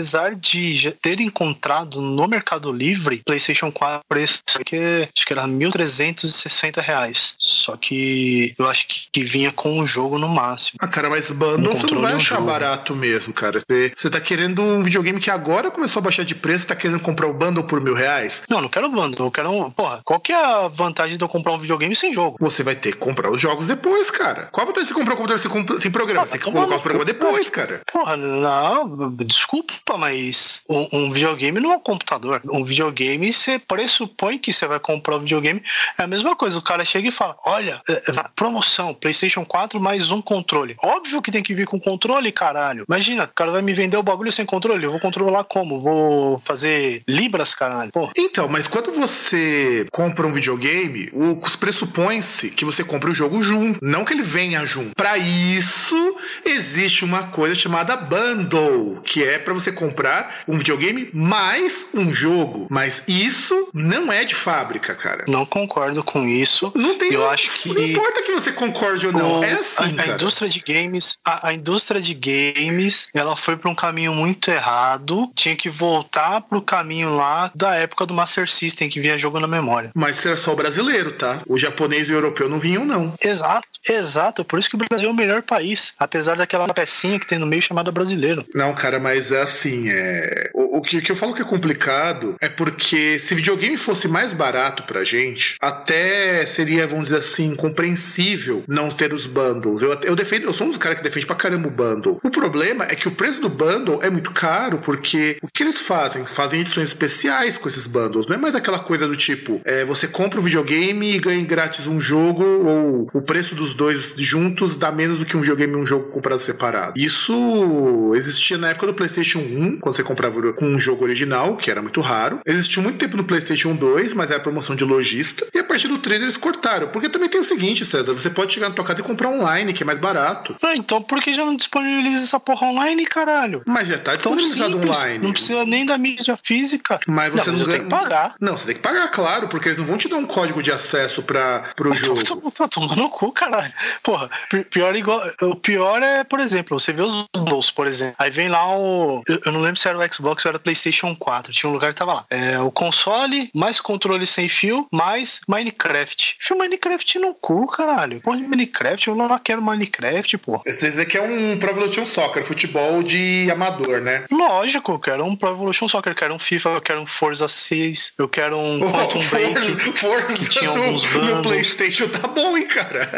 apesar de já ter encontrado no Mercado Livre PlayStation 4 preço que acho que era 1.360 reais. Só que eu acho que, que vinha com um jogo no máximo. Ah, cara, mas bundle Um você não vai achar jogo. barato mesmo, cara. Você, você tá querendo um videogame que agora começou a baixar de preço, tá querendo comprar o bundle por mil reais? Não, não quero bundle, eu quero um. Porra, qual que é a vantagem de eu comprar um videogame sem jogo? Você vai ter que comprar os jogos depois, cara. Qual a vantagem de você comprar um computador sem, comp- sem programa? Ah, Você tem que colocar os programas depois, cara. Porra, não, desculpa, mas um, um videogame não é um computador. Um videogame, você pressupõe que você vai comprar um videogame. É a mesma coisa, o cara chega e fala: Olha, é, é, promoção, PlayStation 4 mais um controle. Óbvio que tem que vir com controle, caralho. Imagina, o cara vai me vender o bagulho sem controle. Eu vou controlar como? Vou fazer Libras, caralho. Então, mas quando você compra um videogame, o pressupõe-se que você compra o jogo junto, não que ele venha junto. Pra isso, existe uma coisa chamada bundle, que é pra você comprar um videogame mais um jogo. Mas isso não é de fábrica, cara. Não concordo com isso. Não tem. Eu acho que. Não importa que você concorde ou não. O- é assim, a, a indústria de games, a, a indústria de games, ela foi para um caminho muito errado. Tinha que voltar pro caminho lá da época do Master System que vinha jogo na memória. Mas era só o brasileiro, tá? O japonês e o europeu não vinham, não. Exato, exato. Por isso que o Brasil é o melhor país, apesar daquela pecinha que tem no meio chamada brasileiro. Não, cara, mas é assim, é. O, o que, o que eu falo que é complicado é porque se videogame fosse mais barato pra gente, até seria, vamos dizer assim, compreensível não ter os bundles. Eu, eu defendo, eu sou um dos caras que defende pra caramba o bundle. O problema é que o preço do bundle é muito caro, porque o que eles fazem? Fazem edições especiais com esses bundles. Não é mais aquela coisa do tipo, é, você compra o videogame e ganha grátis um jogo, ou o preço dos dois juntos dá menos do que um videogame e um jogo comprado separado. Isso existia na época do PlayStation 1, quando você comprava com um jogo original, que era muito raro. Existiu muito tempo no PlayStation 2, mas era promoção de lojista. E a partir do 3 eles cortaram. Porque também tem o seguinte, César, você pode chegar na tua casa e comprar online, que é mais barato. Ah, então por que já não disponibiliza essa porra online, caralho? Mas já tá disponibilizado online. Não precisa nem da mídia física. Mas você não, mas eu ganha. tenho que pagar. Não, você tem que pagar, claro, porque eles não vão te dar um código de acesso para pro jogo. Tô tomando no cu, caralho. Porra, pi- pior igual. O pior é, por exemplo, você vê os bundles, por exemplo. Aí vem lá o. Eu, não lembro se era o Xbox ou era o PlayStation 4. Tinha um lugar que tava lá. É, o console, mais controle sem fio, mais Minecraft. Fio Minecraft no cu, caralho. Porra de Minecraft, eu não quero Minecraft, porra. Esse aqui é um Pro Evolution Soccer, futebol de amador, né? Lógico, eu quero um Pro Evolution Soccer, eu quero um FIFA, eu quero um Forza 6, eu quero um Quantum Break. Forza, tinha no, alguns no. PlayStation tá bom, hein, cara?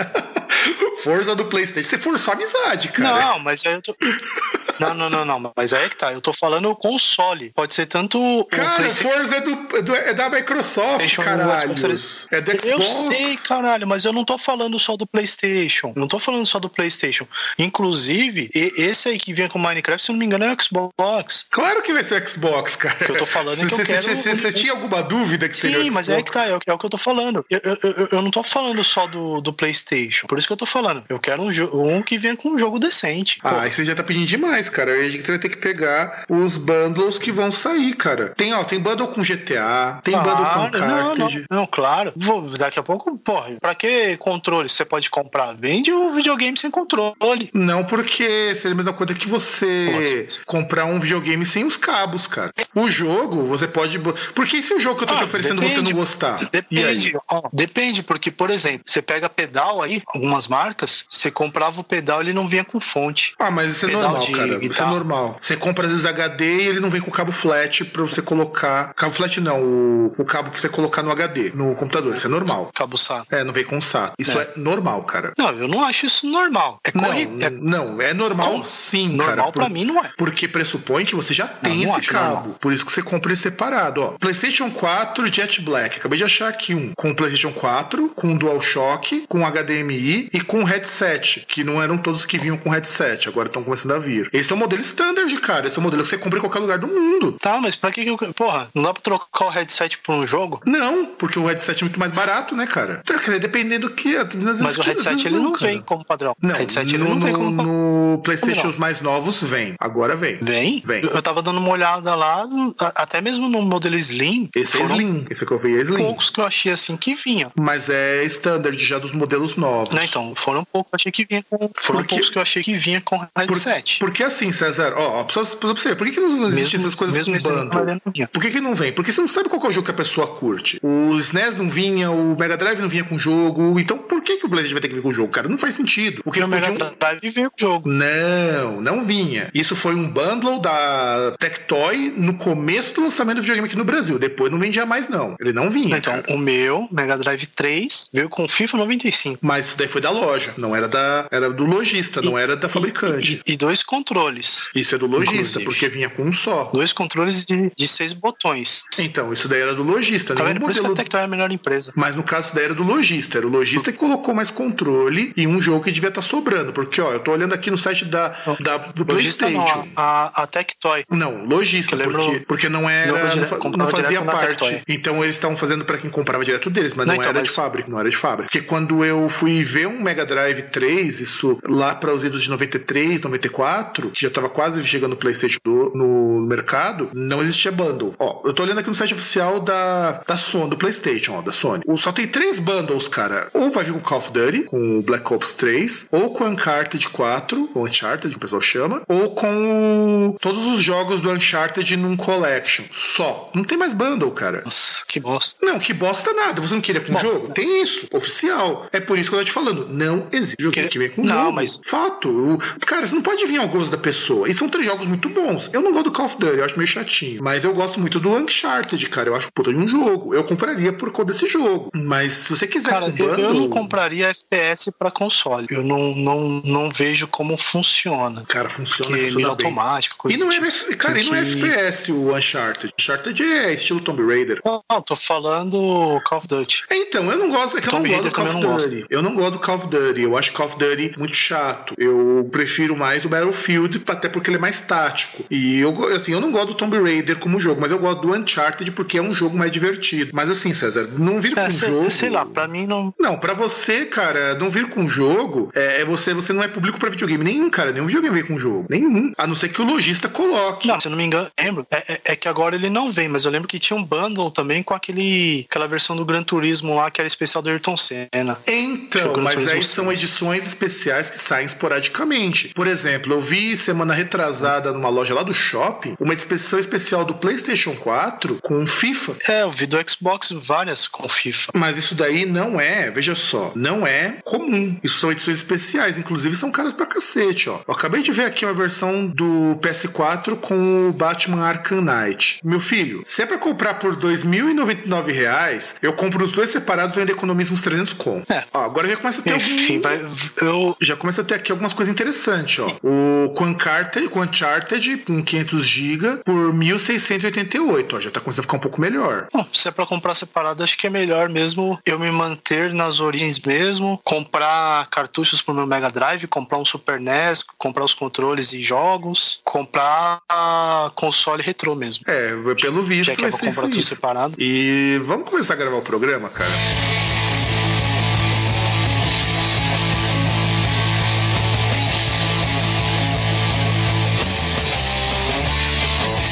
Forza do PlayStation. Você forçou a amizade, cara. Não, mas aí eu tô. Não, não, não, não. Mas aí é que tá. Eu tô falando o console. Pode ser tanto o Cara, PlayStation. Forza é, do, é do- é da Microsoft, caralho. É do Xbox. Eu sei, caralho, mas eu não tô falando só do PlayStation. Eu não tô falando só do PlayStation. Inclusive, esse aí que vinha com Minecraft, se eu não me engano, é o Xbox. Claro que vai ser o Xbox, cara. que eu tô falando é que eu Você- quero- Você tinha alguma dúvida que seria o Sim, Xbox? mas é que tá, é o, é o que eu tô falando. Eu, eu, eu- eu não tô falando só do, do PlayStation. Por isso que eu tô falando. Eu quero um, um que venha com um jogo decente. Pô, Ah, aí você já tá pedindo demais, cara. Gente vai ter que pegar os bundles que vão sair, cara. Tem, ó, tem bundle com GTA, tem bundle com Claro, não, cartridge. não, não, claro. Vou, daqui a pouco, porra, pra que controle você pode comprar? Vende o videogame sem controle. Não, porque seria a mesma coisa que você Nossa. comprar um videogame sem os cabos, cara. O jogo, você pode. Porque e se o jogo que eu tô te Ah, oferecendo você depende. não gostar? Depende, ó, depende, porque, por exemplo, você pega pedal aí, algumas marcas, você comprava o pedal, ele não vinha com fonte. Ah, mas isso é normal, cara. Isso é normal. Você compra vezes HD e ele não vem com cabo flat pra você colocar. Cabo flat não, o, o cabo pra você colocar no HD, no computador. Isso é normal. Cabo SATA. É, não vem com SATA. Isso é, É. normal, cara. Não, eu não acho isso normal. É Não, corre... é não, é normal sim, normal cara. pra mim não é. Porque pressupõe que você já tem não esse cabo. normal. Por isso que você compra ele separado, ó. PlayStation 4 Jet Black. Acabei de achar aqui um com o PlayStation 4, com DualShock, com HDMI e com headset, que não eram todos que vinham com headset, agora estão começando a vir. Esse é o modelo standard, cara. Esse é modelo que você compra em qualquer lugar do mundo. Tá, mas pra que que eu. Porra, não dá pra trocar o headset por um jogo? Não, porque o headset é muito mais barato, né, cara? Então, quer dizer, dependendo do que. Mas vezes- o headset ele não cara. vem como padrão. Não, o headset no, ele não como no PlayStation os mais novos vem. Agora vem. Vem? Vem. Eu tava dando uma olhada lá, até mesmo no modelo Slim. Esse é Slim. Esse que eu vi é Slim. poucos que eu achei assim que vinham. Mas é standard já dos modelos novos. Não, então, foram poucos que eu achei que vinha com. Foram porque, poucos que eu achei que vinha com headset. Por, porque assim, César, ó, só, pra você, por que, que não existem essas coisas mesmo com bundle? Por que, que não vem? Porque você não sabe qual é o jogo que a pessoa curte. O SNES não vinha, o Mega Drive não vinha com jogo. Então por que, que o PlayStation vai ter que vir com o jogo, cara? Não faz sentido. Porque o Mega Drive vinha com jogo. Não, não vinha. Isso foi um bundle da Tectoy no começo do lançamento do videogame aqui no Brasil. Depois não vendia mais, não. Ele não vinha. Então, cara. o meu, Mega Drive 3, veio com FIFA 95. Mas isso daí foi da loja, não era da. Era do lojista, e, não era da fabricante. E, e, dois controles. Isso é do lojista, inclusive. porque vinha com um só. Dois controles de, de seis botões. Então, isso daí era do lojista. Tá modelo... Por isso que a Tectoy é a melhor empresa. Mas no caso daí era do lojista. Era o lojista que colocou mais controle e um jogo que devia estar tá sobrando. Porque, ó, eu tô olhando aqui no site da, da do lojista PlayStation. Não, a, a Tectoy. Não, lojista, porque, porque não era. Não, não fazia parte. Então eles estavam fazendo para quem comprava direto deles, mas não, não então, era mas... de fábrica. Não era de fábrica. Porque quando eu fui ver um Mega Drive 3, isso lá para os idos de 93, 94, que já tava quase chegando o PlayStation do, no mercado, não existia bundle. Ó, eu tô olhando aqui no site oficial da, da Sony, do PlayStation, ó, da Sony. Só tem três bundles, cara. Ou vai vir com Call of Duty, com o Black Ops 3, ou com Uncharted 4, ou Uncharted, que o pessoal chama, ou com o, todos os jogos do Uncharted num Collection. Só. Não tem mais bundle, cara. Nossa, que bosta. Não, que bosta nada. Você não queria com o jogo? Tem isso. Oficial. É por isso que eu tô te falando. Não existe jogo que vem com não, jogo. Mas... Fato. Cara, você não pode vir ao gosto da pessoa. E são três jogos muito bons. Eu não gosto do Call of Duty, eu acho meio chatinho. Mas eu gosto muito do Uncharted, cara. Eu acho puta de um jogo. Eu compraria por conta desse jogo. Mas se você quiser cara, bundle... eu não compraria FPS para console. Eu não, não, não vejo como funciona. Cara, funciona, funciona automático. E não é, tipo. cara, e não é FPS o Uncharted. Uncharted é estilo Tomb Raider. Não, não tô falando Call of Duty. Então, eu não gosto, é que eu não gosto do Call of Duty. Eu não gosto do Call of Duty. Eu acho Call of Duty muito chato. Eu prefiro mais o Battlefield, até porque ele é mais tático. E eu, assim, eu não gosto do Tomb Raider como jogo, mas eu gosto do Uncharted porque é um jogo mais divertido. Mas assim, César, não vir é, com sei, jogo. Sei lá, pra mim não. Não, pra você, cara, não vir com jogo, é, é você, você não é público pra videogame nenhum, cara. Nenhum videogame vem com jogo. Nenhum. A não ser que o lojista coloque. Não, se eu não me engano, lembro. É, é, é que agora ele não vem, mas eu lembro que tinha um bundle também com aquele, aquela versão do Gran Turismo lá que era especial do Ayrton Senna. Então, mas aí são edições especiais que saem esporadicamente. Por exemplo, eu vi semana retrasada numa loja lá do shopping uma edição especial do PlayStation 4 com FIFA. É, eu vi do Xbox várias com FIFA. Mas isso daí não é, veja só, não é comum. Isso são edições especiais, inclusive são caras pra cacete, ó. Eu acabei de ver aqui uma versão do PS4 com o Batman Arkham Knight. Meu filho, se é pra comprar por R$ 2.099, eu compro os dois separados e ainda economizo uns 300 com. É. Ó, agora já começa a ter Enfim, algum... vai, eu... Já começa a ter aqui algumas coisas interessantes, ó. O com Uncharted, com Uncharted com 500 GB por 1.688, ó. Já tá começando a ficar um pouco melhor. Bom, se é pra comprar separado, acho que é melhor mesmo eu me manter nas origens mesmo, comprar cartuchos pro meu Mega Drive, comprar um Super NES, comprar os controles e jogos, comprar console retrô mesmo. É, pelo visto que vai ser isso. Separado. E vamos começar a gravar o programa, cara?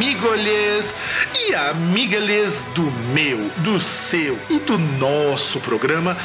Amigolhês e amigalhês do meu, do seu e do nosso programa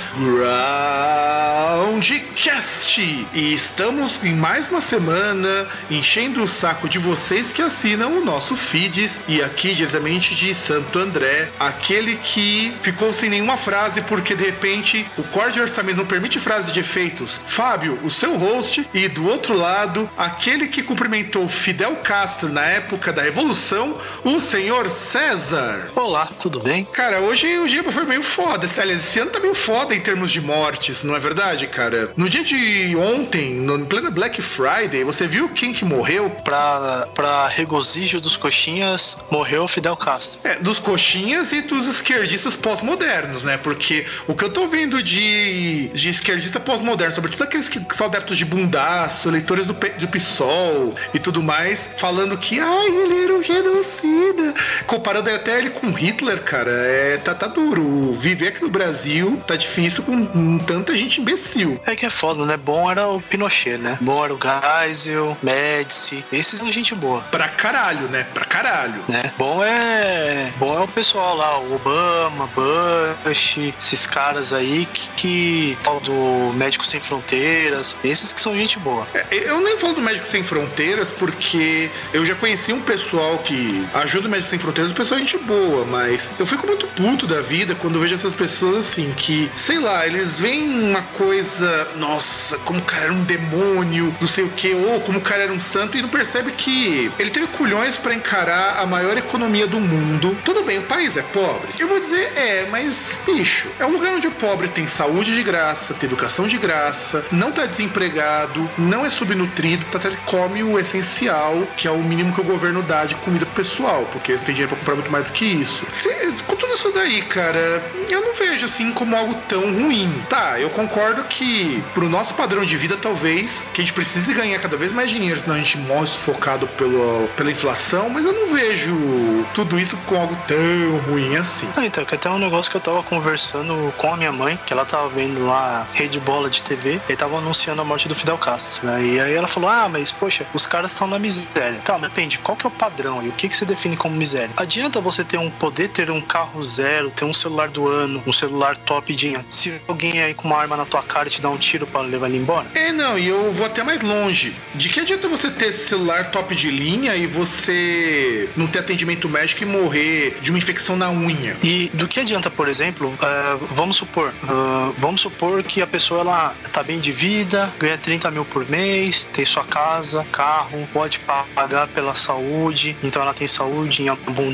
Groundcast. E estamos em mais uma semana enchendo o saco de vocês que assinam o nosso feeds e aqui diretamente de Santo André, aquele que ficou sem nenhuma frase porque de repente o corte de orçamento não permite frase de efeitos. Fábio, o seu host, e do outro lado, aquele que cumprimentou Fidel Castro na época da Revolução, o senhor César. Olá, tudo bem? Cara, hoje o dia foi meio foda. Aliás, esse ano tá meio foda em termos de mortes, não é verdade, cara? No dia de ontem, no pleno Black Friday, você viu quem que morreu? Pra, pra regozijo dos coxinhas, morreu Fidel Castro. É, dos coxinhas e dos esquerdistas pós-modernos, né? Porque o que eu tô vendo de, de esquerdista pós-moderno, sobretudo aqueles que são adeptos de bundaço, eleitores do, do PSOL e tudo mais, falando que, ai, ele era um genocida. Comparando até ele com Hitler, cara, é, tá, tá duro. Viver aqui no Brasil tá difícil com, tanta gente imbecil. É que é foda, né? Bom era o Pinochet, né? Bom era o Geisel, Médici. Esses são gente boa. Pra caralho, né? Pra caralho. Né? Bom é. Bom é o pessoal lá, o Obama, Bush, esses caras aí que. que tal do Médico Sem Fronteiras. Esses que são gente boa. É, eu nem falo do Médico Sem Fronteiras porque eu já conheci um pessoal que ajuda o Médico Sem Fronteiras, o pessoal é gente boa, mas eu fico muito puto da vida quando vejo essas pessoas assim, que, sei lá, eles veem uma coisa, nossa, como o cara era um demônio, não sei o que, ou como o cara era um santo, e não percebe que ele teve culhões para encarar a maior economia do mundo. Tudo bem, o país é pobre. Eu vou dizer, é, mas, bicho, é um lugar onde o pobre tem saúde de graça, tem educação de graça, não tá desempregado, não é subnutrido, tá, come o essencial, que é o mínimo que o governo dá de comida pro pessoal, porque tem dinheiro pra comprar muito mais do que isso. Se, com tudo isso daí, cara, eu não vejo assim como algo tão ruim. Tá, eu concordo que pro nosso padrão de vida, talvez, que a gente precise ganhar cada vez mais dinheiro, senão a gente morre sufocado pelo, pela inflação, mas eu não vejo tudo isso com algo tão ruim assim. Ah, então, que até um negócio que eu tava conversando com a minha mãe, que ela tava vendo lá rede bola de TV, e tava anunciando a morte do Fidel Castro, né? E aí ela falou: Ah, mas poxa, os caras estão na miséria. Tá, mas depende, qual que é o padrão e o que, que você define como miséria? Adianta você ter um poder, ter um carro zero, ter um celular do ano, um celular top de se alguém aí com uma arma na tua cara te dá um tiro para levar ele embora? É, não, e eu vou até mais longe. De que adianta você ter esse celular top de linha e você não ter atendimento médico e morrer de uma infecção na unha? E do que adianta, por exemplo, uh, vamos supor, uh, vamos supor que a pessoa ela tá bem de vida, ganha 30 mil por mês, tem sua casa, carro, pode pagar pela saúde, então ela tem saúde em abundância.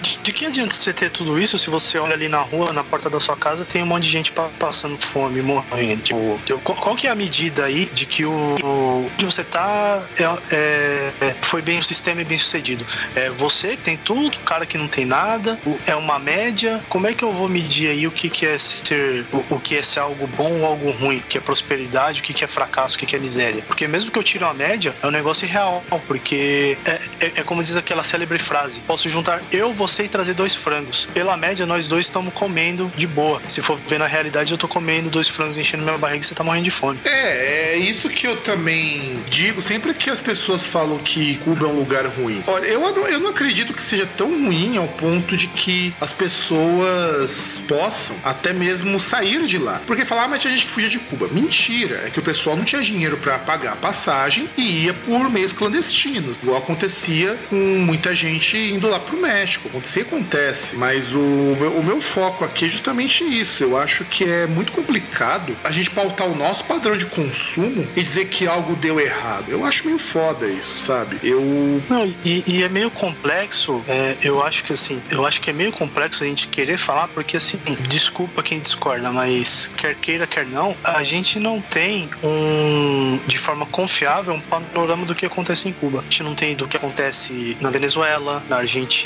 De, de que adianta você ter tudo isso se você olha ali na rua, na porta da sua casa, tem um monte de gente passando fome, morrendo? Tipo, qual que é a medida aí de que o, o que você tá é, é, foi bem o sistema é bem sucedido? É você tem tudo, o cara que não tem nada, é uma média. Como é que eu vou medir aí o que, que é ser o, o que é ser algo bom ou algo ruim? O que é prosperidade, o que, que é fracasso, o que, que é miséria? Porque mesmo que eu tire uma média, é um negócio irreal, porque é, é, é como diz aquela célebre frase: posso juntar eu, você e trazer dois frangos. Pela média, nós dois estamos comendo de boa. Se for ver na realidade, eu tô comendo dois frangos enchendo minha barriga e você tá morrendo de fome. É, é isso que eu também digo sempre que as pessoas falam que Cuba é um lugar ruim. Olha, eu, eu não acredito que seja tão ruim ao ponto de que as pessoas possam até mesmo sair de lá. Porque falar, ah, mas tinha gente que fugia de Cuba. Mentira, é que o pessoal não tinha dinheiro para pagar a passagem e ia por meios clandestinos. Igual acontecia com muita gente indo lá pro México. Acontecia acontece. Mas o meu, o meu foco aqui é justamente isso. Eu acho que é muito complicado a gente pautar o nosso padrão de consumo e dizer que algo deu errado. Eu acho meio foda isso, sabe? Eu. Não, e, e é meio complexo. É, eu acho que assim, eu acho que é meio complexo a gente querer falar, porque assim, desculpa quem discorda, mas quer queira, quer não, a gente não tem um de forma confiável um panorama do que acontece em Cuba. A gente não tem do que acontece na Venezuela, na Argentina.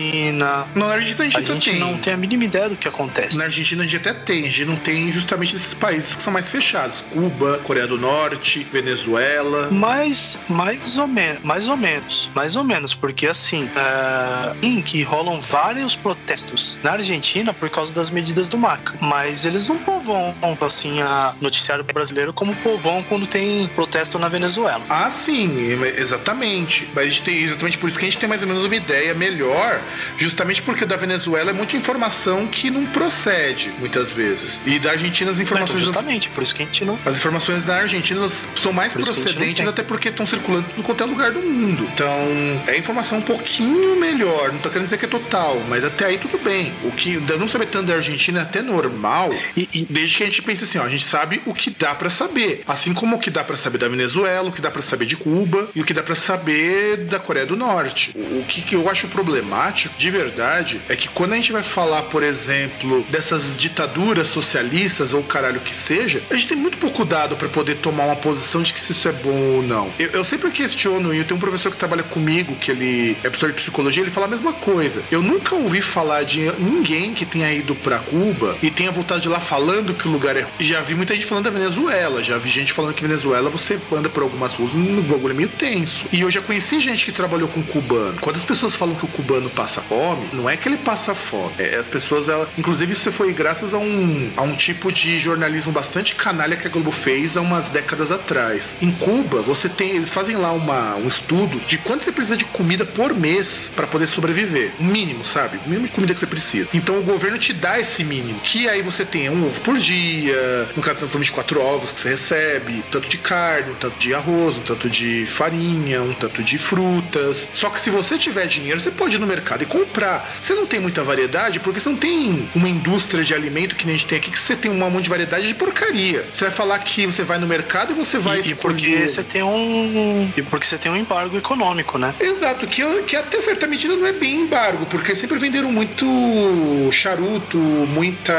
Na Argentina a gente, a gente não tem a mínima ideia do que acontece. Na Argentina a gente até tem, a gente não tem justamente nesses países que são mais fechados. Cuba, Coreia do Norte, Venezuela. Mas mais ou menos, mais ou menos, mais ou menos, porque assim, uh, em que rolam vários protestos na Argentina por causa das medidas do MACA, mas eles não povoam assim a noticiário brasileiro como povoam quando tem protesto na Venezuela. Ah, sim, exatamente. Mas a gente tem exatamente por isso que a gente tem mais ou menos uma ideia melhor, justamente porque da Venezuela é muita informação que não procede muitas vezes. E da Argentina as informações então, justamente, por isso que a gente não. As informações da Argentina são mais procedentes até porque estão circulando em qualquer lugar do mundo. Então, é informação um pouquinho melhor. Não tô querendo dizer que é total, mas até aí tudo bem. O que não saber tanto da Argentina é até normal. E, e desde que a gente pense assim, ó, a gente sabe o que dá para saber. Assim como o que dá para saber da Venezuela, o que dá para saber de Cuba e o que dá para saber da Coreia do Norte. O que, que eu acho problemático, de verdade, é que quando a gente vai falar, por exemplo, dessas ditaduras socialistas ou caralho que seja, a gente tem muito pouco dado para poder tomar uma posição de que se isso é bom ou não. Eu, eu sempre questiono, e eu tenho um professor que trabalha comigo, que ele é professor de psicologia, ele fala a mesma coisa. Eu nunca ouvi falar de ninguém que tenha ido para Cuba e tenha voltado de lá falando que o lugar é. Já vi muita gente falando da Venezuela, já vi gente falando que Venezuela você anda por algumas ruas, um bagulho é meio tenso. E eu já conheci gente que trabalhou com cubano. Quando as pessoas falam que o cubano passa fome, não é que ele passa fome. É, as pessoas, ela, inclusive, isso foi graças a um, a um tipo de jornalismo bastante canalha que a Globo fez há umas décadas atrás. Em Cuba, você tem, eles fazem lá uma, um estudo de quanto você precisa de comida por mês para poder sobreviver. O mínimo, sabe? O mínimo de comida que você precisa. Então o governo te dá esse mínimo, que aí você tem um ovo por dia, no caso, são 24 ovos que você recebe, um tanto de carne, um tanto de arroz, um tanto de farinha, um tanto de frutas. Só que se você tiver dinheiro, você pode ir no mercado e comprar. Você não tem muita variedade porque você não tem uma indústria de alimento que nem a gente tem aqui, que você tem um monte de variedade de porcaria. Você vai falar que você vai no mercado e você vai e, e porque você tem um e porque você tem um embargo econômico, né? Exato, que, que até certa medida não é bem embargo, porque sempre venderam muito charuto, muita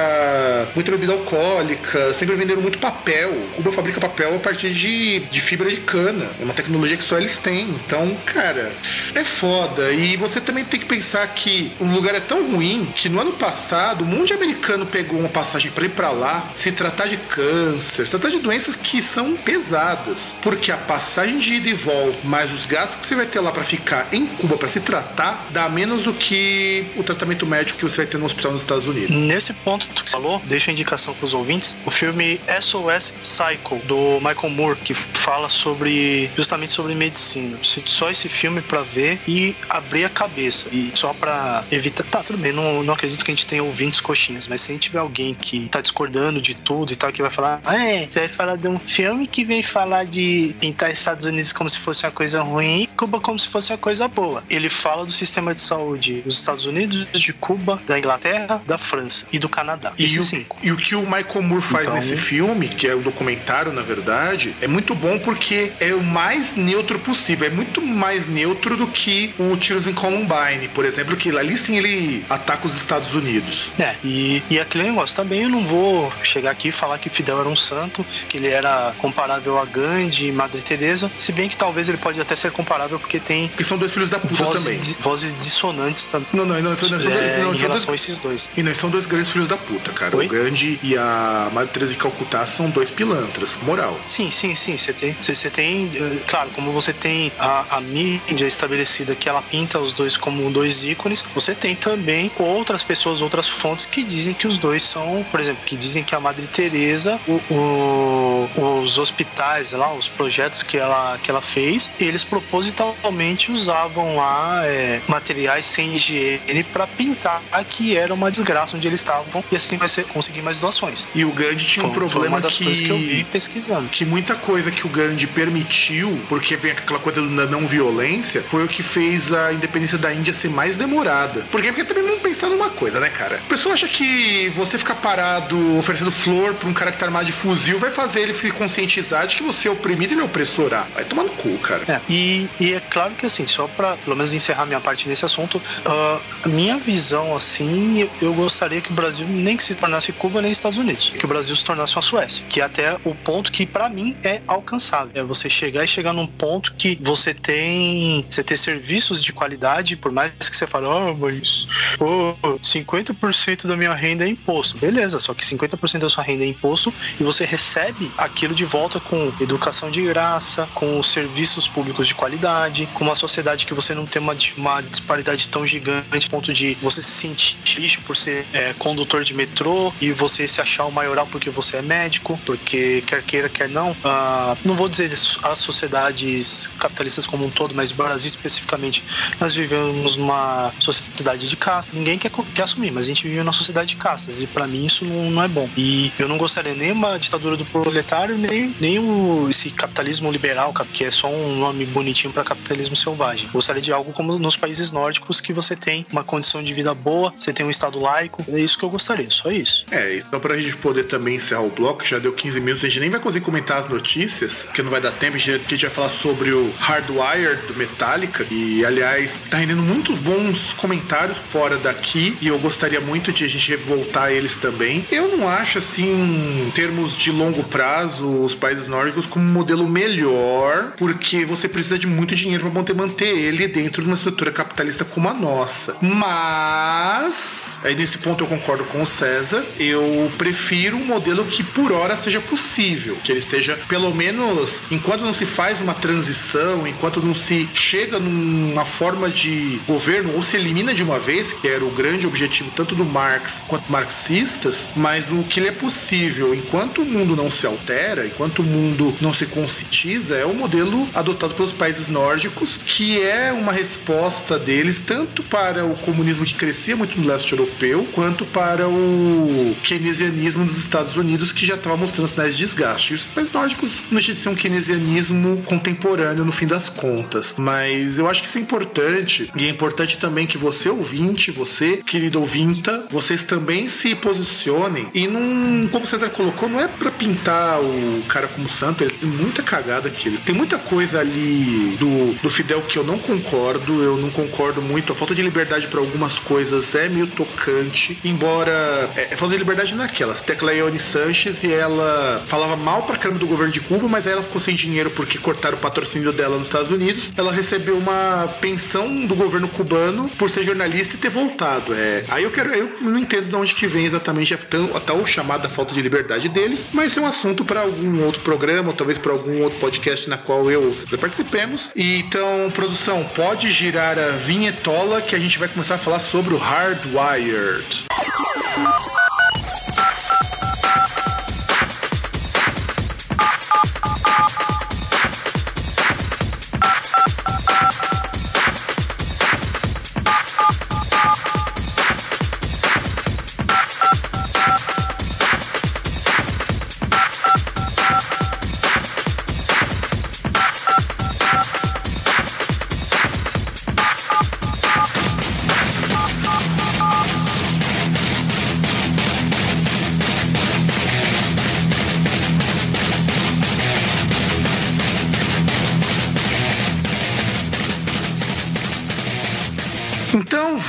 muita bebida alcoólica, sempre venderam muito papel. Cuba fabrica papel a partir de, de fibra de cana. É uma tecnologia que só eles têm. Então, cara, é foda. E você também tem que pensar que o lugar é tão ruim que no ano passado um monte de americano pegou uma passagem para ir para lá se tratar de câncer, se tratar de doenças que são pesadas. Porque a passagem de ida e volta, mais os gastos que você vai ter lá para ficar em Cuba para se tratar, dá menos do que o tratamento médico que você vai ter no hospital nos Estados Unidos. Nesse ponto que você falou, deixa a indicação para os ouvintes, o filme SOS Cycle, do Michael Moore, que fala sobre justamente sobre medicina. Só esse filme para ver e abrir a cabeça. E só para evitar. Tá, tudo bem, não, não acredito que a gente tenha ouvintes coxinhas, mas se a gente tiver alguém que tá discordando de tudo e tal, que vai falar, ah, é, você vai falar de um filme que vem falar de pintar Estados Unidos como se fosse uma coisa ruim e Cuba como se fosse uma coisa boa. Ele fala do sistema de saúde dos Estados Unidos, de Cuba, da Inglaterra, da França e do Canadá. E, o, cinco. e o que o Michael Moore faz então, nesse filme, que é o um documentário, na verdade, é muito bom porque é o mais neutro possível. É muito mais neutro do que o Tiros em Columbine, por exemplo, que ali sim ele ataca os Estados Unidos. É, e, e aquele negócio também eu não vou chegar aqui e falar que Fidel era um santo, que ele era comparável a Gandhi e Madre Teresa, se bem que talvez ele pode até ser comparável porque tem que são dois filhos da puta vozes, também. Vozes dissonantes também. Não, não, não, não, são, não, é, não, em relação dois, a esses dois. E nós são dois grandes filhos da puta, cara. Oi? O Gandhi e a Madre Teresa de Calcutá são dois pilantras, moral. Sim, sim, sim. Você tem, você, você tem, eh, claro, como você tem a, a mídia estabelecida que ela pinta os dois como dois ícones, você tem também outras pessoas, outras fontes que dizem que os dois são, por exemplo, que dizem que a Madre Teresa, o, o, os hospitais lá, os projetos que ela, que ela fez, eles propositalmente usavam lá é, materiais sem higiene para pintar que era uma desgraça onde eles estavam e assim vai ser, conseguir mais doações. E o Gandhi tinha um foi, problema foi uma das que, coisas que eu vi pesquisando. Que muita coisa que o Gandhi permitiu, porque vem aquela coisa da não violência, foi o que fez a independência da Índia ser mais demorada. Por quê? Porque também vamos pensar numa coisa, né, cara? A pessoa acha que você ficar parado oferecendo flor pra um cara que tá armado de fuzil vai fazer ele se conscientizar de que você é oprimido e ele é opressor. Ah, vai tomar no cu, cara. É, e, e, é claro que assim, só pra pelo menos encerrar minha parte nesse assunto, uh, minha visão assim, eu gostaria que o Brasil nem que se tornasse Cuba nem Estados Unidos, que o Brasil se tornasse uma Suécia, que é até o ponto que para mim é alcançável. É você chegar e chegar num ponto que você tem, você ter serviços de qualidade, por mais que você fale, oh, mas oh, tenho 50% da minha renda é imposto. Beleza, só que 50% da sua renda é imposto e você recebe aquilo de volta com educação de graça, com serviços públicos de qualidade, com uma sociedade que você não tem uma, uma disparidade tão gigante, ponto de você se sentir lixo por ser é, condutor de metrô e você se achar o maioral porque você é médico, porque quer queira, quer não. Uh, não vou dizer as sociedades capitalistas como um todo, mas Brasil especificamente, nós vivemos numa sociedade de castas. Ninguém quer, quer assumir, mas a gente vive numa sociedade de castas e para mim isso não, não, é bom. E eu não gostaria nem uma ditadura do proletário, nem, nem o, esse capitalismo liberal, que é só um nome bonitinho para capitalismo selvagem. Gostaria de algo como nos países nórdicos que você tem uma condição de vida boa, você tem um estado laico. É isso que eu gostaria, só isso. É, então pra gente poder também encerrar o bloco, já deu 15 minutos, a gente nem vai conseguir comentar as notícias, porque não vai dar tempo, a gente, a gente vai falar sobre o Hardwire do Metallica. E aliás, tá rendendo muitos bons comentários fora daqui. E eu gostaria muito de a gente voltar a eles também. Eu não acho assim, em termos de longo prazo, os países nórdicos como um modelo melhor, porque você precisa de muito dinheiro para poder manter ele dentro de uma estrutura capitalista como a nossa. Mas, aí nesse ponto eu concordo com o César, eu prefiro um modelo que por hora seja possível, que ele seja pelo menos enquanto não se faz uma transição, enquanto não se chega numa forma de governo ou se elimina de uma vez, que era o grande objetivo tanto do Marx quanto marxistas, mas no que ele é possível, enquanto o mundo não se altera, enquanto o mundo não se conscientiza, é o modelo adotado pelos países nórdicos, que é uma resposta deles tanto para o comunismo que crescia muito no leste europeu, quanto para o keynesianismo dos Estados Unidos, que já estava mostrando sinais de desgaste. E os países nórdicos não deixam de ser um keynesianismo contemporâneo no fim das contas. Mas eu acho que isso é importante, e é importante também que você, ouvinte, você, querido ouvinta, vocês também se posicionem e não, como César colocou, não é para pintar o cara como santo, ele tem muita cagada aqui. Tem muita coisa ali do, do Fidel que eu não concordo, eu não concordo muito. A falta de liberdade para algumas coisas é meio tocante, embora é, é falta de liberdade naquelas. Tecla Ione Sanches e ela falava mal pra caramba do governo de Cuba, mas aí ela ficou sem dinheiro porque cortaram o patrocínio dela nos Estados Unidos. Ela recebeu uma pensão do governo cubano por ser jornalista e ter voltado. É, aí eu quero, eu não entendo de onde que vem exatamente a tal chamada falta de liberdade deles, mas é um assunto para algum outro programa, ou talvez para algum outro podcast na qual eu participemos. E, então, produção, pode girar a vinhetola que a gente vai começar a falar sobre o Hardwired.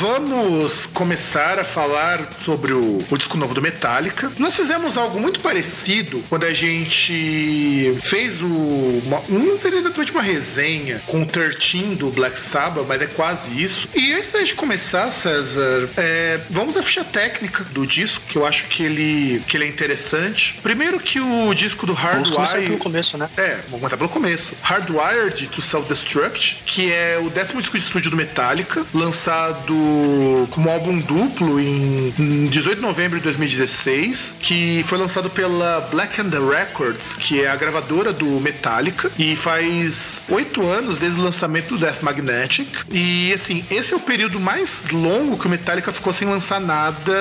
info. Vamos começar a falar sobre o, o, disco novo do Metallica. Nós fizemos algo muito parecido quando a gente fez o. Uma, não seria exatamente uma resenha com o 13 do Black Sabbath, mas é quase isso. E antes da gente começar, César, é, vamos à ficha técnica do disco, que eu acho que ele, que ele é interessante. Primeiro que o disco do Hardwired. Vamos começar pelo começo, né? É, vamos começar pelo começo. Hardwired to Self-Destruct, que é o décimo disco de estúdio do Metallica, lançado como álbum duplo em, 18 de novembro de 2016, que foi lançado pela Black and the Records, que é a gravadora do Metallica, e faz oito anos desde o lançamento do Death Magnetic. E assim, esse é o período mais longo que o Metallica ficou sem lançar nada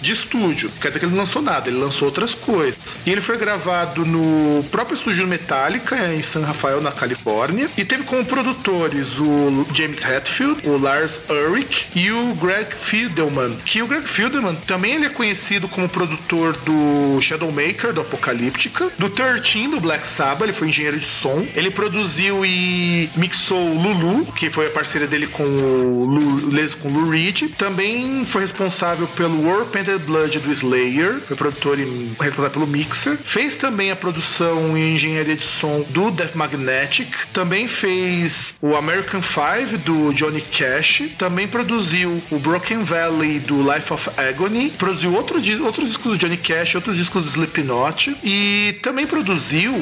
de estúdio. Quer dizer que ele não lançou nada, ele lançou outras coisas. E ele foi gravado no próprio estúdio Metallica, em San Rafael, na Califórnia, e teve como produtores o James Hetfield, o Lars Ulrich e o Greg Fidelman. Que o Greg Fidelman também ele é conhecido como produtor do Shadowmaker, do Apocalíptica, do 13, do Black Sabbath, ele foi engenheiro de som. Ele produziu e mixou Lulu, que foi a parceria dele com o Lu, com Lou Reed. Também foi responsável pelo War Painted Blood do Slayer, foi produtor e responsável pelo mix mixer. Fez também a produção e engenharia de som do Death Magnetic. Também fez o American Five do Johnny Cash. Também produziu o Broken Valley do Life of Agony. Produziu outro, outros discos do Johnny Cash, outros discos do Slipknot. E também produziu,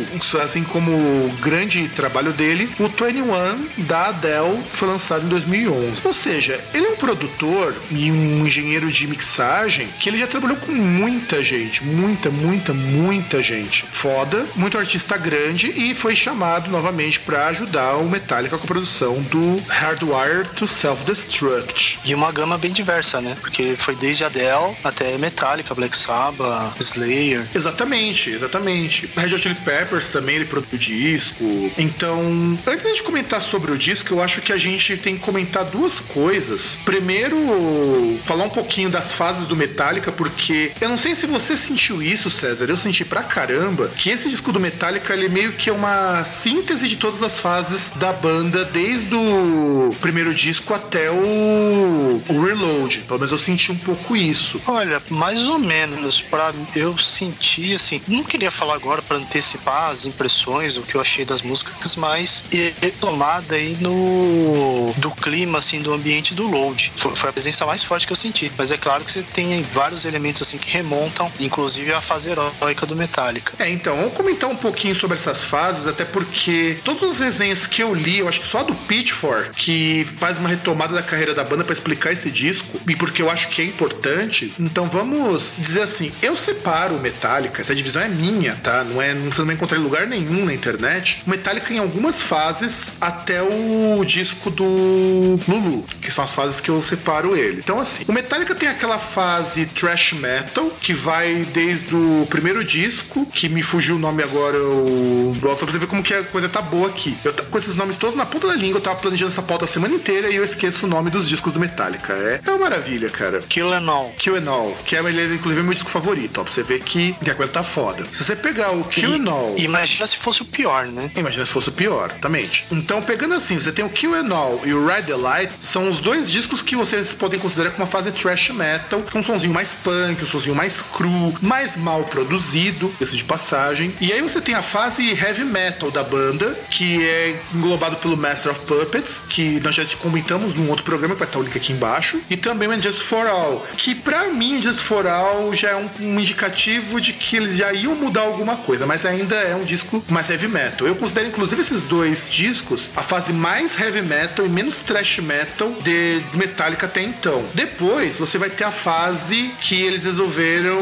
assim como o grande trabalho dele, o 21 da Adele, que foi lançado em 2011. Ou seja, ele é um produtor e um engenheiro de mixagem que ele já trabalhou com muita gente, muita, muita, muita gente. Foda, muito artista grande e foi chamado novamente para ajudar o Metallica com a produção do Hardwire to Self-Destruct. E uma gama bem diversa, né? Porque foi desde Adele até Metallica, Black Sabbath, Slayer. Exatamente, exatamente. Red Hot Chili Peppers também ele produziu disco. Então, antes de comentar sobre o disco, eu acho que a gente tem que comentar duas coisas. Primeiro, falar um pouquinho das fases do Metallica, porque eu não sei se você sentiu isso, César. Eu senti pra caramba que esse disco do Metallica ele meio que é uma síntese de todas as fases da banda, desde o primeiro disco até o, o Reload. Pelo menos eu senti um pouco isso. Olha, mais ou menos. Pra, eu senti assim. Não queria falar agora para antecipar as impressões, o que eu achei das músicas, mas retomada aí no do clima assim do ambiente do load. Foi, foi, a presença mais forte que eu senti. Mas é claro que você tem vários elementos assim que remontam, inclusive a fase heróica do Metallica. É, então, vamos comentar um pouquinho sobre essas fases, até porque todas as resenhas que eu li, eu acho que só a do Pitchfork, que faz uma retomada da carreira da banda para explicar esse disco, e porque eu acho que é importante. Então vamos dizer assim, eu separo o Metallica, essa divisão é minha, tá? Não é, você não vai encontrar em lugar nenhum na internet. O Metallica em algumas fases até o disco do Lulu, que são as fases que eu separo ele. Então assim, o Metallica tem aquela fase thrash metal que vai desde o primeiro disco, que me fugiu o nome agora, o só pra você ver como que a coisa tá boa aqui. Eu com esses nomes todos na ponta da língua, eu tava planejando essa pauta a semana inteira e eu esqueço o nome dos discos do Metallica. É, é uma maravilha, cara. Kill and All. Kill and All, que é, ele, inclusive, meu disco favorito, ó, pra você ver que, que a coisa tá foda. Se você pegar o Kill and All... Imagina se fosse o pior, né? Imagina se fosse o pior, exatamente. Então, pegando assim, você tem o Kill and All e o Ride the Light, são os dois discos que vocês podem considerar como uma fase thrash metal, com um sonzinho mais punk, um sonzinho mais cru, mais mal produzido, esse de passagem. E aí você tem a fase heavy metal da banda, que é englobado pelo Master of Puppets, que nós já comentamos num outro programa, que vai estar o link aqui embaixo, e também o Just for All, que para mim Just for All já é um, um, indicativo de que eles já iam mudar alguma coisa, mas ainda é um disco mais heavy metal. Eu considero inclusive esses dois discos a fase mais heavy metal e menos thrash metal de Metallica até então. Depois você vai ter a fase que eles resolveram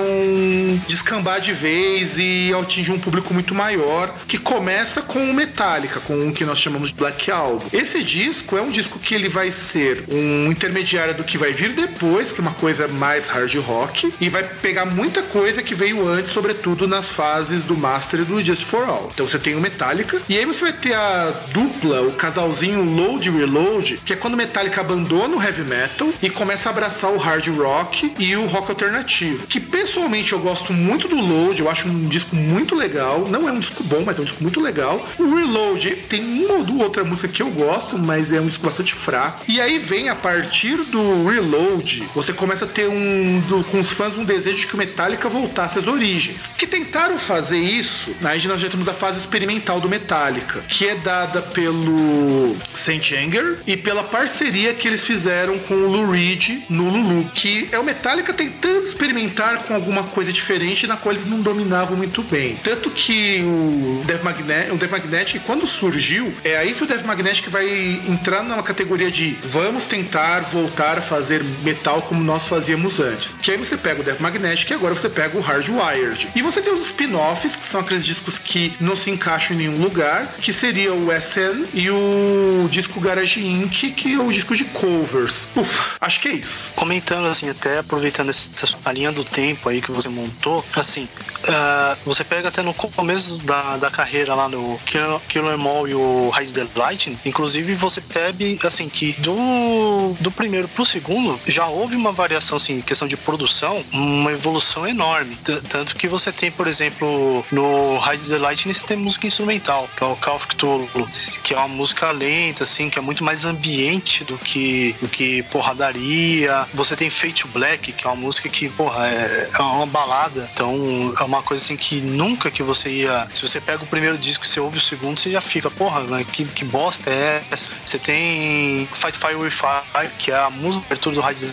descambar de vez e atingir um público muito maior, que começa com o Metallica, com o que nós chamamos de Black Album. Esse disco é um disco que ele vai ser um intermediário do que vai vir depois, que é uma coisa mais hard rock, e vai pegar muita coisa que veio antes, sobretudo nas fases do Master e do Just for All. Então você tem o Metallica, e aí você vai ter a dupla, o casalzinho Load Reload, que é quando o Metallica abandona o heavy metal e começa a abraçar o hard rock e o rock alternativo. Que pessoalmente eu gosto muito do Load, eu acho um disco muito legal. Não é um disco bom, mas é um disco muito legal. O Reload tem uma ou outra música que eu gosto, mas é um disco bastante fraco. E aí vem a partir do Reload, você começa a ter um do, com os fãs um desejo de que o Metallica voltasse às origens. Que tentaram fazer isso, aí nós já temos a fase experimental do Metallica, que é dada pelo Saint Anger e pela parceria que eles fizeram com o Lou Reed no Lulu, que é o Metallica tentando experimentar com alguma coisa diferente na qual eles não dominavam muito bem. Tanto que o Death Magnetic, o Death Magnetic quando surgiu, é aí que o Death Magnetic vai entrar numa categoria de vamos tentar voltar a fazer metal como nós fazíamos antes. Que aí você pega o Death Magnetic e agora você pega o Hardwired. E você tem os spin-offs, que são aqueles discos que não se encaixam em nenhum lugar, que seria o SN e o disco Garage Inc., que é o disco de covers. Ufa, acho que é isso. Comentando assim, até aproveitando essa, linha do tempo aí que você montou, assim, uh, você pega até no começo da, da carreira lá no Killer, Mall e o Rise the Lightning, inclusive você percebe assim que do, do primeiro pro segundo já houve uma variação assim, em questão de produção, uma evolução enorme. T tanto que você tem, por exemplo, no Rise the Lightning você tem música instrumental, que é o Call of Cthulhu, que é uma música lenta, assim, que é muito mais ambiente do que, do que porradaria. Você tem Fate Black, que é uma música que, porra, é, é uma balada. Então, é uma coisa assim que nunca que você ia. Se você pega o primeiro disco e você ouve o segundo, você já fica, porra, né, que, que bosta é essa? Você tem Fight Fire with Fire, que é a música abertura do Rádio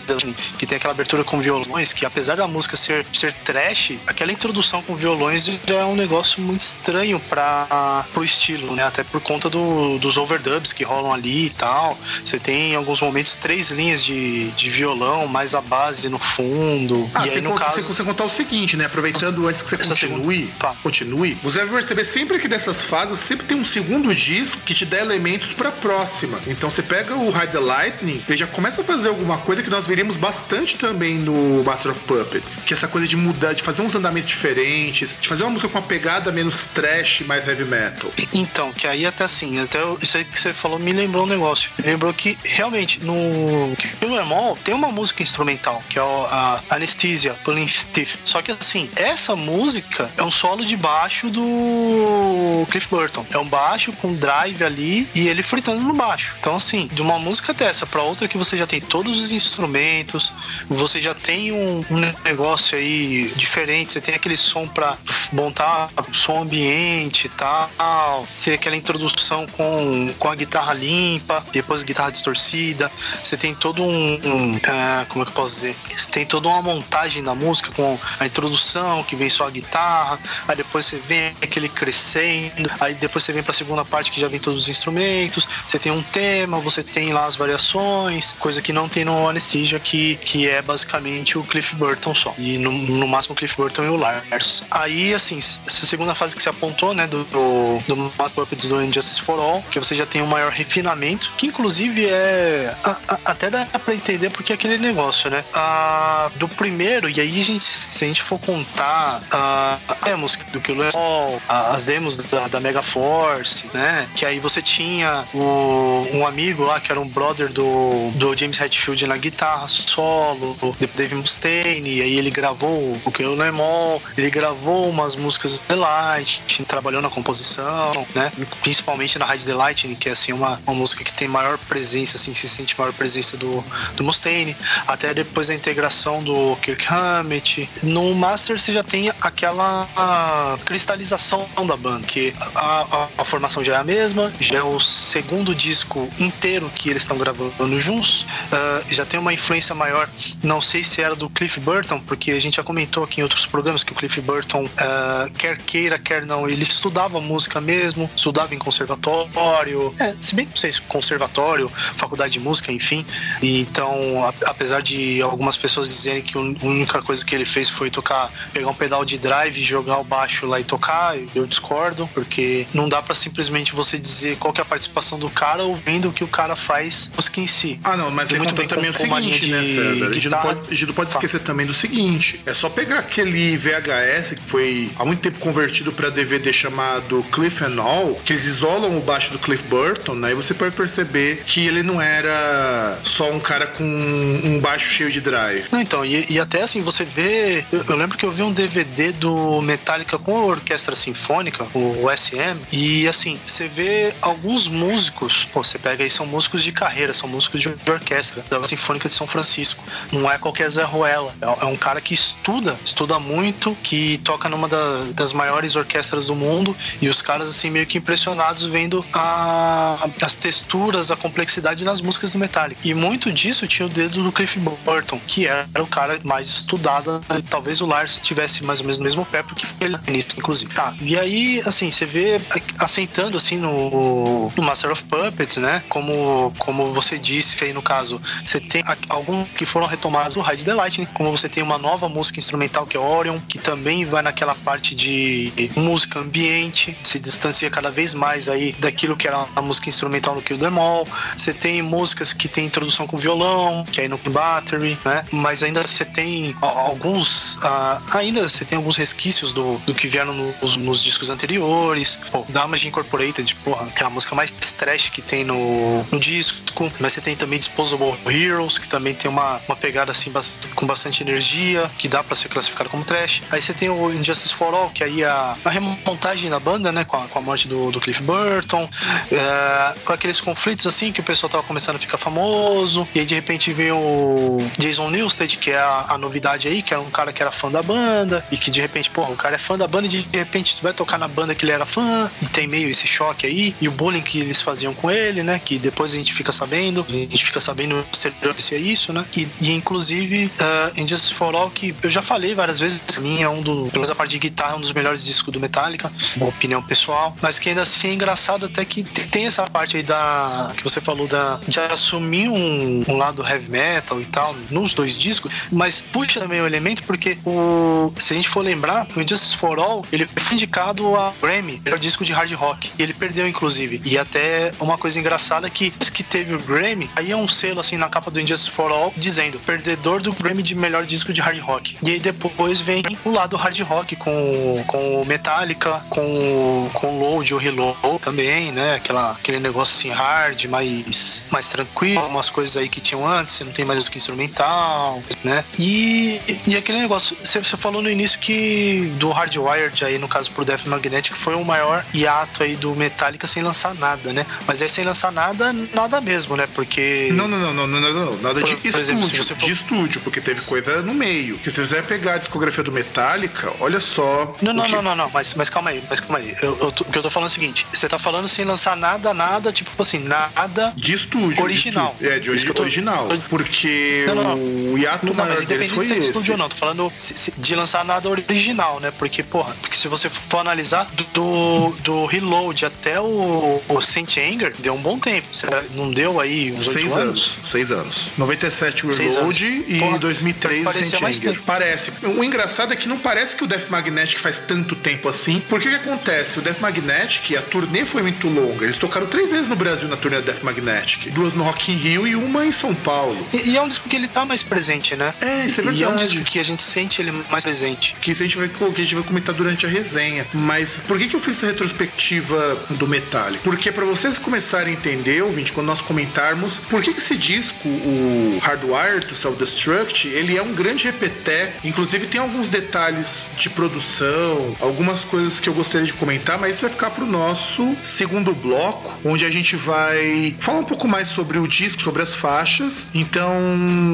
que tem aquela abertura com violões, que apesar da música ser, ser trash, aquela introdução com violões já é um negócio muito estranho para pro estilo, né? Até por conta do, dos overdubs que rolam ali e tal. Você tem em alguns momentos três linhas de, de violão, mais a base no fundo. Ah, e aí, no conta, caso, você, você contar o seguinte, né? Aproveitando antes que você Essa continue, tá. continue, você vai perceber sempre que dessas fases sempre tem um segundo disco que te dá elementos pra próxima. Então você pega o Hide the Lightning, ele já começa a fazer alguma coisa que nós veríamos bastante também no Master of Puppets, que é essa coisa de mudar, de fazer uns andamentos diferentes, de fazer uma música com uma pegada menos trash, mais heavy metal. Então, que aí até assim, até isso aí que você falou me lembrou um negócio. Me lembrou que realmente no Killer Mall tem uma música instrumental, que é a Anesthesia, Pulling Teeth. Só que assim, essa música é um solo de baixo do Cliff Burton. É um baixo com drive ali e ele fritando no baixo. Então, assim, de uma música dessa pra outra que você já tem todos os instrumentos, você já tem um, um negócio aí diferente, você tem aquele som pra montar som ambiente e tal, ser aquela introdução com, com a guitarra limpa, depois guitarra distorcida, você tem todo um, um, ah, como é que eu posso dizer? Você tem toda uma montagem da música com a introdução, que vem só a guitarra, aí depois você vem aquele crescendo, aí depois você vem pra segunda parte que já vem todos os instrumentos, você tem um tema, você tem lá as variações, coisa que não tem no Anesthesia, que, que é basicamente o Cliff Burton só. E no, no máximo o Cliff Burton e o Lars. Aí, assim, essa segunda fase que você apontou, né, do, do, do Master Puppets do Injustice for All, que você já tem um maior refinamento, que inclusive é. a- a- até dá pra entender porque é aquele negócio, né? A, do primeiro, e aí a gente, se a gente for contar a, a demos do Killer All, a- as demos da, da Mega Force, né? Que aí você tinha o, um amigo lá que era um brother do, do James Hetfield na guitarra solo, o Dave Mustaine, e aí ele gravou o Killer Mall, ele gravou umas músicas do The Light, trabalhou na composição, né? Principalmente na Ride the Lightning, que é assim uma, uma música que tem maior presença, assim, se sente maior presença do, do Mustaine, até depois da integração do Kirk Hammett. No Master você já tem aquela a, cristalização da banda, que a, a, a formação já é a mesma, já é o segundo disco inteiro que eles estão gravando juntos, ah, já tem uma influência maior, não sei se era do Cliff Burton, porque a gente já comentou aqui em outros programas que o Cliff Burton, ah, quer queira, quer não, ele estudava música mesmo, estudava em conservatório, é, se bem que não sei se conservatório, faculdade de música, enfim. E então, a- apesar de algumas pessoas dizerem que a única coisa que ele fez foi tocar, pegar um pedal de drive jogar o baixo lá e tocar, eu discordo, porque não dá pra simplesmente você dizer qual que é a participação do cara ouvindo o que o cara faz música em si. Ah, não, mas você muito conta bem também o seguinte, né, César? A gente, não pode, a gente não pode Tá. esquecer também do seguinte: é só pegar aquele VHS que foi há muito tempo convertido pra DVD chamado Cliff and All, que eles isolam o baixo do Cliff Burton, né? E você pode perceber que ele não era só um cara com um baixo cheio de drive. Não, então, e, e até assim, você vê. Eu, eu lembro que eu vi um DVD do Metallica com a orquestra sinfônica, o SM, e assim, você vê alguns músicos, pô, você pega aí, são músicos de carreira, são músicos de orquestra da Sinfônica de São Francisco. Não é qualquer Zé Ruela, é, é um cara que estuda, estuda muito, que toca numa da- das maiores orquestras do mundo, e os caras, assim, meio que impressionados vendo a- as texturas, a complexidade nas músicas do Metallica. E muito disso tinha o dedo do Cliff Burton, que era o cara mais estudado. Talvez o Lars tivesse mais ou menos no mesmo pé, porque ele é pianista, inclusive. Tá, e aí, assim, você vê assentando, assim, no, no Master of Puppets, né? Como, como você disse aí no caso, você tem alguns que foram retomados do Ride the Lightning, como você tem uma nova música instrumental que é Orion, que também vai naquela parte de música ambiente, se distancia cada vez mais aí daquilo que era a música instrumental no Kill Them All. Você tem músicas que tem introdução com violão, que é no Battery, né? Mas ainda você tem alguns, ah, ainda você tem alguns resquícios do, do que vieram nos, nos discos anteriores. Pô, Damage Incorporated, porra, que é a música mais trash que tem no, no disco. Mas você tem também Disposable Heroes, que também tem uma, uma pegada assim com bastante energia, que dá pra ser classificado como trash. Aí você tem o Injustice for All, que aí é a, remontagem da banda, né, com a, com a morte do, do Cliff Burton, é, com aqueles conflitos assim que o pessoal tava começando a ficar famoso, e aí de repente veio o Jason Newsted, que é a, a novidade aí, que era um cara que era fã da banda, e que de repente, porra, o cara é fã da banda e de repente vai tocar na banda que ele era fã e tem meio esse choque aí, e o bullying que eles faziam com ele, né? Que depois a gente fica sabendo, a gente fica sabendo se é isso, né? E, e inclusive, uh, Injustice for All, que eu já falei várias vezes, pra mim é um do, pelo menos a parte de guitarra, um dos melhores discos do Metallica, uma opinião pessoal, mas que ainda assim é engraçado até que tem essa parte aí da, que você falou da, de assumir um, um lado heavy metal e tal, nos dois discos, mas puxa também o elemento porque o, se a gente for lembrar, o Injustice for All, ele foi indicado a Grammy, melhor disco de hard rock, e ele perdeu inclusive, e até uma coisa engraçada é que que teve o Grammy, aí é um selo assim na capa do Injustice for All dizendo perdedor do Grammy de melhor disco de hard rock. E aí depois vem o lado hard rock com, com Metallica, com, com Load, o Reload também, né? Aquela, aquele negócio assim hard, mais, mais tranquilo, umas coisas aí que tinham antes, você não tem mais música instrumental, né? E, e aquele negócio, você, você falou no início que do Hardwired aí, no caso pro Death Magnetic, foi o maior hiato aí do Metallica sem lançar nada, né? Mas aí sem lançar nada, nada mesmo, né? Porque. Não, não, não, não, não, não, não. nada de por, estúdio. Exemplo, for... De estúdio, porque teve coisa no meio. Que se você pegar a discografia do Metallica, olha só. Não, não, que... não, não, não, mas, mas calma aí, mas calma aí. Eu, eu tô, o que eu tô falando é o seguinte: você tá falando sem lançar nada, nada, tipo assim, nada. De estúdio. Original. De estúdio. É, de ori tô... original. Porque não, não, não. o hiato não, maior mas deles foi esse. estúdio não, tô falando de lançar nada original, né? Porque, porra, porque se você for analisar do, do Reload até o, o Saint Anger, deu um bom tempo. Não deu aí uns Seis anos? anos? Seis anos. 97 o Reload e porra, 2003 o Saint Anger. Parece. O engraçado é que não parece que o Death Magnetic faz tanto tempo assim, porque o que acontece? O Death Magnetic, a turnê foi muito longa. Eles tocaram três vezes no Brasil na turnê do Death Magnetic. Duas no Rock in Rio e uma em São Paulo. E, e é um disco que ele tá mais presente, né? É, isso é verdade. E é um disco que a gente sente ele mais presente. Que isso a gente vai, que a gente vai comentar durante a resenha. Mas por que, que eu fiz essa retrospectiva do Metallica? Porque para vocês começarem a entender, ouvinte, quando nós comentarmos, por que, que esse disco, o Hardwire to Self-Destruct, ele é um grande repeté. Inclusive tem alguns detalhes de produção, algumas coisas que eu gostaria de comentar, mas isso vai ficar pro nosso segundo bloco, onde a gente vai falar um pouco mais sobre o disco, sobre as faixas. Então,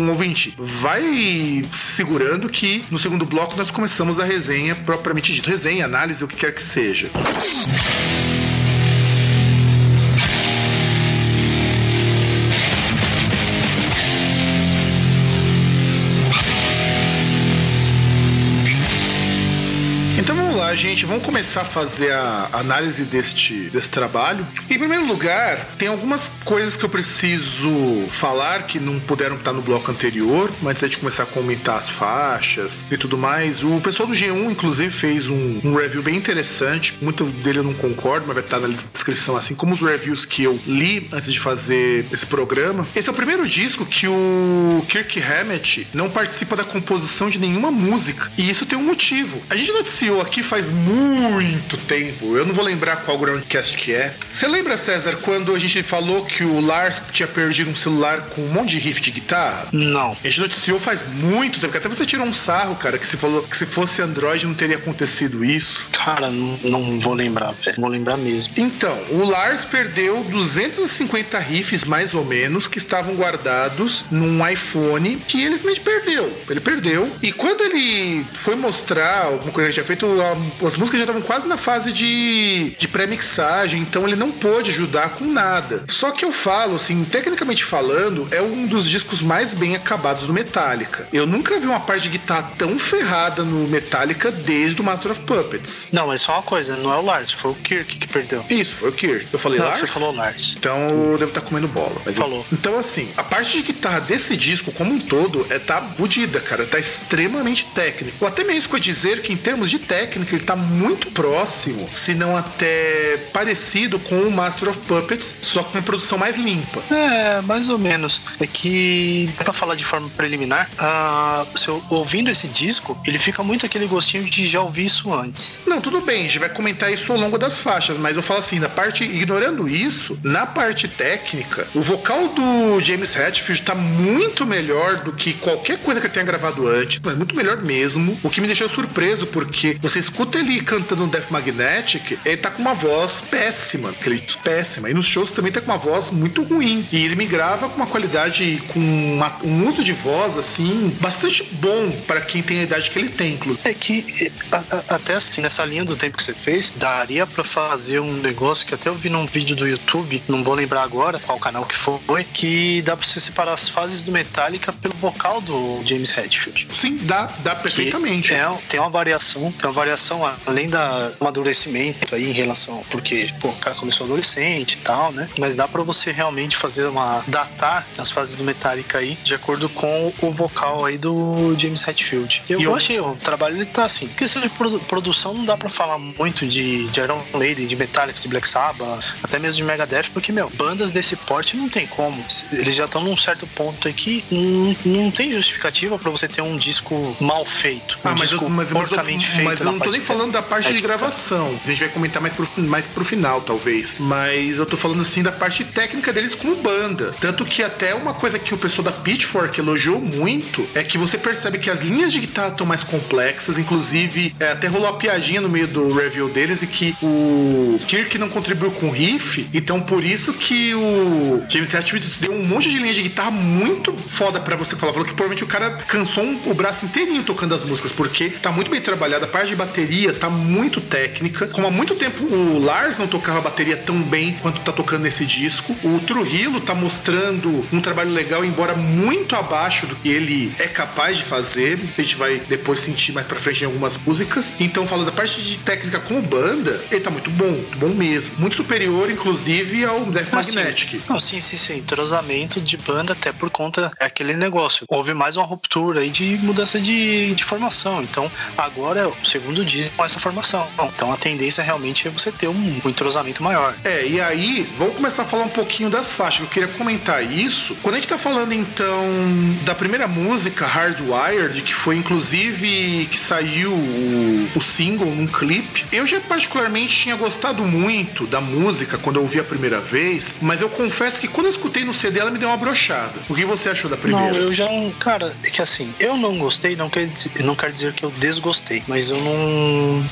ouvinte, vai segurando que no segundo bloco nós começamos a resenha propriamente dito, resenha, análise, o que quer que seja. Gente, vamos começar a fazer a análise deste, desse trabalho. Em primeiro lugar, tem algumas coisas que eu preciso falar que não puderam estar no bloco anterior, mas antes de começar a comentar as faixas e tudo mais. O pessoal do G1, inclusive, fez um, um review bem interessante. Muito dele eu não concordo, mas vai estar na descrição, assim como os reviews que eu li antes de fazer esse programa. Esse é o primeiro disco que o Kirk Hammett não participa da composição de nenhuma música. E isso tem um motivo. A gente noticiou aqui faz faz muito tempo. Eu não vou lembrar qual Groundcast que é. Você lembra, César, quando a gente falou que o Lars tinha perdido um celular com um monte de riff de guitarra? Não. A gente noticiou faz muito tempo, até você tirou um sarro, cara, que você falou que se fosse Android não teria acontecido isso. Cara, não, não vou lembrar, velho. Vou lembrar mesmo. Então, o Lars perdeu 250 riffs, mais ou menos, que estavam guardados num iPhone que ele simplesmente perdeu. Ele perdeu. E quando ele foi mostrar alguma coisa que tinha feito, as músicas já estavam quase na fase de, de pré-mixagem, então ele não pôde ajudar com nada. Só que eu falo, assim, tecnicamente falando, é um dos discos mais bem acabados do Metallica. Eu nunca vi uma parte de guitarra tão ferrada no Metallica desde o Master of Puppets. Não, mas só uma coisa, não é o Lars, foi o Kirk que perdeu. Isso, foi o Kirk. Eu falei não, Lars? Você falou Lars. Então eu devo estar comendo bola. falou. Eu... Então, assim, a parte de guitarra desse disco, como um todo, é tá budida, cara. Tá extremamente técnico. Ou até mesmo dizer que, em termos de técnica, ele tá muito próximo, se não até parecido com o Master of Puppets, só com uma produção mais limpa. É, mais ou menos. É que, para falar de forma preliminar, uh, se eu, ouvindo esse disco, ele fica muito aquele gostinho de já ouvir isso antes. Não, tudo bem, a gente vai comentar isso ao longo das faixas, mas eu falo assim, na parte, ignorando isso, na parte técnica, o vocal do James Hetfield tá muito melhor do que qualquer coisa que ele tenha gravado antes, mas muito melhor mesmo, o que me deixou surpreso, porque você escuta escuta ele cantando no Death Magnetic, ele tá com uma voz péssima, aquele péssima. E nos shows também tá com uma voz muito ruim. E ele me grava com uma qualidade, com uma, um uso de voz, assim, bastante bom para quem tem a idade que ele tem, inclusive. É que a, a, até assim, nessa linha do tempo que você fez, daria para fazer um negócio que até eu vi num vídeo do YouTube, não vou lembrar agora qual canal que foi, que dá pra você separar as fases do Metallica pelo vocal do James Hetfield. Sim, dá, dá perfeitamente. É, tem uma variação, tem uma variação além da amadurecimento aí em relação, porque pô, o cara começou adolescente e tal, né? Mas dá para você realmente fazer uma datar as fases do Metallica aí de acordo com o vocal aí do James Hetfield. Eu, eu... achei o trabalho ele tá assim. Questão de produ produção não dá para falar muito de, de Iron Maiden, de Metallica, de Black Sabbath, até mesmo de Megadeth, porque meu, bandas desse porte não tem como. Eles já estão num certo ponto aqui, não, não tem justificativa para você ter um disco mal feito. Um ah, mas, eu, mas, mas, eu, mas eu não tô nem falando da parte de gravação. A gente vai comentar mais pro, mais pro final, talvez. Mas eu tô falando assim da parte técnica deles como banda. Tanto que até uma coisa que o pessoal da Pitchfork elogiou muito é que você percebe que as linhas de guitarra estão mais complexas. Inclusive, é, até rolou a piadinha no meio do review deles e que o Kirk não contribuiu com o riff. Então, por isso que o James Hetfield deu um monte de linha de guitarra muito foda para você falar. Falou que provavelmente o cara cansou o braço inteirinho tocando as músicas, porque tá muito bem trabalhada. A parte de bateria tá muito técnica. Como há muito tempo o Lars não tocava bateria tão bem quanto tá tocando nesse disco. O Trujillo tá mostrando um trabalho legal, embora muito abaixo do que ele é capaz de fazer. A gente vai depois sentir mais pra frente em algumas músicas. Então, falando da parte de técnica como banda, ele tá muito bom, muito bom mesmo. Muito superior, inclusive, ao Death Magnetic. Sim. Não, sim, sim, sim. Entrosamento de banda, até por conta daquele negócio. Houve mais uma ruptura aí de mudança de, de formação. Então, agora é o segundo com essa formação. Então, a tendência realmente é você ter um, um entrosamento maior. É, e aí, vamos começar a falar um pouquinho das faixas. Eu queria comentar isso. Quando a gente tá falando, então, da primeira música, Hardwired, que foi inclusive que saiu o, o single num clipe, eu já particularmente tinha gostado muito da música quando eu ouvi a primeira vez, mas eu confesso que quando eu escutei no CD ela me deu uma brochada. O que você achou da primeira? Não, eu já. Cara, é que assim, eu não gostei, não quer, dizer, não quer dizer que eu desgostei, mas eu não,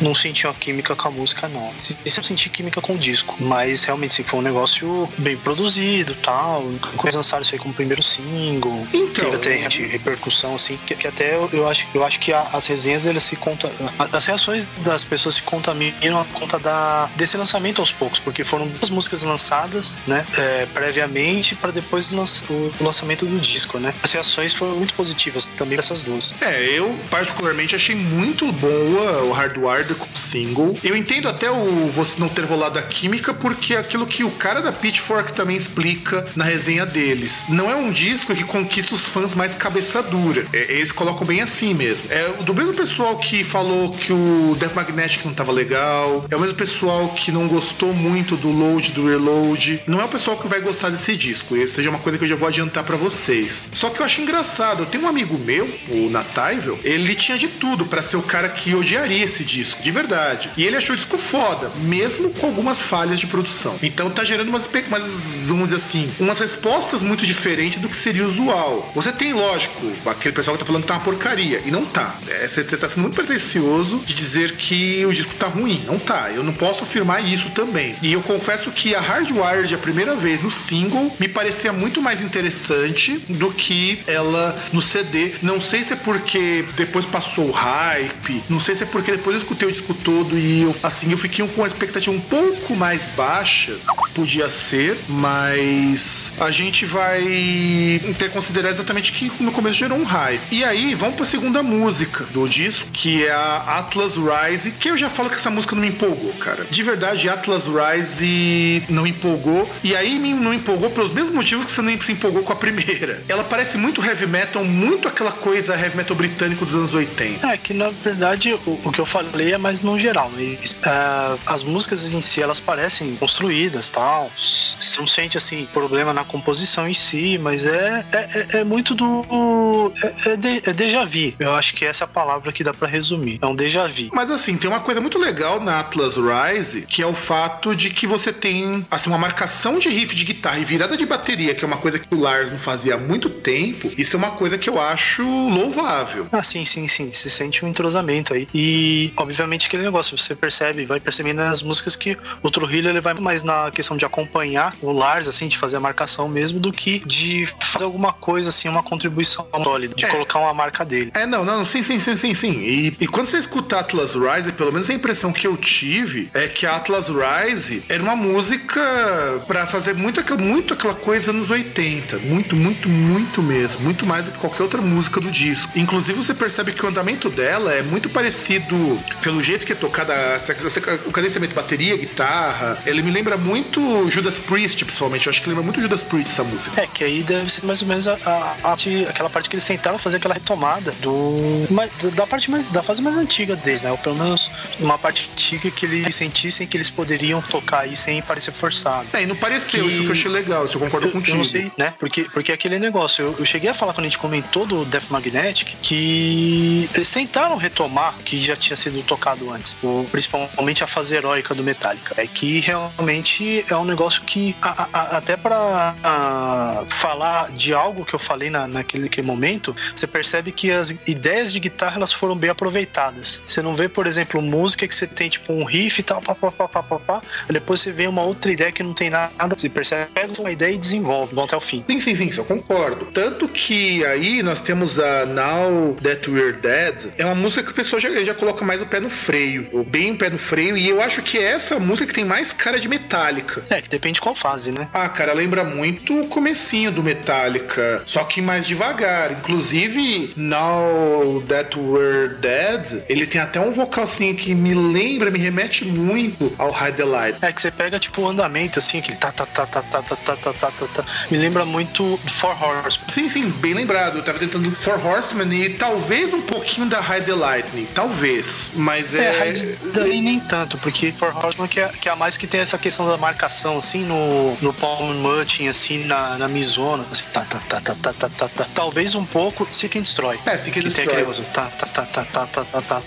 não senti uma química com a música, não. Se, eu senti química com o disco, mas realmente, se foi um negócio bem produzido tal. Eles lançaram isso aí como primeiro single. Então. Teve até repercussão, assim, que, que até eu, eu, acho, eu acho que a, as resenhas eles se contam. As reações das pessoas se contaminam a conta da, desse lançamento aos poucos, porque foram duas músicas lançadas, né? É, previamente para depois o lançamento do disco, né? As reações foram muito positivas também dessas duas. É, eu particularmente achei muito boa o Hardwired com single. Eu entendo até o você não ter rolado a química porque é aquilo que o cara da Pitchfork também explica na resenha deles. Não é um disco que conquista os fãs mais cabeça dura. É, eles colocam bem assim mesmo. É do mesmo pessoal que falou que o Death Magnetic não tava legal, é o mesmo pessoal que não gostou muito do load, do reload. Não é o pessoal que vai gostar desse disco. Essa seja uma coisa que eu já vou adiantar para vocês. Só que eu acho engraçado. Eu tenho um amigo meu, o Natável, ele tinha de tudo para ser o cara que odiaria esse disco, de verdade. E ele achou o disco foda, mesmo com algumas falhas de produção. Então tá gerando umas, umas vamos dizer assim, umas respostas muito diferentes do que seria usual. Você tem, lógico, aquele pessoal que tá falando que tá uma porcaria. E não tá. É, você tá sendo muito pretencioso de dizer que o disco tá ruim. Não tá. Eu não posso afirmar isso também. E eu confesso que a Hardwired, a primeira vez no single, me parecia muito mais interessante do que ela no CD. Não sei se é porque depois passou o hype, não sei se é porque depois eu escutei o disco todo e eu, assim, eu fiquei com uma expectativa um pouco mais baixa. Podia ser, mas a gente vai ter que considerar exatamente que no começo gerou um hype. E aí, vamos pra segunda música do disco, que é a Atlas Rise, que eu já falo que essa música não me empolgou, cara. De verdade, Atlas Rise não empolgou. E aí não empolgou pelos mesmos motivos que você nem se empolgou com a primeira. Ela parece muito heavy metal, muito aquela coisa heavy metal britânico dos anos 80. É, que na verdade o, o que eu falei é mais no geral. Mas, uh, as músicas em si, elas parecem construídas tal tal. Você não sente assim problema na composição em si, mas é, é, é, é muito do. É, é, de, é déjà vu. Eu acho que essa é a palavra que dá para resumir. É um déjà vu. Mas assim, tem uma coisa muito legal na Atlas Rise, que é o fato de que você tem assim, uma marcação de riff de guitarra e virada de bateria, que é uma coisa que o Lars não fazia há muito tempo. Isso é uma coisa que eu acho louvável. Ah, sim, sim, sim. Se sente um entrosamento aí. E, obviamente, aquele negócio, você percebe, vai percebendo nas músicas que o Trujillo ele vai mais na questão de acompanhar o Lars, assim, de fazer a marcação mesmo, do que de fazer alguma coisa, assim, uma contribuição sólida, de é. colocar uma marca dele. É, não, não, sim, sim, sim, sim, sim. E, e quando você escuta Atlas Rise, pelo menos a impressão que eu tive é que a Atlas Rise era uma música para fazer muito, muito aquela coisa nos 80. Muito, muito, muito mesmo. Muito mais do que qualquer outra música do disco. Inclusive, você percebe que o andamento dela é muito parecido pelo jeito que é tocada, o cadenciamento bateria, guitarra. Ele me lembra muito Judas Priest, principalmente. Eu acho que lembra muito Judas Priest essa música. É, que aí deve ser mais ou menos a, a, a aquela parte que eles tentaram fazer aquela retomada do. da parte mais. da fase mais antiga deles, né? Ou pelo menos uma parte antiga que eles sentissem que eles poderiam tocar aí sem parecer forçado. É, e não pareceu, que... isso que eu achei legal, isso eu concordo eu, contigo. Eu não sei, né? Porque, porque aquele negócio, eu, eu cheguei a falar quando a gente comentou do Death Magnetic que eles tentaram retomar que já tinha sido tocado antes, o, principalmente a fase heróica do Metallica. É que realmente é um negócio que, a, a, até para falar de algo que eu falei na, naquele momento, você percebe que as ideias de guitarra elas foram bem aproveitadas. Você não vê, por exemplo, música que você tem tipo um riff e tal, pá, pá, pá, pá, pá, pá, depois você vê uma outra ideia que não tem nada, você percebe, pega uma ideia e desenvolve, vão até o fim. Sim, sim, sim, eu concordo. Tanto que aí nós temos a Now That We're Dead, é uma música que o pessoal já, já coloca mais o pé no freio, ou bem o pé no freio, e eu acho que é essa música que tem mais cara de Metallica. É, que depende de qual fase, né? Ah, cara, lembra muito o comecinho do Metallica, só que mais devagar. Inclusive, Now That We're Dead, ele tem até um vocal assim que me lembra, me remete muito ao High Delight. É que você pega tipo o andamento assim, aquele tá tá tá tá tá tá tá tá tá tá, tá. me lembra muito Four Horsemen. Sim, sim, bem lembrado. Eu tava tentando Four Horsemen e talvez um pouquinho da High the Lightning, talvez, mas é. é daí nem tanto, porque Four Horsemen que é, que é a mais que tem essa questão da marcação assim no no Palm Mutin assim na, na Mizona, assim, tá, tá, tá, tá, tá, tá, tá, tá. Talvez um pouco Seek and Destroy. É, Seek and Destroy. Tem aquele, tá, tá, tá, tá, tá, tá, tá, tá,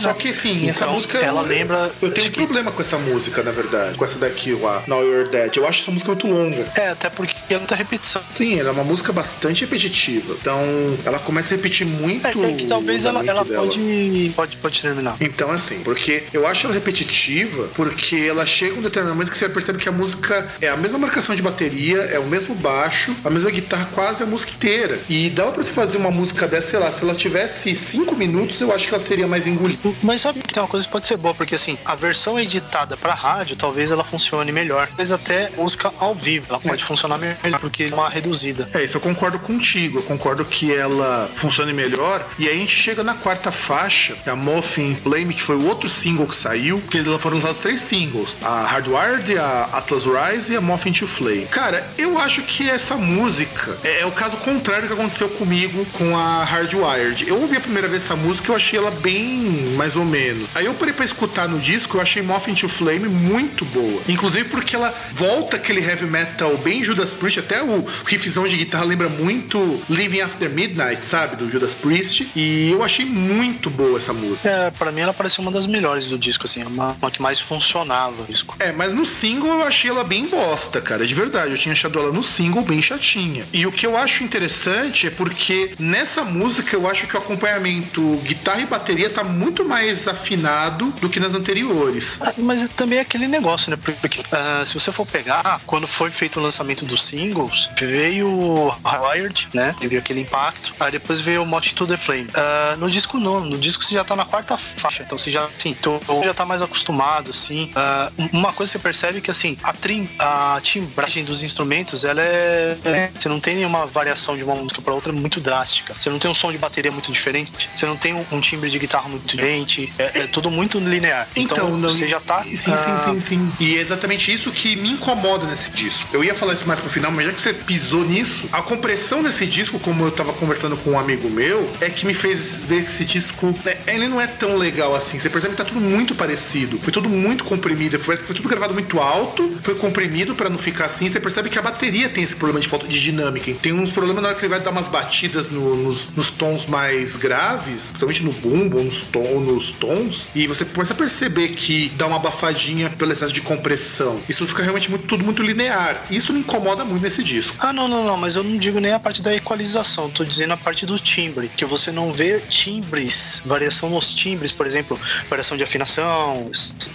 Só que sim, essa música ela lembra eu tenho um problema com essa música, na verdade, com essa daqui, lá, Now You're Dead. Eu acho essa música muito longa. É, até porque é muita repetição. Sim, ela é uma música bastante repetitiva. Então, ela começa a repetir muito. É, é que talvez ela, ela pode, pode, pode terminar. Então, assim, porque eu acho ela repetitiva, porque ela chega um determinado momento que você percebe que a música é a mesma marcação de bateria, é o mesmo baixo, a mesma guitarra, quase a música inteira. E dava pra se fazer uma música dessa, sei lá, se ela tivesse cinco minutos, eu acho que ela seria mais engolida. Mas sabe que tem uma coisa que pode ser boa, porque assim, a versão editada para rádio, talvez ela funcione melhor. Talvez até música ao vivo, ela pode é. funcionar melhor, porque é uma reduzida. É, isso eu concordo contigo. Eu concordo que ela funcione melhor. E aí a gente chega na quarta faixa, a Muffin Flame, que foi o outro single que saiu, porque eles foram lançados três singles: a Hardwired, a Atlas Rise e a Muffin to Flame. Cara, eu acho que essa música é, é o caso contrário que aconteceu comigo com a Hardwired. Eu ouvi a primeira vez essa música, eu achei ela bem mais ou menos. Aí eu parei pra escutar no disco, eu achei Muffin to Flame muito boa. Inclusive porque ela volta aquele heavy metal bem Judas Priest, até o riffzão de guitarra lembra muito Living After Midnight, sabe? Do Judas Priest. E eu achei muito boa essa música. É, pra mim ela pareceu uma das melhores do disco, assim, uma, uma que mais funcionava o disco. É, mas no single eu achei ela bem bosta, cara, de verdade. Eu tinha achado ela no single bem chatinha. E o que eu acho interessante é porque nessa música eu acho que o acompanhamento guitarra e bateria tá muito mais afinado do que nas anteriores. Ah, mas também é aquele negócio, né? Porque uh, se você for pegar, quando foi feito o lançamento dos singles, veio Wired, né? Teve aquele impacto. Aí depois veio o Moth to the Flame. Uh, no disco não, no disco você já tá na quarta faixa. Então você já, assim, já tá mais acostumado, assim. Uh, uma coisa que você percebe é que, assim, a, trim, a timbragem dos instrumentos, ela é, é. Você não tem nenhuma variação de uma música para outra muito drástica. Você não tem um som de bateria muito diferente. Você não tem um, um timbre de guitarra muito diferente. É, é tudo muito linear. Então, então não, você já tá. Sim, sim, sim, sim. E é exatamente isso que me incomoda nesse disco. Eu ia falar isso mais pro final, mas já que você pisou nisso, a compressão desse disco, como eu tava conversando com um amigo meu, é que me fez ver que esse disco. Né, ele não é tão legal assim. Você percebe que tá tudo muito parecido. Foi tudo muito comprimido. Foi, foi tudo gravado muito alto, foi comprimido para não ficar assim. Você percebe que a bateria tem esse problema de falta de dinâmica. Tem uns problemas na hora que ele vai dar umas batidas no, nos, nos, tons mais graves, principalmente no bumbo nos, tom, nos tons, e você começa a perceber que dá uma abafadinha pelo excesso de compressão. Isso fica realmente muito, tudo muito linear. Isso me incomoda muito nesse disco. Ah, não, não, não, mas eu não digo nem a parte da equalização, tô dizendo a parte do timbre, que você não vê timbres, variação nos timbres, por exemplo, variação de afinação,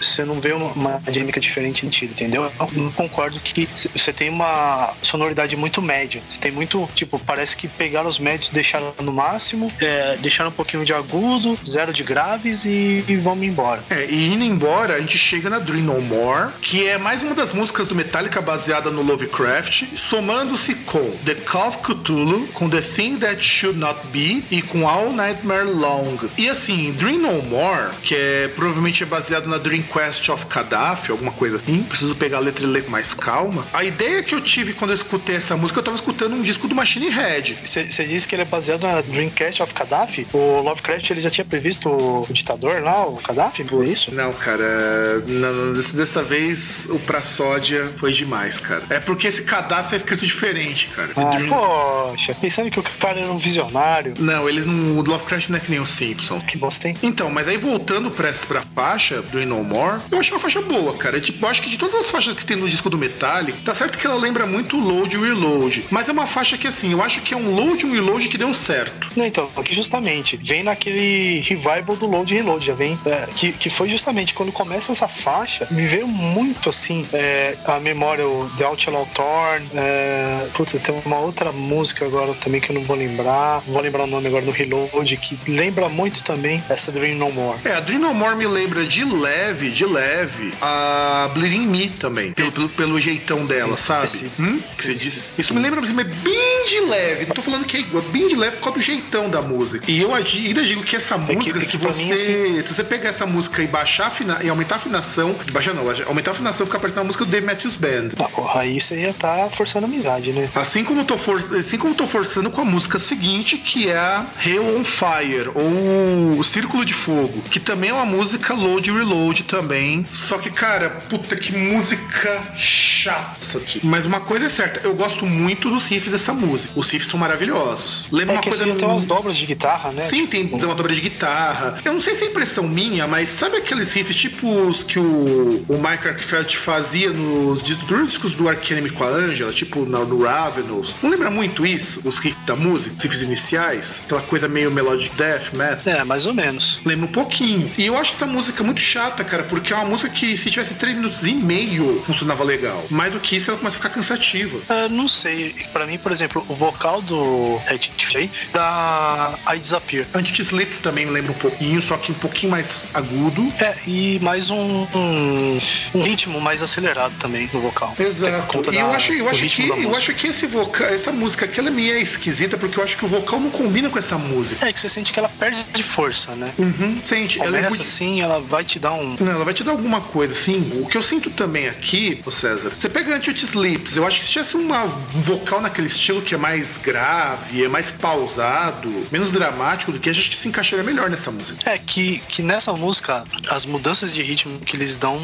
você não vê uma, uma dinâmica diferente no tiro, entendeu? Eu concordo que você tem uma sonoridade muito média. Você tem muito, tipo, parece que pegaram os médios, deixaram no máximo, é, deixaram um pouquinho de agudo, zero de graves e, e vamos embora. É, e indo embora, a gente chega na Dream No More, que é mais uma das músicas do Metallica baseada no Lovecraft, somando-se com The Call of Cthulhu, com The Thing That Should Not Be e com All Nightmare Long. E assim, Dream No More, que é provavelmente é baseado na Dream Quest of Gaddafi, alguma coisa assim, preciso pegar a letra e ler com mais calma. A ideia que eu tive quando eu escutei essa música, eu tava escutando um disco do Machine Head. Você disse que ele é baseado na Dreamcast of Gaddafi? O Lovecraft ele já tinha previsto o ditador lá, o Gaddafi, por isso? Não, cara, não, dessa vez o pra sódia foi demais, cara. É porque esse Gaddafi é escrito diferente, cara. Ah, Dream... poxa, pensando que o cara era um visionário. Não, ele não. O Lovecraft não é que nem o Simpson. Que bosta, hein? Então, mas aí voltando pra, pra faixa do No More, eu achei uma faixa boa, cara. Tipo, eu acho que de todas as faixas que tem no disco do Metallic, tá certo que ela lembra muito Load e Reload. Mas é uma faixa que, assim, eu acho que é um Load e um Reload que deu certo. Não, então, que justamente vem naquele revival do Load e Reload, já vem. É, que, que foi justamente quando começa essa faixa, me veio muito assim é, a memória, The Outlaw Torn. É, puta, tem uma outra música agora também que eu não vou lembrar. Não vou lembrar o nome agora do Reload, que lembra muito também essa Dream No More. É, a Dream No More me lembra de leve, de leve, a Bleeding Me também. Pelo, pelo, pelo jeitão dela, sabe? Sim, hum? Sim, que você disse. Isso me lembra, mas bem de leve. Não tô falando que é igual, bem de leve por causa do jeitão da música. E eu ainda digo que essa música, é que, é que se você. Mim, assim... Se você pegar essa música e baixar afina, e aumentar a afinação. Baixar não, aumentar a afinação ficar apertando a música do Dave Matthews Band. Ah, porra, aí você já tá forçando amizade, né? Assim como eu tô, for... assim como eu tô forçando com a música seguinte, que é a Hell on Fire, ou o Círculo de Fogo, que também é uma música load reload também. Só que, cara, puta que música chata aqui. Mas uma coisa é certa, eu gosto muito dos riffs dessa música. Os riffs são maravilhosos. Lembra é uma coisa. Tem umas dobras de guitarra, né? Sim, tem, tipo... uma dobra de guitarra. Eu não sei se é impressão minha, mas sabe aqueles riffs tipo os que o, o Mike Arkfeld fazia nos discos do Ark Enemy com a Angela, tipo no, no Ravenous? Não lembra muito isso? Os riffs da música, os riffs iniciais? Aquela coisa meio melodic death metal? É, mais ou menos. Lembra um pouquinho. E eu acho essa música muito chata, cara, porque é uma música que se tivesse 3 minutos e meio funcionava legal. Mais do que isso, ela começa a ficar cansativa. É, não sei. Para mim, por exemplo, o vocal do Red aí da I Disappear. Anti Slips também me lembra um pouquinho, só que um pouquinho mais agudo. É, e mais um, um, um ritmo mais acelerado também no vocal. Exato. E eu acho, eu acho que eu acho que esse vocal, essa música aqui ela é meio esquisita porque eu acho que o vocal não combina com essa música. É que você sente que ela perde de força, né? Uhum, sente. Começa ela é muito... assim, ela vai te dar um. Não, ela vai te dar alguma coisa, assim. O que eu sinto também aqui, o César, você pega Anti Sleeps, eu acho que se tivesse uma, um vocal naquele estilo que é mais grave, é mais pausado, menos dramático do que, a gente se encaixaria melhor nessa música. É que, que nessa música, as mudanças de ritmo que eles dão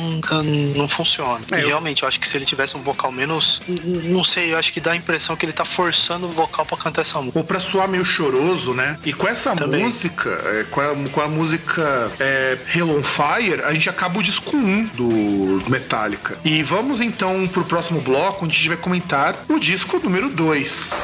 não funcionam. É, e realmente, eu acho que se ele tivesse um vocal menos. Não sei, eu acho que dá a impressão que ele tá forçando o vocal pra cantar essa música. Ou pra soar meio choroso, né? E com essa Também. música, é, com, a, com a música é, Hell on Fire, a gente acaba o disco 1 do Metallica. E vamos então pro próximo bloco, onde a gente vai comentar o disco número 2.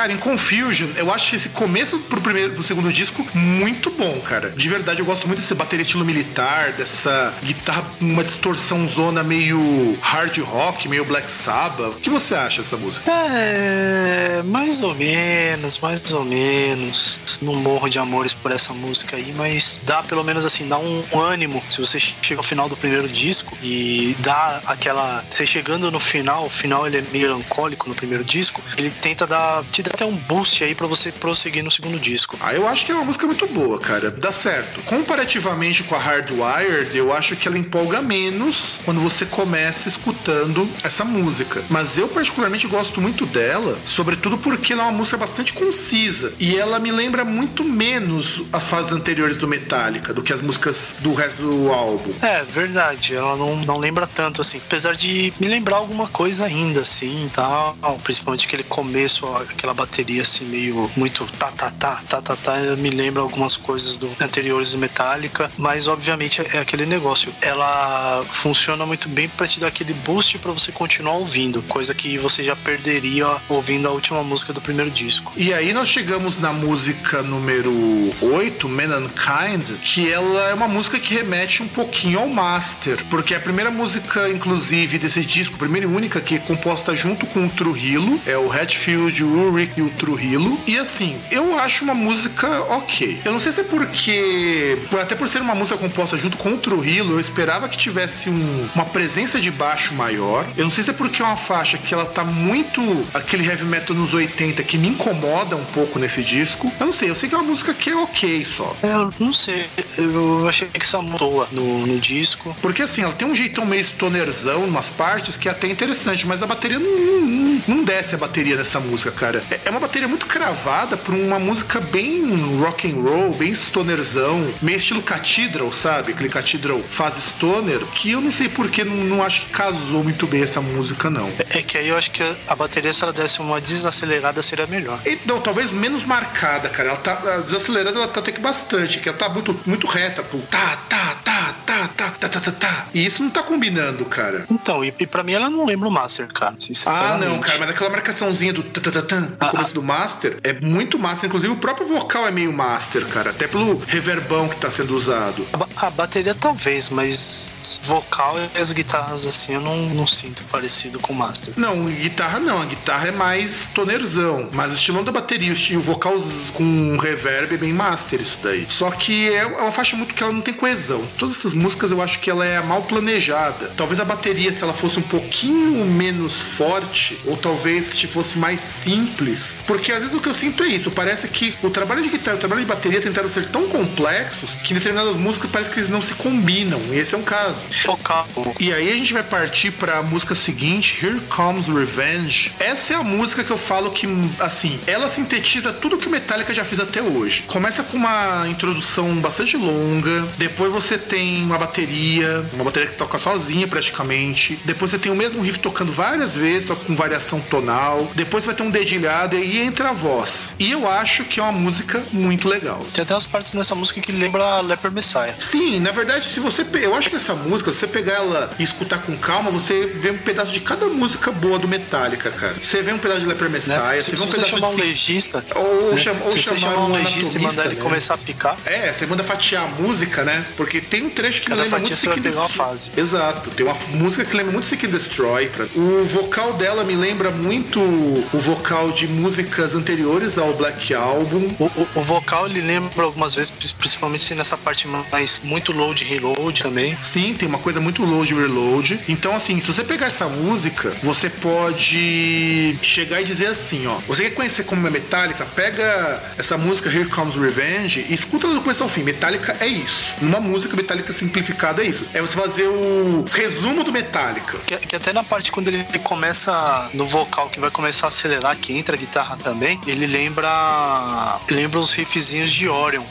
Cara, em Confusion, eu acho esse começo pro primeiro, pro segundo disco muito bom, cara. De verdade, eu gosto muito desse bateria estilo militar, dessa guitarra, uma distorção zona meio hard rock, meio Black Sabbath. O que você acha dessa música? É, mais ou menos, mais ou menos. Não morro de amores por essa música aí, mas dá pelo menos assim, dá um ânimo se você chega ao final do primeiro disco e dá aquela. Você chegando no final, o final ele é melancólico no primeiro disco, ele tenta dar. te até um boost aí para você prosseguir no segundo disco. Ah, eu acho que é uma música muito boa, cara. Dá certo. Comparativamente com a Hardwired, eu acho que ela empolga menos quando você começa escutando essa música. Mas eu particularmente gosto muito dela, sobretudo porque ela é uma música bastante concisa e ela me lembra muito menos as fases anteriores do Metallica do que as músicas do resto do álbum. É, verdade. Ela não, não lembra tanto, assim. Apesar de me lembrar alguma coisa ainda, assim, tal. Principalmente aquele começo, aquela bateria, assim, meio muito tá, tá, tá, tá, tá, tá. Me lembra algumas coisas do anteriores do Metallica. Mas, obviamente, é aquele negócio. Ela funciona muito bem para te dar aquele boost para você continuar ouvindo. Coisa que você já perderia ouvindo a última música do primeiro disco. E aí nós chegamos na música número 8, Mankind, que ela é uma música que remete um pouquinho ao Master, porque é a primeira música, inclusive, desse disco, primeira e única, que é composta junto com o Trujillo, é o Hatfield, o Ulrich e o Trujillo. E assim, eu acho uma música ok. Eu não sei se é porque, até por ser uma música composta junto com o Trujillo, eu esperava que tivesse um, uma presença de baixo maior. Eu não sei se é porque é uma faixa que ela tá muito aquele heavy metal nos 80 que me incomoda um pouco nesse disco. Eu não sei, eu sei que é uma música que é ok só. Eu não sei, eu achei que essa mudou no, no disco. Porque assim, ela tem um jeitão meio stonerzão umas partes que é até interessante, mas a bateria não, não, não desce a bateria nessa música, cara. É, é uma bateria muito cravada por uma música bem rock and roll, bem stonerzão, meio estilo Cathedral, sabe? Aquele Cathedral faz stoner, que eu não sei porque não, não acho que casou muito bem essa música, não. É, é que aí eu acho que a bateria, se ela desse uma desacelerada, seria melhor. E, não, talvez menos marcada, cara. Ela tá desacelerada, ela tá até que bastante, que ela tá muito, muito reta, pô. Tá, tá, tá, tá, tá, tá, tá, tá, tá. E isso não tá combinando, cara. Então, e, e pra mim ela não lembra o Master, cara. Ah, não, cara, mas aquela marcaçãozinha do tá, tá, tá, tá, no ah, começo ah. do Master é muito Master. Inclusive, o próprio vocal é meio Master, cara. Até pelo reverbão que tá sendo usado. A, a bateria talvez, mas vocal e as guitarras, assim, eu não, não sinto parecido com o Master. Não, guitarra não. A guitarra é mais tonerzão. Mas o estilão da bateria, o estilo vocal com reverb é bem Master isso daí. Só que é uma faixa muito que ela não tem coesão. Todas essas músicas eu acho que ela é mal planejada. Talvez a bateria, se ela fosse um pouquinho menos forte, ou talvez se fosse mais simples. Porque às vezes o que eu sinto é isso. Parece que o trabalho de guitarra e o trabalho de bateria tentaram ser tão complexos que em determinadas músicas parece que eles não se combinam. E esse é um caso. E aí a gente vai partir para a música seguinte, Here Comes Revenge. Essa é a música que eu falo que, assim, ela sintetiza tudo que o Metallica já fez até hoje. Começa com uma introdução bastante longa, depois você tem uma bateria, uma bateria que toca sozinha praticamente. Depois você tem o mesmo riff tocando várias vezes, só com variação tonal. Depois vai ter um dedilhado e entra a voz. E eu acho que é uma música muito legal. Tem até umas partes nessa música que lembra Leper Messiah. Sim, na verdade, se você. Eu acho que essa música, se você pegar ela e escutar com calma, você vê um pedaço de cada música boa do Metallica, cara. Você vê um pedaço de Leper né? Messiah, né? você vê um pedaço chamar de. um legista. Ou, né? chama, ou chamar chamar um legista e mandar ele né? começar a picar. É, você manda fatiar a música, né? Porque tem um trecho que Cada me lembra muito Sick pegar uma fase. Exato. Tem uma música que lembra muito Sick Destroy. Pra... O vocal dela me lembra muito o vocal de músicas anteriores ao Black Album. O, o, o vocal ele lembra algumas vezes, principalmente nessa parte mais muito load reload também. Sim, tem uma coisa muito load reload. Então, assim, se você pegar essa música, você pode chegar e dizer assim, ó. Você quer conhecer como é Metallica? Pega essa música Here Comes Revenge e escuta do começo ao fim. Metallica é isso. Numa música Metallica simplificada é isso. É você fazer o resumo do Metallica. Que, que até na parte quando ele começa no vocal, que vai começar a acelerar, que entra a guitarra também, ele lembra. Lembra os riffzinhos de Orion.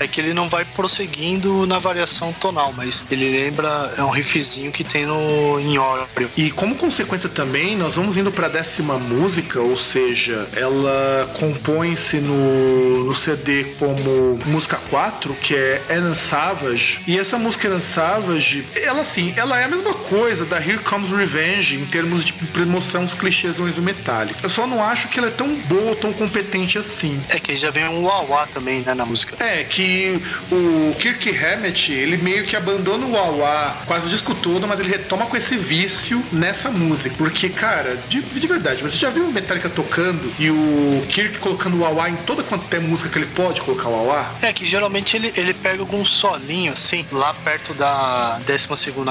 É que ele não vai prosseguindo na variação tonal, mas ele lembra. É um riffzinho que tem no, em Orion. E como consequência também, nós vamos indo pra décima música, ou seja, ela compõe-se no, no CD como música 4, que é Enan Savage. E essa música Enan Savage, ela assim, ela é a mesma coisa da Here Comes Revenge em termos de mostrar uns clichêsões do Metallica. Eu só não acho que ela é tão boa, tão competente assim. É que já vem um wah também, né, na música. É, que o Kirk Hammett, ele meio que abandona o wah quase o disco todo, mas ele retoma com esse vício nessa música. Porque, cara, de, de verdade, você já viu o Metallica tocando e o Kirk colocando o wah em toda quanto é música que ele pode colocar o wah? É, que geralmente ele, ele pega alguns solinhos caminho, assim, lá perto da 12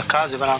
casa, e vai lá.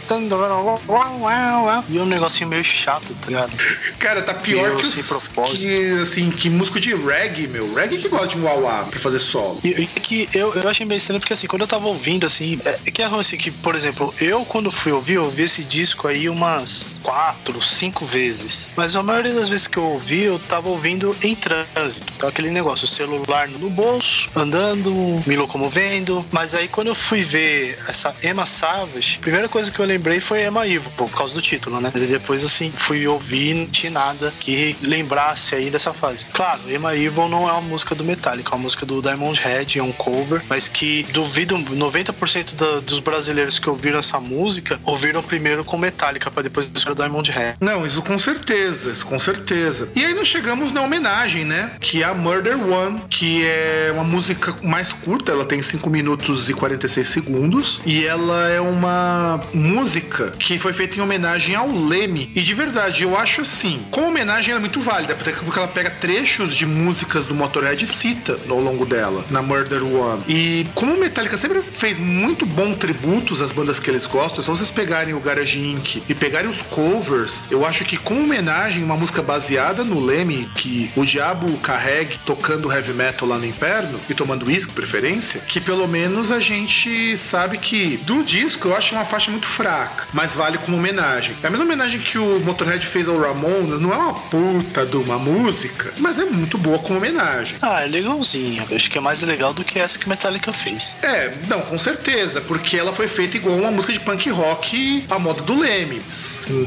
E é um negocinho meio chato, tá ligado? Cara, tá pior Meio que, sem os, propósito. que, assim, que músico de reggae, meu. Reggae que gosta de wah pra fazer solo. E, e que eu, eu achei meio estranho porque assim, quando eu tava ouvindo, assim, é, é que é ruim assim, que, por exemplo, eu quando fui ouvir, eu ouvi esse disco aí umas quatro, cinco vezes. Mas a maioria das vezes que eu ouvi, eu tava ouvindo em trânsito. Então aquele negócio, o celular no bolso, andando, me locomovendo. Mas aí quando eu fui ver essa Emma Savage, a primeira coisa que eu lembrei foi Emma Ivo, por causa do título, né? Mas depois, assim, fui ouvir e não tinha nada que lembrasse aí dessa fase. Claro, Emma Evil não é uma música do Metallica, é uma música do Diamond Head, é um cover, mas que duvido 90% da- dos brasileiros que ouviram essa música ouviram primeiro com Metallica, pra depois o Diamond Head. Não, isso com certeza, isso com certeza. E aí nós chegamos na homenagem, né? Que é a Murder One, que é uma música mais curta, ela tem 5 minutos e 46 segundos. E ela é uma música que foi feita em homenagem ao Leme. E de verdade, eu acho assim, como homenagem ela é muito válida, porque ela pega trechos de músicas do Motorhead e cita ao longo dela, na Murder One. E como o Metallica sempre fez muito bom tributos às bandas que eles gostam, só vocês pegarem o Garage Inc. e pegarem os covers, eu acho que como homenagem, uma música baseada no Leme, que o diabo carregue tocando heavy metal lá no inferno e tomando uísque, preferência, que pelo menos a gente sabe que do disco eu acho uma faixa muito fraca, mas vale como homenagem. É a mesma homenagem que o Motorhead fez ao Ramones, não é uma puta de uma música, mas é muito boa como homenagem. Ah, é legalzinha. Eu acho que é mais legal do que essa que Metallica fez. É, não, com certeza, porque ela foi feita igual uma música de punk rock à moda do Leme.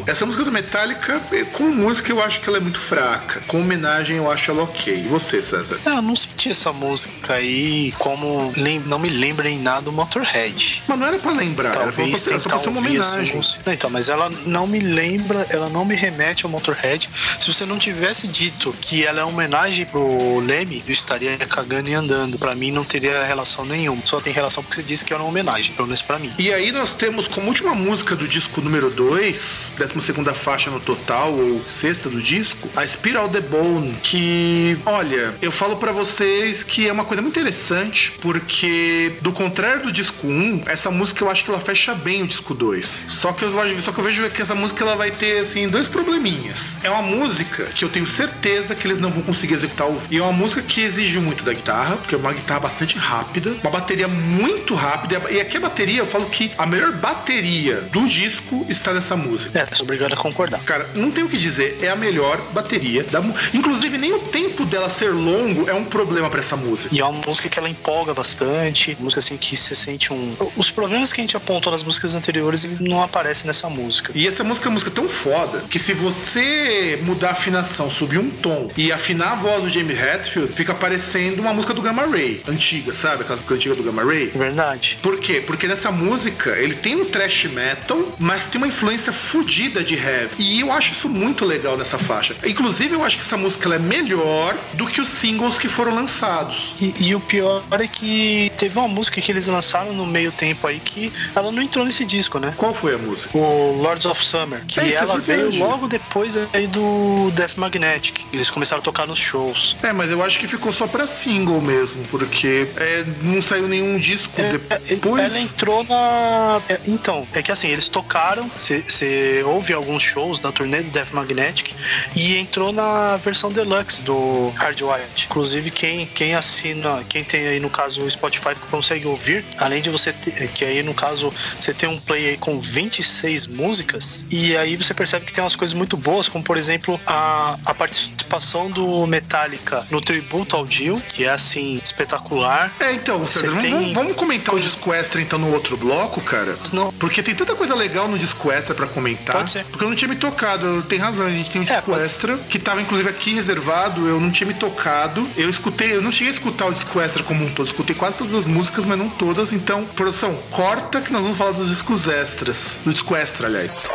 Essa música do Metallica, eh, como música, eu acho que ela é muito fraca. Com homenagem, eu acho ela ok. E você, César? Ah, eu não senti essa música aí como lem- não me lembra em nada o Motorhead. Mas não era pra lembrar, era, pra, Talvez era só pra uma essa homenagem. música. Não, Então, mas ela não me lembra, ela não me remete ao Motorhead. Se você não tivesse dito que ela é uma homenagem pro Leme, eu estaria cagando e andando. Pra mim não teria relação nenhuma. Só tem relação porque você disse que era uma homenagem, pelo menos pra mim. E aí nós temos como última música do disco número 2, 12 faixa no total, ou sexta do disco, a Spiral the Bone, que, olha, eu falo pra vocês que é uma coisa muito interessante, porque do contrário do disco 1, essa música eu acho que ela fecha bem o disco 2. Só que eu, só que eu vejo que essa música ela vai ter, assim, dois probleminhas. É uma música que eu tenho certeza que eles não vão conseguir executar ao vivo. E é uma música que exige muito da guitarra, porque é uma guitarra bastante rápida, uma bateria muito rápida. E aqui a bateria, eu falo que a melhor bateria do disco está nessa música. É, sou obrigado a concordar. Cara, não tem o que dizer, é a melhor bateria da música. Inclusive, nem o tempo dela ser longo é um problema pra essa música. E é uma música que ela empolga bastante, música assim que você sente um. Os problemas que a gente apontou nas músicas anteriores não aparecem nessa música. E essa música é uma música tão foda que se você mudar a afinação, subir um tom e afinar a voz do Jamie Hetfield, fica parecendo uma música do Gamma Ray, antiga, sabe? Aquela música antiga do Gamma Ray. Verdade. Por quê? Porque nessa música ele tem um thrash metal, mas tem uma influência fodida de heavy. E eu acho isso muito legal nessa faixa. Inclusive, eu acho que essa música é melhor do que os singles que foram lançados. E, e o pior é que teve uma música que eles lançaram no meio tempo aí que ela não entrou nesse disco, né? Qual foi a música? O Lords of Summer, que É, é ela veio logo depois aí do Death Magnetic. Eles começaram a tocar nos shows. É, mas eu acho que ficou só pra single mesmo, porque é, não saiu nenhum disco É, depois. Ela entrou na. é, então, é que assim, eles tocaram, você ouve alguns shows da turnê do Death Magnetic e entrou na versão deluxe do Hardwired. Inclusive, quem, quem assina, quem tem aí no caso o Spotify consegue ouvir, além de você ter, que aí no caso você tem um play aí com 26 músicas, e aí você percebe que tem umas coisas muito boas, como por exemplo a, a participação do Metallica no tributo ao Dio, que é assim, espetacular. É, então, César, tem vamos- vamos comentar o disco extra então no outro bloco, cara? Não, Porque tem tanta coisa legal no disco extra pra comentar. Pode ser. Porque eu não tinha me tocado. Tem razão, a gente tem um É, disco pode- extra que tava inclusive aqui reservado. Eu não tinha me tocado. Eu escutei, eu não cheguei a escutar o disco extra como um todo. Escutei quase todas as músicas, mas não todas. Então, produção, corta que nós vamos falar dos discos extras. Do disco extra, aliás.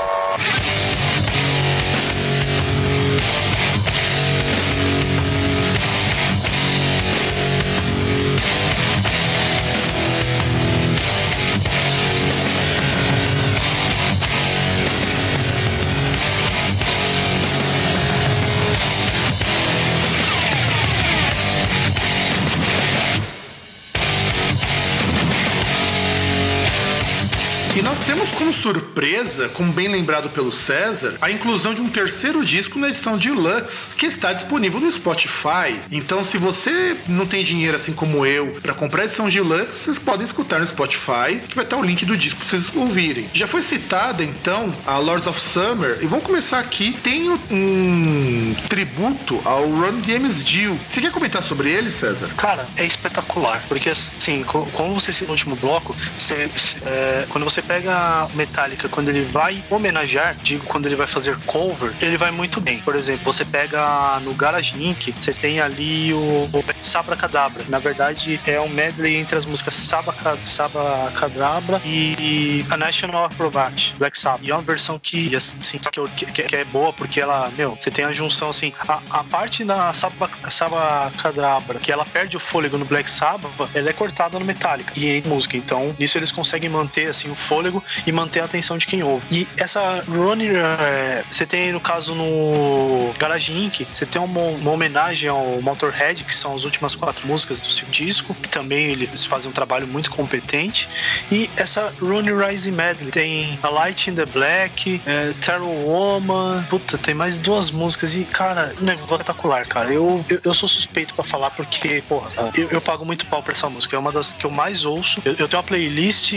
Surpresa, como bem lembrado pelo César, a inclusão de um terceiro disco na edição deluxe, que está disponível no Spotify. Então, se você não tem dinheiro assim como eu para comprar a edição deluxe, vocês podem escutar no Spotify, que vai estar o link do disco para vocês ouvirem. Já foi citada então a Lords of Summer e vamos começar aqui. Tem um tributo ao Run James Dio. Você quer comentar sobre ele, César? Cara, é espetacular, porque assim, como você citou no último bloco, você, é, quando você pega Metallica, quando ele vai homenagear, digo, quando ele vai fazer cover, ele vai muito bem. Por exemplo, você pega no Garage Inc., você tem ali o, o Sabra Cadabra. Na verdade, é um medley entre as músicas Sabra, Sabra Cadabra e a National Acrobat, Black Sabbath. E é uma versão que, assim, que, que, que, é boa porque ela, meu, você tem a junção, assim, a, a parte na Sabra, Sabra Cadabra, que ela perde o fôlego no Black Sabbath, ela é cortada no Metallica e em música. Então, nisso eles conseguem manter, assim, o fôlego e manter a atenção de quem ouve. E essa Ronnie, é, você tem, no caso, no Garage Inc., você tem uma, uma, homenagem ao Motorhead, que são as últimas quatro músicas do seu disco, que também eles fazem um trabalho muito competente. E essa Ronnie Rising Medley tem A Light in the Black, é, Terror Woman, puta, tem mais duas músicas e, cara, um negócio espetacular, cara. Eu, eu, eu sou suspeito para falar porque, porra, eu, eu, pago muito pau pra essa música. É uma das que eu mais ouço. Eu, eu tenho uma playlist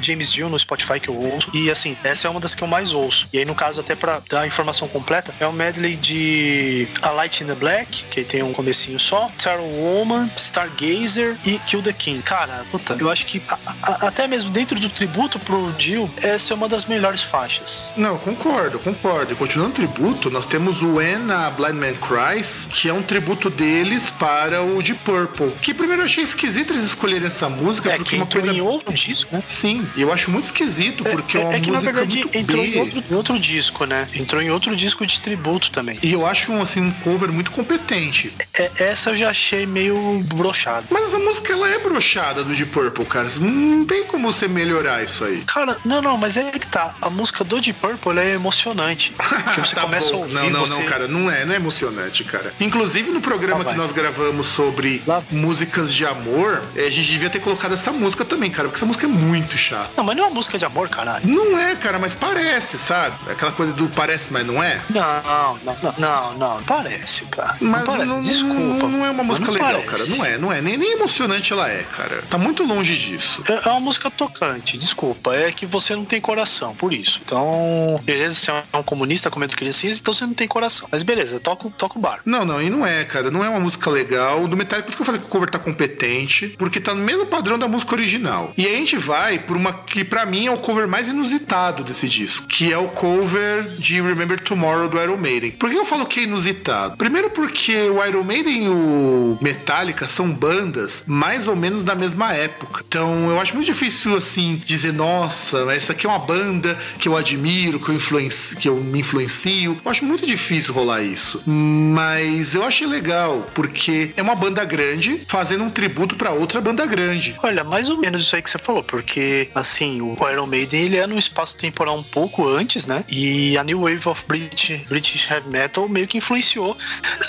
James Dio no Spotify que eu ouço. E assim, essa é uma das que eu mais ouço. E aí, no caso, até pra dar a informação completa, é um medley de A Light in the Black, que tem um comecinho só, Terror Woman, Stargazer e Kill the King. Cara, puta, eu acho que a, a, até mesmo dentro do tributo pro Dio, essa é uma das melhores faixas. Não, concordo, concordo. E continuando o tributo, nós temos o When a Blind Man Cries, que é um tributo deles para o Deep Purple. Que primeiro eu achei esquisito eles escolherem essa música, é, porque que uma coisa. em outro disco, né? Sim, eu acho muito esquisito, porque é, é uma é que, música. Na verdade, muito entrou B. em outro, em outro disco, né? Entrou em outro disco de tributo também. E eu acho assim, um cover muito competente. É, essa eu já achei meio brochada. Mas essa música ela é brochada do Deep Purple, cara. Não tem como você melhorar isso aí. Cara, não, não, mas é que tá. A música do Deep Purple é emocionante. Porque você tá começa bom. a ouvir. Não, não, você... não, cara. Não é, não é emocionante, cara. Inclusive no programa Lá que nós gravamos sobre Lá- músicas de amor, eh, a gente devia ter colocado essa música também, cara. Porque essa música é muito chata. Não, mas não é uma música de amor, caralho. Não é, cara, mas parece, sabe? Aquela coisa do parece, mas não é. Não, não, não, não, não, parece, cara. Mas não parece. não, Desculpa. não é uma música legal, parece. cara. Não é, não é. Nem, nem emocionante ela é, cara. Tá muito longe disso. É é uma música tocante, desculpa. É que você não tem coração, por isso. Então, beleza, você é um comunista comendo criancinhas, então você não tem coração. Mas beleza, toca, toca o bar. Não, não, e não é, cara. Não é uma música legal. Do Metallica, por isso que eu falei que o cover tá competente, porque tá no mesmo padrão da música original. E aí a gente vai por uma que pra mim é o cover mais inusitado desse disco, que é o cover de Remember Tomorrow do Iron Maiden. Por que eu falo que é inusitado? Primeiro porque o Iron Maiden e o Metallica são bandas mais ou menos da mesma época. Então eu acho muito difícil assim dizer, nossa, essa aqui é uma banda que eu admiro, que eu, influenci, que eu me influencio. Eu acho muito difícil rolar isso. Mas eu achei legal, porque é uma banda grande fazendo um tributo pra outra banda grande. Olha, mais ou menos isso aí que você falou, porque, assim, o Iron Maiden, ele é num espaço temporal um pouco antes, né? E a New Wave of British, British Heavy Metal meio que influenciou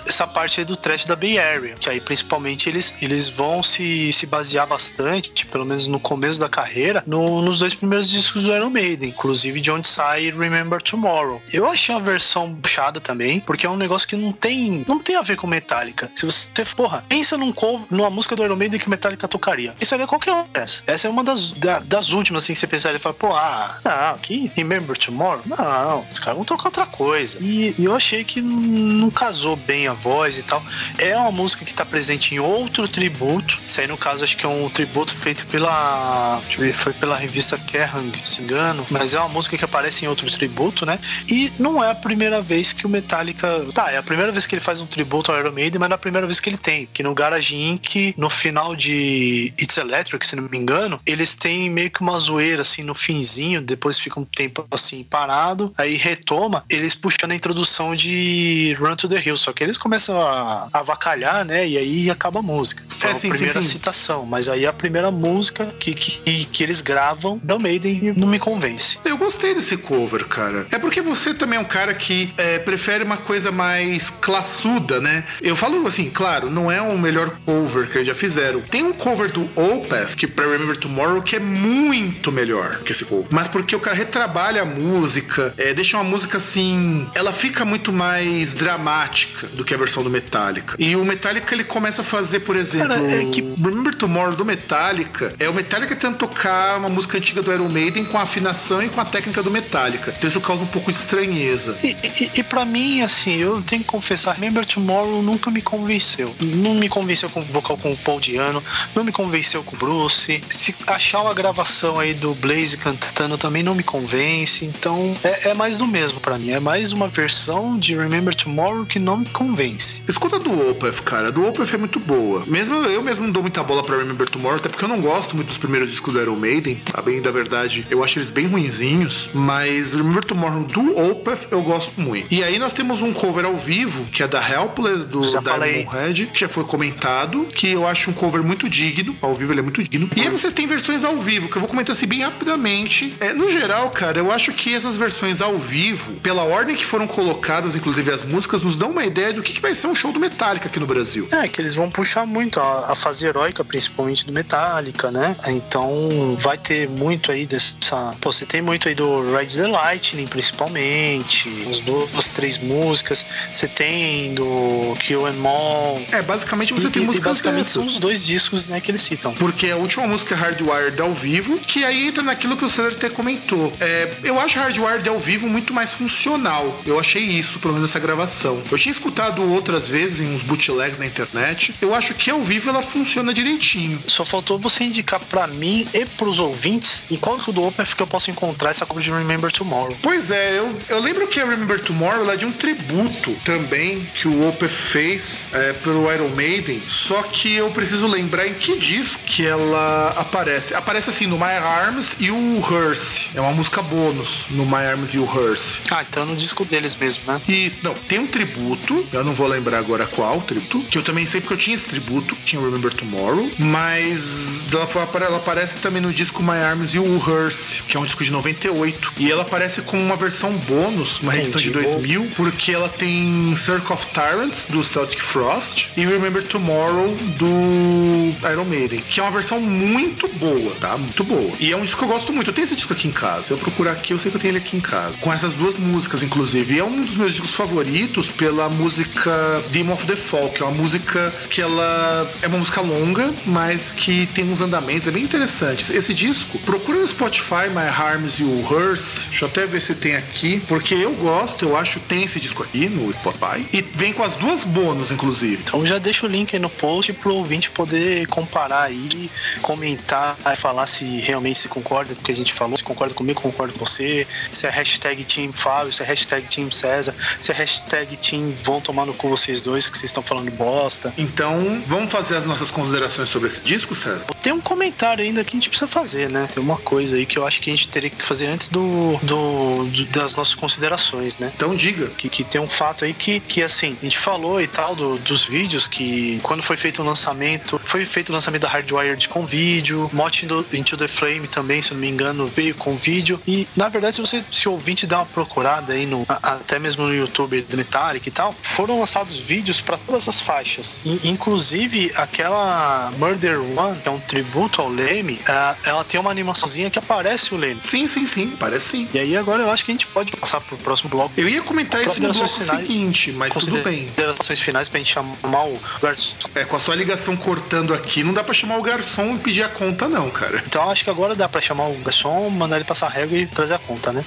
essa parte aí do trash da Bay Area, que aí, principalmente, eles, eles vão se, se basear bastante, tipo, pelo menos no começo da carreira, no- nos dois primeiros discos do Iron Maiden, inclusive de onde sai Remember Tomorrow. Eu achei a versão puxada também, porque é um negócio que não tem não tem a ver com Metallica. Se você, porra, pensa num cover, numa música do Iron Maiden que Metallica tocaria. Pensaria qualquer uma dessa. Essa é uma das, da- das últimas, assim, que você pensaria e fala, pô, ah, não, que Remember Tomorrow? Não, os caras vão tocar outra coisa. E, e eu achei que não casou bem a voz e tal. É uma música que tá presente em outro tributo. Isso aí, no caso, acho que é um tributo feito pela. Deixa eu ver, foi pela revista Kerrang, se engano. Mas é uma música que aparece em outro tributo, né? E não é a primeira vez que o Metallica. Tá, é a primeira vez que ele faz um tributo ao Iron Maiden, mas não é a primeira vez que ele tem. Que no Garage Inc., no final de It's Electric, se não me engano, eles têm meio que uma zoeira assim no finzinho, depois fica um tempo assim parado, aí retoma, eles puxando a introdução de Run to the Hill. Só que eles começam a avacalhar, né? E aí acaba a música. Foi É, a sim, sim, primeira sim. citação, mas aí a primeira música que, que, que eles gravam Iron Maiden não me convence. Eu gostei desse cover, cara. É porque você também é um cara que é, prefere uma coisa mais classuda, né? Eu falo assim, claro, não é o melhor cover que eles já fizeram. Tem um cover do Opeth, que pra Remember Tomorrow, que é muito melhor que esse cover. Mas porque o cara retrabalha a música, é, deixa uma música assim. Ela fica muito mais dramática do que a versão do Metallica. E o Metallica ele começa a fazer, por exemplo, Cara, é que- Remember Tomorrow do Metallica. É o Metallica tentando tocar uma música antiga do Iron Maiden com a afinação e com a técnica do Metallica. Então isso causa um pouco de estranheza. E, e, e pra mim, assim, eu tenho que confessar, Remember Tomorrow nunca me convenceu. Não me convenceu com o vocal com o Paul Diano, não me convenceu com o Bruce. Se achar uma gravação aí do Blaze cantando também não me convence. Então é, é mais do mesmo pra mim. É mais uma versão de Remember Tomorrow que não me convence. Escuta do Opeth, cara. Do Opeth é muito boa. Mesmo eu mesmo não dou muita bola pra Remember Tomorrow, até porque eu não gosto muito dos primeiros discos do Iron Maiden. A bem da verdade, eu acho eles bem ruinzinhos. Mas Remember Tomorrow do Opeth eu gosto muito. E aí nós temos um cover ao vivo, que é da Helpless, do Já. Diamond Head, que já foi comentado, que eu acho um cover muito digno. Ao vivo ele é muito digno. E aí você tem versões ao vivo, que eu vou comentar assim bem rapidamente. É, no geral, cara, eu acho que essas versões ao vivo, pela ordem que foram colocadas, inclusive as músicas, nos dão uma ideia do que, que vai ser um show do Metallica aqui no Brasil. É, que eles vão puxar muito a, a fase heróica, principalmente do Metallica, né? Então vai ter muito aí dessa. Pô, você tem muito aí do Ride the Lightning, principalmente. Uns duas, três músicas. Você tem do Kill and Maul. É, basicamente você E- tem e músicas basicamente dessas. são os dois discos né, que eles citam. Porque a última música é Hardwired ao vivo, que aí entra naquilo que o César até comentou. É, eu acho Hardwired ao vivo muito mais funcional. Eu achei isso, pelo menos nessa gravação. Eu tinha escutado outras vezes em uns bootlegs na internet. Eu acho que ao vivo ela funciona direitinho. Só faltou você indicar pra mim e pros ouvintes em qual do Opeth que eu posso encontrar essa cover de Remember Tomorrow. Pois é, eu, eu lembro que a Remember Tomorrow é de um tributo também que o Opeth fez é, pelo Iron Maiden. Só que eu preciso lembrar em que disco que ela aparece. Aparece assim no My Arms e o Hearse. É uma música bônus no My Arms e o Hearse. Ah, então é no disco deles mesmo, né? E, não, tem um tributo, eu não vou lembrar agora qual tributo, que eu também sei porque eu tinha esse tributo, tinha o Remember Tomorrow, mas ela, foi- ela aparece também no disco My Arms e o Hearse, que é um disco de 98. E ela aparece com uma versão bônus, uma reedição de Entendi. 2000, porque ela tem Circle of Tyrants, do Celtic Frost, e Remember Tomorrow, do Iron Maiden, que é uma versão muito boa, tá? Muito boa. E é um disco que eu gosto muito. Eu tenho esse disco aqui em casa. Eu procurar aqui, eu sei que eu tenho ele aqui em casa. Com essas duas músicas, inclusive. E é um dos meus discos favoritos pela música Demon of the Fall, que é uma música que ela é uma música longa, mas que tem uns andamentos, é bem interessante. Esse disco, procura no Spotify My Harms e o Hearse. Deixa eu até ver se tem aqui, porque eu gosto, eu acho que tem esse disco aqui no Spotify. E vem com as duas bônus, inclusive. Então já deixa o link aí no post pro ouvinte poder comparar aí, comentar falar se realmente se concorda com o que a gente falou, se concorda comigo, concorda com você, se é hashtag Team Fábio, se é hashtag Team César, se é hashtag Team vão tomar no cu vocês dois que vocês estão falando bosta. Então, vamos fazer as nossas considerações sobre esse disco, César? Tem um comentário ainda que a gente precisa fazer, né? Tem uma coisa aí que eu acho que a gente teria que fazer antes do, do, do- das nossas considerações, né? Então diga. que, que tem um fato aí que, que assim, a gente falou e tal do- dos vídeos que quando foi feito o lançamento, foi feito o lançamento da Hardwired com vídeo, Moth Into- Into the Flame também, se eu não me engano, veio com vídeo. E na verdade, se você, se ouvinte der uma procurada aí no, até mesmo no YouTube do Metallic e tal, foram lançados vídeos para todas as faixas. E, inclusive aquela Murder One, que é um tributo ao Leme, ah, ela tem uma animaçãozinha que aparece o Leme. Sim, sim, sim, parece sim. E aí agora eu acho que a gente pode passar pro próximo bloco. Eu ia comentar isso no bloco finais. seguinte, mas tudo bem. Considerações finais pra gente chamar o garçom. É, com a sua ligação cortando aqui, não dá pra chamar o garçom e pedir a conta, não, cara. Então acho que agora dá pra chamar o garçom, mandar ele passar a régua e trazer a conta, né?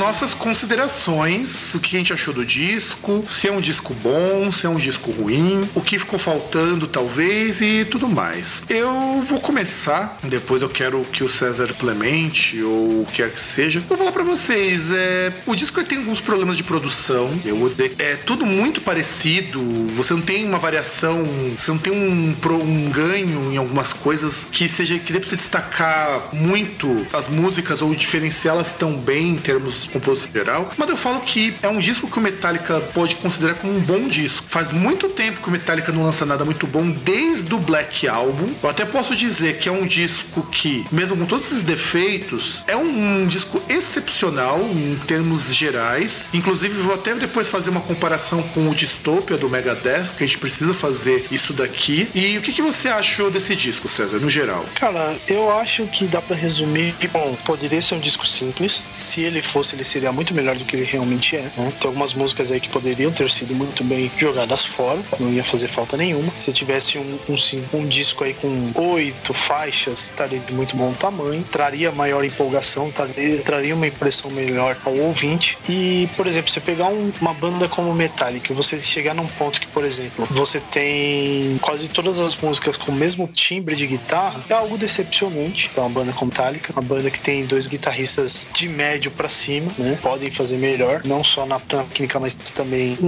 Nossas considerações. O que a gente achou do disco, se é um disco bom, se é um disco ruim, o que ficou faltando, talvez, e tudo mais. Eu vou começar, depois eu quero que o César implemente, ou o que quer que seja. Vou falar pra vocês, é, o disco tem alguns problemas de produção. Eu vou dizer, é tudo muito parecido. Você não tem uma variação, você não tem um, um ganho em algumas coisas que seja que dê pra você destacar muito as músicas ou diferenciá-las tão bem em termos composição geral, mas eu falo que é um disco que o Metallica pode considerar como um bom disco. Faz muito tempo que o Metallica não lança nada muito bom, desde o Black Album. Eu até posso dizer que é um disco que, mesmo com todos esses defeitos, é um, um disco excepcional em termos gerais. Inclusive, vou até depois fazer uma comparação com o Dystopia do Megadeth, que a gente precisa fazer isso daqui. E o que, que você achou desse disco, César, no geral? Cara, eu acho que dá para resumir bom, poderia ser um disco simples. Se ele fosse, ele seria muito melhor do que ele realmente é. Né? Tem algumas músicas aí que poderiam ter sido muito bem jogadas fora, não ia fazer falta nenhuma. Se tivesse um, um, um disco aí com oito faixas, estaria de muito bom tamanho, traria maior empolgação, traria, traria uma impressão melhor ao ouvinte. E, por exemplo, você pegar um, uma banda como Metallica, você chegar num ponto que, por exemplo, você tem quase todas as músicas com o mesmo timbre de guitarra, é algo decepcionante para uma banda como Metallica, uma banda que tem dois guitarristas de médio para cima, né? Podem fazer melhor, não só na técnica, mas também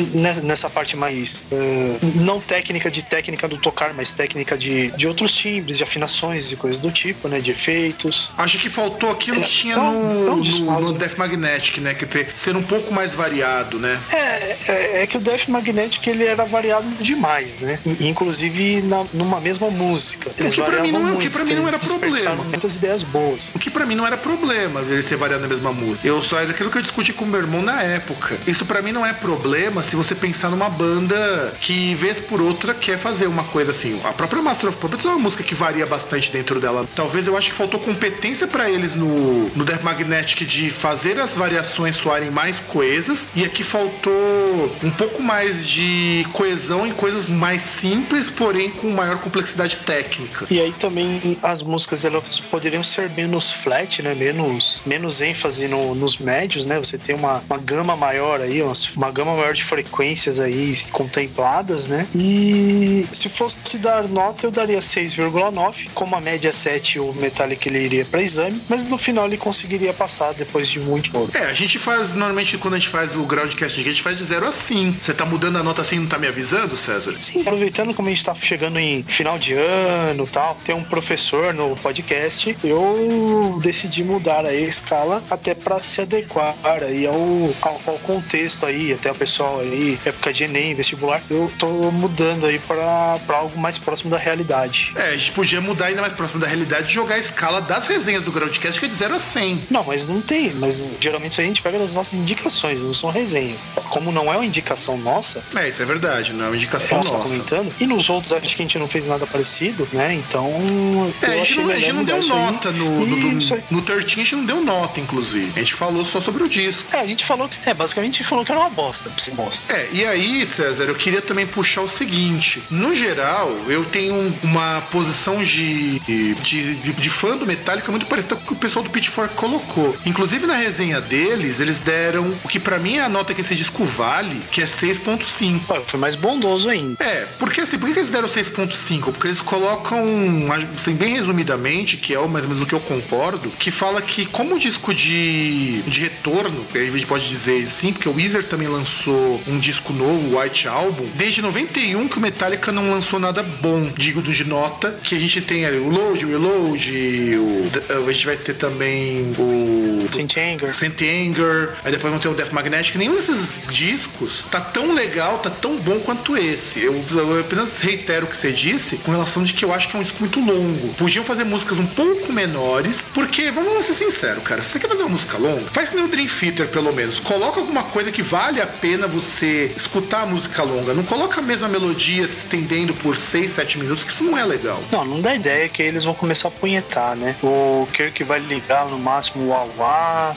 nessa parte mais uh, não técnica de técnica do tocar, mas técnica de, de outros timbres, de afinações e coisas do tipo, né? De efeitos. Acho que faltou aquilo é, que tinha então, no, então no, no, Death Magnetic, né? Que ter, ser um pouco mais variado, né? É, é, é, que o Death Magnetic ele era variado demais, né? Inclusive na, numa mesma música. Eles o que pra mim não, muito, o que pra mim não era problema. Muitas ideias boas. O que pra mim não era problema ele ser variado na mesma música. Eu só era aquilo que eu discuti com meu irmão na época. Isso pra mim não é problema se você pensar numa banda que, vez por outra, quer fazer uma coisa assim. A própria Master of Puppets é uma música que varia bastante dentro dela. Talvez eu acho que faltou competência para eles no, no Death Magnetic de fazer as variações soarem mais coesas. E aqui faltou um pouco mais de coesão em coisas mais simples, porém com maior complexidade técnica. E aí também as músicas elas poderiam ser menos flat, né? Menos, menos ênfase no, nos médios, né? Você tem uma, uma gama maior aí, uma, uma gama maior de frequências aí contempladas, né? E se fosse dar nota, eu daria 6,9. Como a média 7, o Metallic ele iria para exame, mas no final ele conseguiria passar depois de muito ouro. É, a gente faz, normalmente quando a gente faz o groundcast, a gente faz de 0 a 5. Você tá mudando a nota assim, não tá me avisando, César? Sim, aproveitando como a gente tá chegando em final de ano tal, tem um professor no podcast, eu decidi mudar aí a escala até para se adequar aí ao, ao, ao, contexto aí, até o pessoal aí, época de Enem, vestibular, eu tô mudando aí para algo mais próximo da realidade. É, a gente podia mudar ainda mais próximo da realidade e jogar a escala das resenhas do Groundcast, que é de 0 a 100. Não, mas não tem, mas geralmente a gente pega das nossas indicações, não são resenhas. Como não é uma indicação nossa. É, isso é verdade, não é uma indicação é, nossa. Tá comentando, e nos outros acho que a gente não fez nada parecido, né? Então. É, a gente não, a gente não deu nota no, no, no, no 13, a gente não deu nota, inclusive. A gente falou só sobre o disco. É, a gente falou que. É, basicamente a gente falou que era uma bosta, pra ser bosta. É, e aí, César, eu queria também puxar o seguinte. No geral, eu tenho uma posição de, de, de, de fã do Metallica muito parecida com o que o pessoal do Pitchfork colocou. Inclusive na resenha deles, eles deram o que para mim é a nota que esse disco vale, que é 6.5. Foi mais bondoso ainda. É, porque assim, por que eles deram 6.5? Porque eles colocam, assim, bem resumidamente, que é mais ou menos o que eu concordo, que fala que como disco de, de retorno, a gente pode dizer sim, porque o Weezer também lançou um disco novo, o White Album, desde 91 que o Metallica não lançou nada bom, digo de nota, que a gente tem ali o Load, o Reload, o, a gente vai ter também o Saint Anger. Saint Anger, aí depois vão ter o Death Magnetic. Nenhum desses discos tá tão legal, tá tão bom quanto esse. Eu, eu apenas reitero o que você disse com relação de que eu acho que é um disco muito longo. Podiam fazer músicas um pouco menores, porque, vamos ser sinceros, cara, se você quer fazer uma música longa, faz que nem o Dream Theater, pelo menos. Coloca alguma coisa que vale a pena você escutar a música longa. Não coloca a mesma melodia se estendendo por 6, 7 minutos, que isso não é legal. Não, não dá ideia que eles vão começar a punhetar, né? O Kirk vai ligar no máximo o wah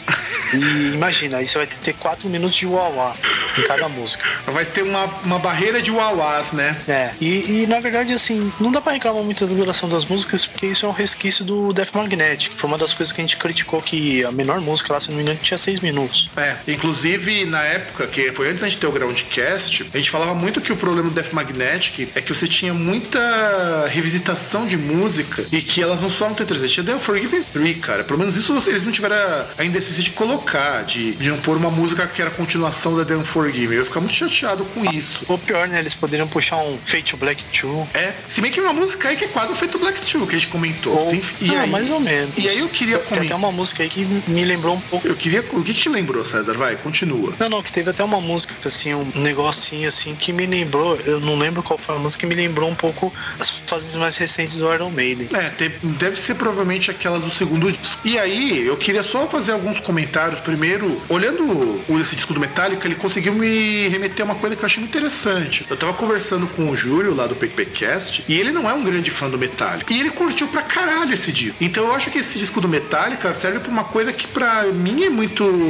e imagina, aí você vai ter 4 minutos de wah em cada música. Vai ter uma, uma barreira de wah né? É, e, e, na verdade, assim, não dá pra reclamar muito da duração das músicas, porque isso é um resquício do Death Magnetic, foi uma das coisas que a gente criticou que a menor música lá, se não me engano, tinha 6 minutos. É, inclusive na época, que foi antes da gente ter o Groundcast, a gente falava muito que o problema do Death Magnetic é que você tinha muita revisitação de música e que elas não soam tão interessantes. Tinha The Unforgiven 3, cara. Pelo menos isso eles não tiveram a indecência de colocar, de, de não pôr uma música que era continuação da The Unforgiven. Eu ia ficar muito chateado com isso. Ou pior, né? Eles poderiam puxar um Fate Black 2. É, se bem que uma música aí que é quase o Fate Black 2, que a gente comentou. Ou... E ah, aí, mais ou menos. E aí eu queria Tem comentar. até uma música aí que me lembrou um pouco. Eu queria. O que te lembrou, César? Vai, continua. Não, não, que teve até uma música, assim, um negocinho assim que me lembrou. Eu não lembro qual foi a música que me lembrou um pouco as fases mais recentes do Iron Maiden. É, deve ser provavelmente aquelas do segundo disco. E aí, eu queria só fazer alguns comentários. Primeiro, olhando esse disco do Metallica, ele conseguiu me remeter a uma coisa que eu achei muito interessante. Eu tava conversando com o Júlio lá do PicPecast e ele não é um grande fã do Metallica. E ele curtiu pra caralho esse disco. Então eu acho que esse disco do Metallica serve pra uma coisa que pra mim é muito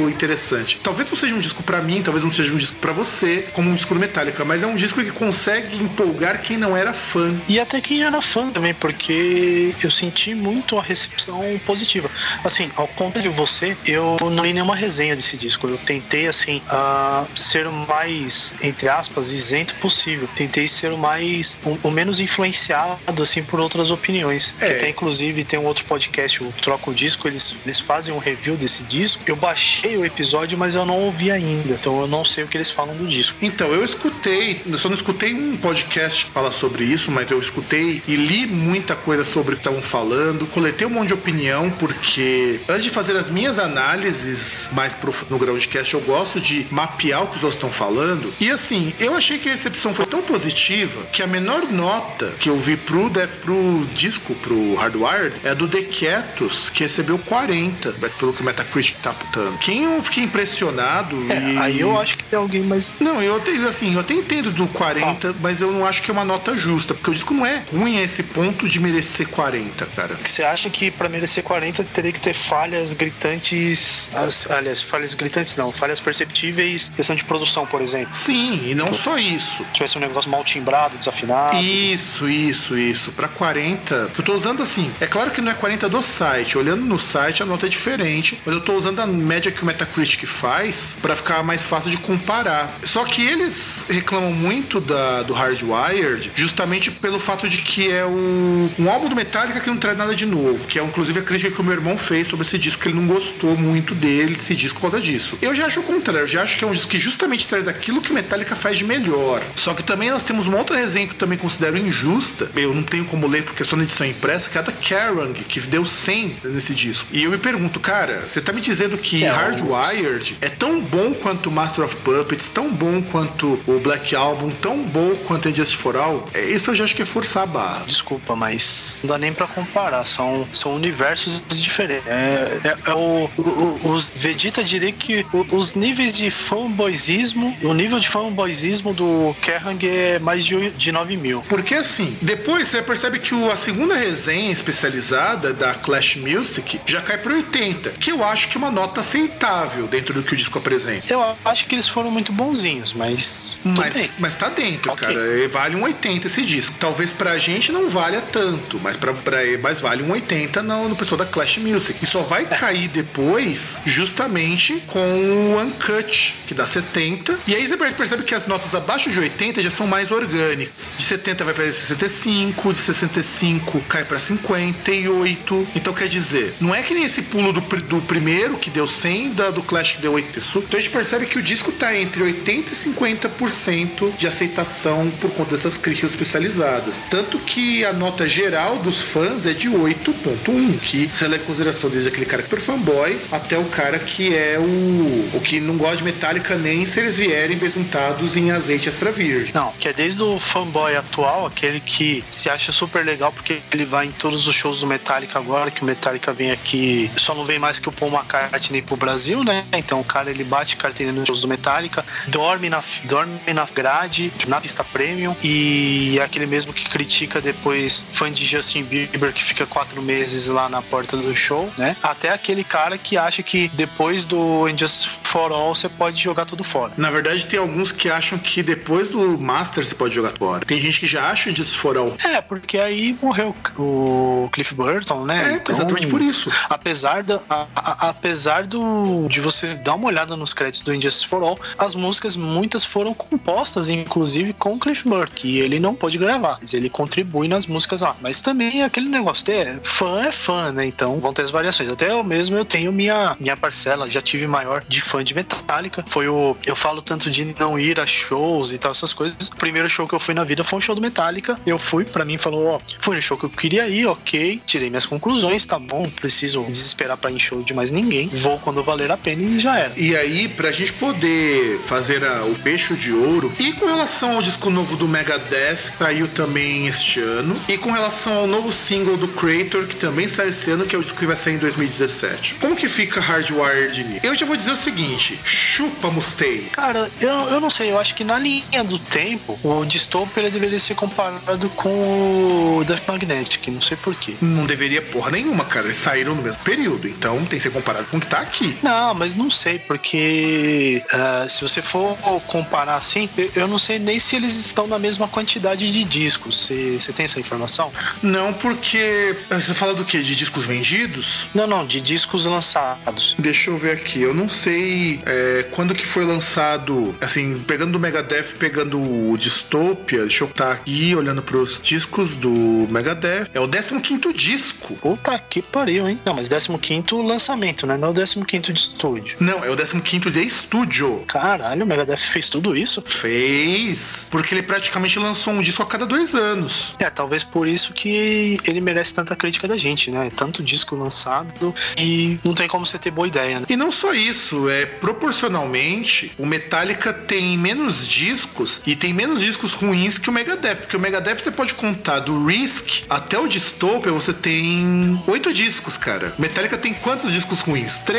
interessante. Talvez não seja um disco pra mim, talvez não seja um disco pra você, como um disco do Metallica, mas é um disco que consegue empolgar quem não era fã. E até quem era fã também, porque eu senti muito a recepção positiva. Assim, ao contrário de você, eu não li nenhuma resenha desse disco. Eu tentei, assim, a ser o mais, entre aspas, isento possível. Tentei ser o mais, o, o menos influenciado, assim, por outras opiniões. É. Que até, inclusive, tem um outro podcast, o Troca o Disco, eles, eles fazem um review desse disco. Eu baixei o episódio, mas eu não ouvi ainda. Então eu não sei o que eles falam do disco. Então, eu escutei, eu só não escutei um podcast que fala sobre isso, mas eu escutei e li muita coisa sobre o que estavam falando, coletei um monte de opinião, porque antes de fazer as minhas análises mais profundas no Groundcast, eu gosto de mapear o que os outros estão falando. E assim, eu achei que a recepção foi tão positiva que a menor nota que eu vi pro, Death, pro disco, pro Hardwired, é do The Quietos, que recebeu 40, pelo que o Metacritic tá Quem eu fiquei impressionado É, e... aí eu acho que tem alguém mais Não, eu tenho assim, eu até entendo do 40, mas eu não acho que é uma nota justa, porque o disco não é ruim a esse ponto de merecer 40, cara. você acha que pra merecer 40 teria que ter falhas gritantes, as, aliás, falhas gritantes não, falhas perceptíveis, questão de produção, por exemplo. Sim, e não só isso. Se tivesse um negócio mal timbrado, desafinado. Isso, isso, isso. Pra 40, que eu tô usando assim, é claro que não é 40 do site. Olhando no site a nota é diferente, mas eu tô usando a média que o Metacritic faz pra ficar mais fácil de comparar. Só que eles reclamam muito da, do Hardwired justamente pelo fato de que é o, um álbum do Metallica que não traz nada de novo, que é inclusive a crítica que o meu irmão fez sobre esse disco, que ele não gostou muito dele, desse disco por causa disso. Eu já acho o contrário, eu já acho que é um disco que justamente traz aquilo que o Metallica faz de melhor. Só que também nós temos uma outra resenha que eu também considero injusta, eu não tenho como ler porque é só na edição impressa, que é a da Kerrang, que deu 100 nesse disco. E eu me pergunto, cara, você tá me dizendo que É, Hardwired é tão bom quanto Master of Puppets, tão bom quanto o Black Album, tão bom quanto Just for All? É, isso eu já acho que é forçar a barra. Desculpa, mas não dá nem pra comparar. São, são universos diferentes. É, é- é o, o- os Vegeta diria que os níveis de fanboyismo, o nível de fanboyismo do Kerrang é mais de, de 9 mil. Porque assim, depois você percebe que o- a segunda resenha especializada da Clash Music já cai para 80, que eu acho que é uma nota aceitável dentro do que o disco apresenta. Eu acho que eles foram muito bonzinhos, mas. Mas, bem. mas tá dentro, Ok. cara. É, Vale um 80 esse disco. Talvez pra gente não valha tanto, mas, pra, pra, mas vale um 80 no, no pessoal da Clash Music. E só vai cair depois, justamente com o Uncut, que dá 70. E aí você percebe que as notas abaixo de 80 já são mais orgânicas. De 70 vai pra 65, de 65 cai pra 58. Então quer dizer, não é que nem esse pulo do, do primeiro que deu 100, da, do Clash deu 80. Então a gente percebe que o disco tá entre 80 e 50% de aceitação por conta dessas críticas especializadas. Tanto que a nota geral dos fãs é de 8.1, que você leva em consideração desde aquele cara que é fanboy até o cara que é o, o que não gosta de Metallica nem se eles vierem besuntados em azeite extra virgem. Não, que é desde o fanboy atual, aquele que se acha super legal porque ele vai em todos os shows do Metallica agora, que o Metallica vem aqui, só não vem mais que o Paul McCartney pro Brasil, né? Então o cara ele bate carteira nos shows do Metallica, dorme na, dorme na grade, na pista premium, e é aquele mesmo que critica depois fã de Justin Bieber que fica quatro meses lá na porta do show, né? Até aquele cara que acha que depois do Injustice for All você pode jogar tudo fora. Na verdade, tem alguns que acham que depois do Master você pode jogar fora. Tem gente que já acha disso fora o. É, porque aí morreu o Cliff Burton, né? É, Então, exatamente por isso. Apesar, da, a- a- apesar do, de você dar uma olhada nos créditos do Injustice for All, as músicas, muitas foram compostas, inclusive, com Cliff Burton, que ele não pôde gravar, mas ele contribui nas músicas lá. Mas também é aquele negócio, de, é, fã é fã, né? Então vão ter as variações. Até eu mesmo eu tenho minha, minha parcela, já tive maior de fã de Metallica. Foi o eu falo tanto de não ir a shows e tal, essas coisas. O primeiro show que eu fui na vida foi um show do Metallica. Eu fui, para mim, falou, ó, fui no show que eu queria ir, ok. Tirei minhas conclusões, tá bom, preciso desesperar pra ir em show de mais ninguém. Vou quando valer a pena e já era. E aí, pra gente poder fazer a- o peixe de ouro, e com relação ao disco novo do Megadeth, que saiu também este ano, e com relação ao novo single do Creator, que também sai esse ano, que é o disco que vai sair em 2017. Como que fica Hardwired nisso? Eu já vou dizer o seguinte, chupa Mustaine. Cara, eu, eu não sei, eu acho que na linha do tempo, o Dystopia ele deveria ser comparado com o Death Magnetic, não sei porquê. Não deveria porra nenhuma, cara. Eles saíram no mesmo período, então tem que ser comparado com o que tá aqui. Não, mas não sei, porque ah, se você for comparar assim, eu, não sei nem se eles estão na mesma quantidade de discos. Você tem essa informação? Não, porque. Você fala do quê? De discos vendidos? Não, não, de discos lançados. Deixa eu ver aqui. Eu não sei é, quando que foi lançado. Assim, pegando do Megadeth, pegando o Dystopia. Deixa eu estar aqui olhando pros discos do Megadeth. É o 15 disco. Puta que pariu, hein? Não, mas 15 lançamento, né? Não é o 15 de estúdio. Não, é o 15 de estúdio. Caralho, o Megadeth fez tudo isso? Fez. Porque ele praticamente lançou um disco a cada dois anos. É, talvez por isso que ele merece tanta crítica da gente, né? Tanto disco lançado e não tem como você ter boa ideia, né? E não só isso, é proporcionalmente o Metallica tem menos discos e tem menos discos ruins que o Megadeth, porque o Megadeth você pode contar do Risk até o Dystopia, você tem oito discos, cara. Metallica tem quantos discos ruins? Três?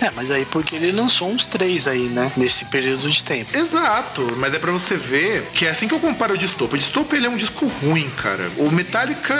É, mas aí porque ele lançou uns três aí, né? Nesse período de tempo. Exato, mas é pra você ver que é assim que eu comparo o Dystopia. O Dystopia ele é um disco ruim, cara. O Metallica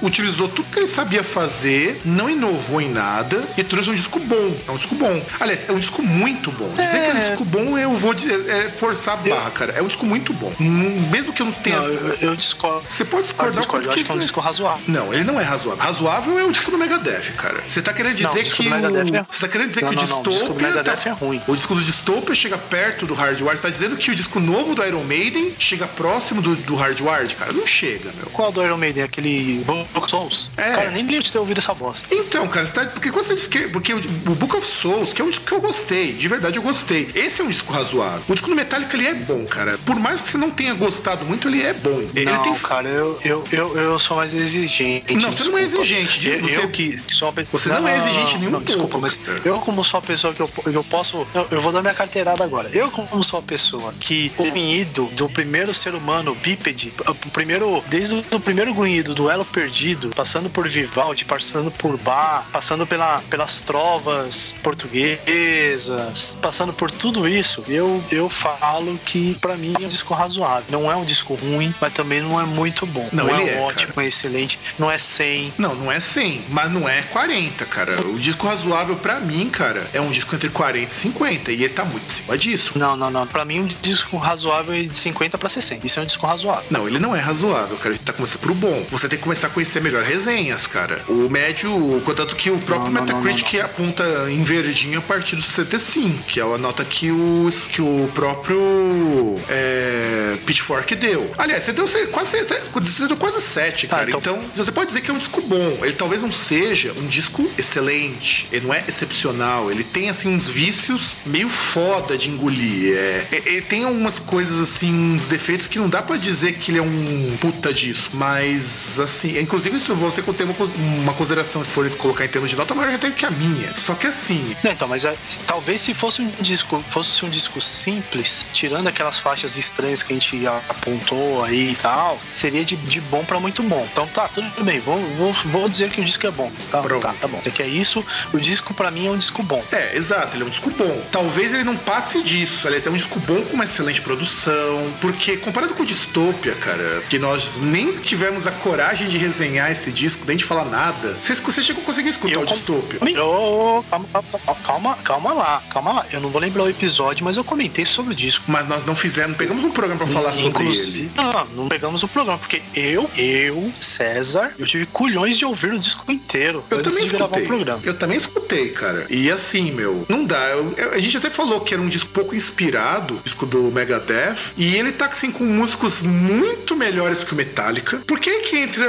utilizou tudo que ele sabia fazer, não inovou em nada e trouxe um disco bom. É um disco bom. Aliás, é um disco muito bom. Dizer que é um disco bom, eu vou dizer, é forçar a barra, cara. É um disco muito bom. Hum, Mesmo que eu não tenha. Não, eu, eu discordo. Você pode Eu discordar o discordo, quanto eu que acho que é um disco razoável. Não, ele não é razoável. Razoável é o disco do Megadeth, cara. Você tá querendo Não, o dizer disco que do o... É- Você tá querendo dizer Não, que não, o não, o disco tá- é ruim. O disco do Dystopia chega perto do Hardwired. Você tá dizendo que o disco novo do Iron Maiden chega próximo do, do Hardwired? Cara, não chega, meu. Qual do Iron Maiden? Aquele Book of Souls? É. Cara, nem lembro de ter ouvido essa bosta. Então, cara, você tá, porque quando você diz que. Porque o, Book of Souls, que é um disco que eu gostei, de verdade eu gostei. Esse é um disco razoável. O disco do Metallica ele é bom, cara. Por mais que você não tenha gostado muito, ele é bom. Ele não, tem. cara, eu, eu, eu, eu sou mais exigente. Não, você não é desculpa. exigente, Eu, você- eu que sou uma Você não é exigente nem um não, Desculpa, pouco, mas cara. Eu, como sou uma pessoa que eu, eu posso. Eu, eu vou dar minha carteirada agora. Eu, como sou uma pessoa que o grunhido do primeiro ser humano bípede, o primeiro, desde o primeiro grunhido do Elo Perdido, passando por Vivaldi, passando por Bach, passando pela, pelas trovas portuguesas, passando por tudo isso, eu, eu falo que pra mim é um disco razoável. Não é um disco ruim, mas também não é muito bom. Não, Não, é, é, ótimo, é excelente, não é 100. Não, não é 100, mas não é 40, cara. O disco razoável pra mim, cara, é um disco entre 40 e 50 e ele tá muito em cima disso. Não, não, não. Pra mim, um disco razoável é de 50 pra 60. Isso é um disco razoável. Não, ele não é razoável, cara. A gente tá começando pro bom. Você tem que começar a conhecer melhor resenhas, cara. O médio, contanto que o próprio Não, não, não, Metacritic aponta em verdinho a partir do 65, que é a nota que o, que o próprio é, Pitchfork deu. Aliás, você deu se- quase, você deu quase 7, Tá, cara. então- então, você pode dizer que é um disco bom. Ele talvez não seja um disco excelente. Ele não é excepcional. Ele tem, assim, uns vícios meio foda de engolir. É, ele tem algumas coisas, assim, uns defeitos que não dá pra dizer que ele é um puta disco. Mas, assim, inclusive, se você tem uma, uma consideração, se for colocar em termos de nota, maior até que a minha. Só que, assim, Não, então, mas é, talvez se fosse um disco, fosse um disco simples, tirando aquelas faixas estranhas que a gente apontou aí e tal, seria de, de bom pra muito bom. Então tá, tudo bem, vou, vou, vou dizer que o disco é bom. Tá, Pronto. tá, tá bom. É que é isso, o disco pra mim é um disco bom. É, exato, ele é um disco bom. Talvez ele não passe disso. Aliás, é um disco bom com uma excelente produção. Porque, comparado com o Dystopia, cara, que nós nem tivemos a coragem de resenhar esse disco, nem de falar nada. Vocês você chegou a conseguir escutar o com- Dystopia? Eu- calma, calma, calma, calma lá, calma lá. Eu não vou lembrar o episódio, mas eu comentei sobre o disco. Mas nós não fizemos, pegamos um programa pra falar sobre Inclusive- ele. Não, não pegamos o programa, porque eu, eu, César, eu tive culhões de ouvir o disco inteiro Eu também escutei. o programa. Eu também escutei. escutei, cara. E assim, meu, não dá. Eu- a gente até falou que era um disco pouco inspirado, disco do Megadeth, e ele tá assim com músicos muito melhores que o Metallica. Por que que entra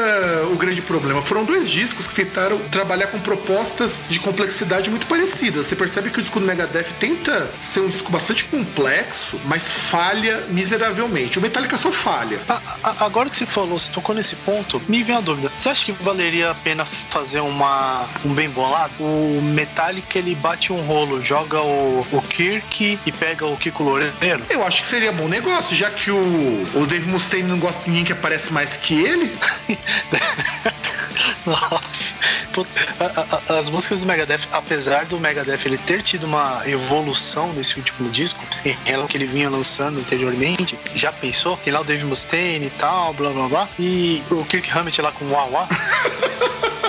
o grande problema? Foram dois discos que tentaram trabalhar com propostas de complexidade muito parecidas. Você percebe que o disco do Megadeth tenta ser um disco bastante complexo, mas falha miseravelmente. O Metallica só falha. A- a- agora que você falou, você tocou nesse ponto, me vem a dúvida. Você acha que valeria a pena fazer uma, um bem bolado? O Metallica ele bate um rolo, joga o, o Kirk e pega o Kiko Loureiro? Eu acho que seria bom negócio, já que o, o Dave Mustaine não gosta de ninguém que aparece mais que ele. Nossa. As músicas do Megadeth, apesar do Megadeth ele ter tido uma evolução nesse último disco, ao que ele vinha lançando anteriormente, já pensou? Tem lá o Dave Mustaine e tal, blá blá blá, e o Kirk Hammett lá com o Wawa.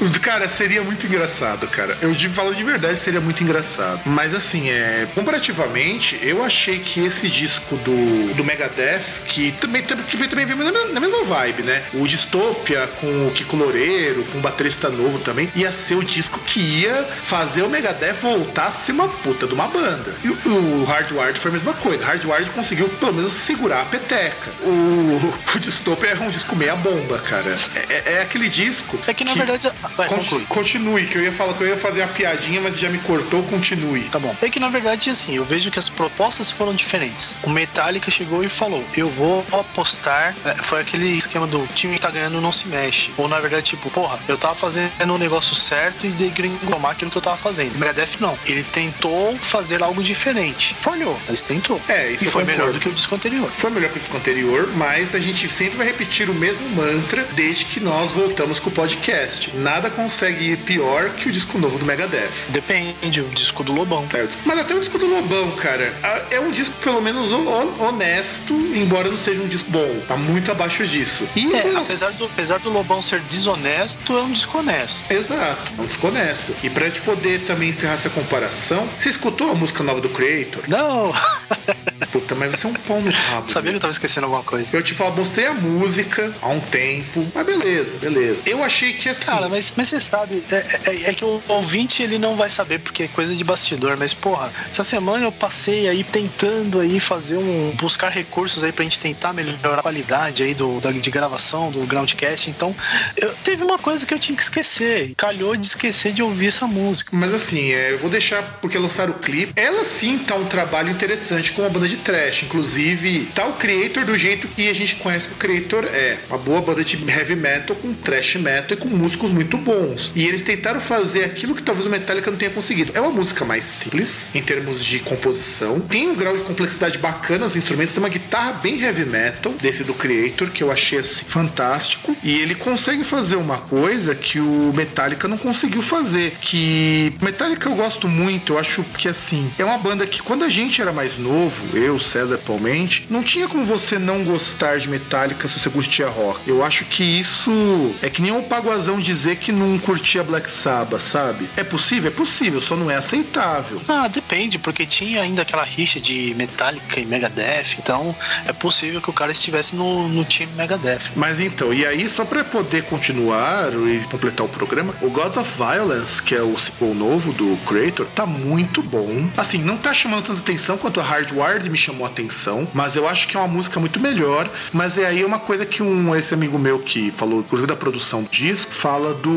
Cara, seria muito engraçado, cara. Eu de- falo de verdade, seria muito engraçado. Mas assim, é. Comparativamente, eu achei que esse disco do, do Megadeth, que também, tam- que também veio na mesma, na mesma vibe, né? O Dystopia com o Kiko Loureiro, com o baterista novo também, ia ser o disco que ia fazer o Megadeth voltar a ser uma puta de uma banda. E o, o Hardwired foi a mesma coisa. Hardwired conseguiu pelo menos segurar a peteca. O, o Dystopia é um disco meia bomba, cara. É, é- é aquele disco. É que na verdade. Vai, Con- conclui. Continue, que eu ia falar que eu ia fazer a piadinha, mas já me cortou, continue. Tá bom. É que na verdade, assim, eu vejo que as propostas foram diferentes. O Metallica chegou e falou: Eu vou apostar. é, foi aquele esquema do time que tá ganhando não se mexe. Ou na verdade, tipo, porra, eu tava fazendo o negócio certo e degringomar aquilo que eu tava fazendo. O Megadeth não. Ele tentou fazer algo diferente. Falhou, mas tentou. É, isso E foi melhor do que o disco anterior. Foi melhor que o disco anterior, mas a gente sempre vai repetir o mesmo mantra desde que nós voltamos com o podcast. Nada consegue ir pior que o disco novo do Megadeth. Depende, o disco do Lobão. É, Mas até o disco do Lobão, cara, é um disco pelo menos ho- honesto, embora não seja um disco bom. Tá muito abaixo disso. E É, nossa, apesar do, apesar do Lobão ser desonesto, é um disco honesto. Exato, é um disco honesto. E pra gente poder também encerrar essa comparação, você escutou a música nova do Creator? Não! Puta, mas você é um pau no rabo. Sabia que meu. eu tava esquecendo alguma coisa. Eu te falo, mostrei a música há um tempo, mas beleza, beleza. Eu achei que assim. Cara, mas, mas você sabe, é, é- é que o ouvinte ele não vai saber porque é coisa de bastidor, mas porra, essa semana eu passei aí tentando aí fazer um. buscar recursos aí pra gente tentar melhorar a qualidade aí do, da, de gravação do Groundcast. Então, eu, teve uma coisa que eu tinha que esquecer. Calhou de esquecer de ouvir essa música. Mas assim, é, eu vou deixar porque lançaram o clipe. Ela sim tá um trabalho interessante com uma banda de trash. Inclusive, tá o Creator do jeito que a gente conhece que o Creator é. Uma boa banda de heavy metal com trash metal e com músicos muito bons. E eles tentaram fazer aquilo que talvez o Metallica não tenha conseguido. É uma música mais simples em termos de composição. Tem um grau de complexidade bacana os instrumentos. Tem uma guitarra bem heavy metal desse do Creator que eu achei assim fantástico. E ele consegue fazer uma coisa que o Metallica não conseguiu fazer. Que Metallica eu gosto muito. Eu acho que assim é uma banda que quando a gente era mais novo, eu, César, atualmente, não tinha como você não gostar de Metallica se você curtia rock. Eu acho que isso é que nem o Paguazão dizer que não curtia Black Sabbath, sabe? É possível? É possível, só não é aceitável. Ah, depende, porque tinha ainda aquela rixa de Metallica e Megadeth, então é possível que o cara estivesse no, no time Megadeth. Mas então, e aí, só pra poder continuar e completar o programa, o Gods of Violence, que é o single novo do Creator, tá muito bom. Assim, não tá chamando tanta atenção quanto a Hardwired me chamou a atenção, mas eu acho que é uma música muito melhor. Mas é aí uma coisa que um esse amigo meu que falou, inclusive da produção do disco, fala do,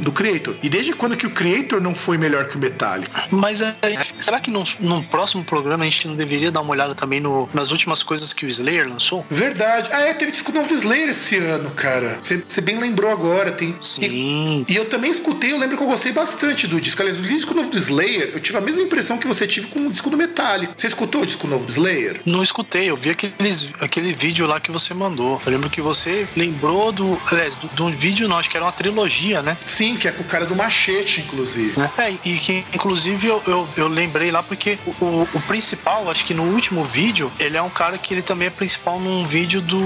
do Creator. E desde quando que o Creator não foi melhor que o Metallica? Mas é, será que num, num próximo programa a gente não deveria dar uma olhada também no, nas últimas coisas que o Slayer lançou? Verdade. Ah, é, teve disco novo do Slayer esse ano, cara. Você bem lembrou agora. Tem, e- Sim. E eu também escutei, eu lembro que eu gostei bastante do disco. Aliás, o disco novo do Slayer, eu tive a mesma impressão que você tive com o disco do Metallica. Você escutou o disco novo do Slayer? Não escutei, eu vi aqueles, aquele vídeo lá que você mandou. Eu lembro que você lembrou do. Aliás, do- de um vídeo, não, acho que era uma trilogia, né? Sim, que é com o cara do machete, inclusive. É, e que inclusive eu, eu, eu lembrei lá porque o, o, o principal, acho que no último vídeo, ele é um cara que ele também é principal num vídeo do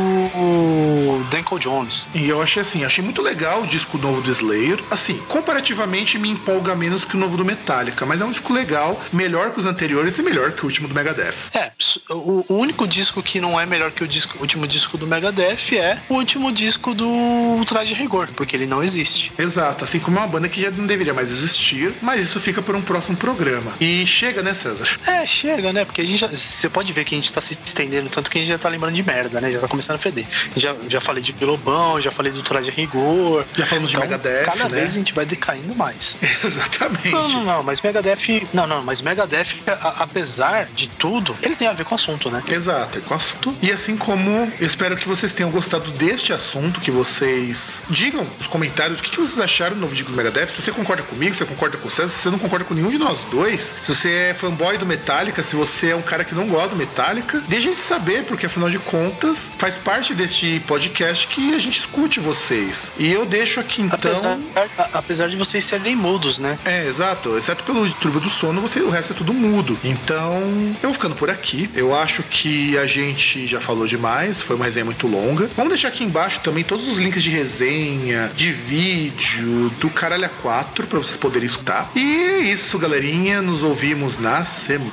Danko Jones. E eu achei assim, achei muito legal o disco novo do Slayer. Assim, comparativamente me empolga menos que o novo do Metallica, mas é um disco legal, melhor que os anteriores e melhor que o último do do Megadeth. É, o, o único disco que não é melhor que o, disco, o último disco do Megadeth é o último disco do Traje Rigor, porque ele não existe. Exato, assim como é uma banda que já não deveria mais existir, mas isso fica por um próximo programa. E chega, né, César? É, chega, né? Porque a gente já, você pode ver que a gente tá se estendendo tanto que a gente já tá lembrando de merda, né? Já tá começando a feder. Já, já falei de Bilobão, já falei do Traje Rigor. Já falamos Então, de Megadeth, Cada né? vez a gente vai decaindo mais. Exatamente. Não, não, não, mas Megadeth. Não, não, mas Megadeth, a- apesar de tudo, ele tem a ver com o assunto, né? Exato, é com o assunto. E assim como eu espero que vocês tenham gostado deste assunto, que vocês digam nos comentários o que que vocês acharam do novo disco do Megadeth. Se você concorda comigo, se você concorda com o César, se você não concorda com nenhum de nós dois, se você é fanboy do Metallica, se você é um cara que não gosta do Metallica, deixa a gente saber, porque afinal de contas faz parte deste podcast que a gente escute vocês. E eu deixo aqui então. Apesar, a- apesar de vocês serem mudos, né? É, exato. Exceto pelo turbo do sono, você, o resto é tudo mudo. Então, eu vou ficando por aqui. Eu acho que a gente já falou demais. Foi uma resenha muito longa. Vamos deixar aqui embaixo também todos os links de resenha, de vídeo, do Caralho 4, pra vocês poderem escutar. E é isso, galerinha. Nos ouvimos na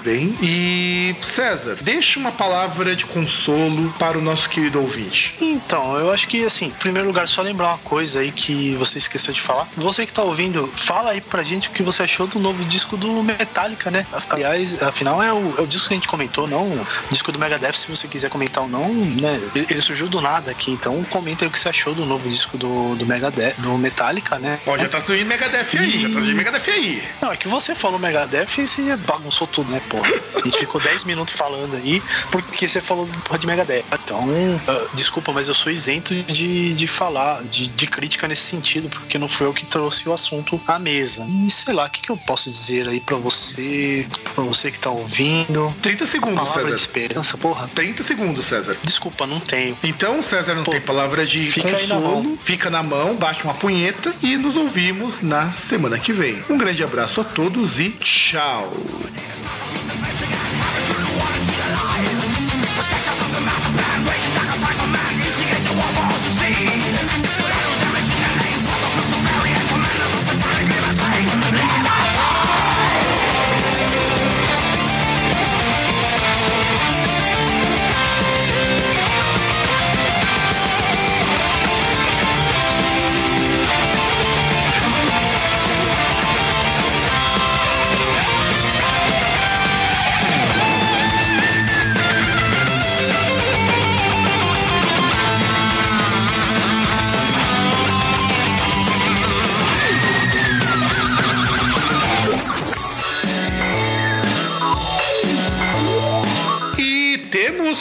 bem. E, César, deixa uma palavra de consolo para o nosso querido ouvinte. Então, eu acho que, assim, em primeiro lugar, só lembrar uma coisa aí que você esqueceu de falar. Você que tá ouvindo, fala aí pra gente o que você achou do novo disco do Metallica, né? Aliás, afinal, é o, é o disco que a gente comentou, não o disco do Megadeth, se você quiser comentar ou não, né? Ele, ele surgiu do nada aqui, então comenta aí o que você achou do novo disco do, do Megadeth, do Metallica, né? Ó, já tá surgindo Megadeth aí, já tá surgindo Megadeth aí. Não, é que você falou Megadeth e você bagunçou tudo, né, porra? A gente ficou 10 minutos falando aí porque você falou porra de Megadeth. Então, ah, desculpa, mas eu sou isento de, de falar, de, de crítica nesse sentido, porque não foi eu que trouxe o assunto à mesa. E sei lá, o que, que eu posso dizer aí pra você, pra você que tá ouvindo? 30 segundos, Palavra de César. esperança, porra. 30 segundos, César. Desculpa, não tenho. Então, César não Pô, tem palavra de fica consolo, mão. fica na mão, bate uma punheta e nos ouvimos na semana que vem. Um grande abraço a todos e tchau.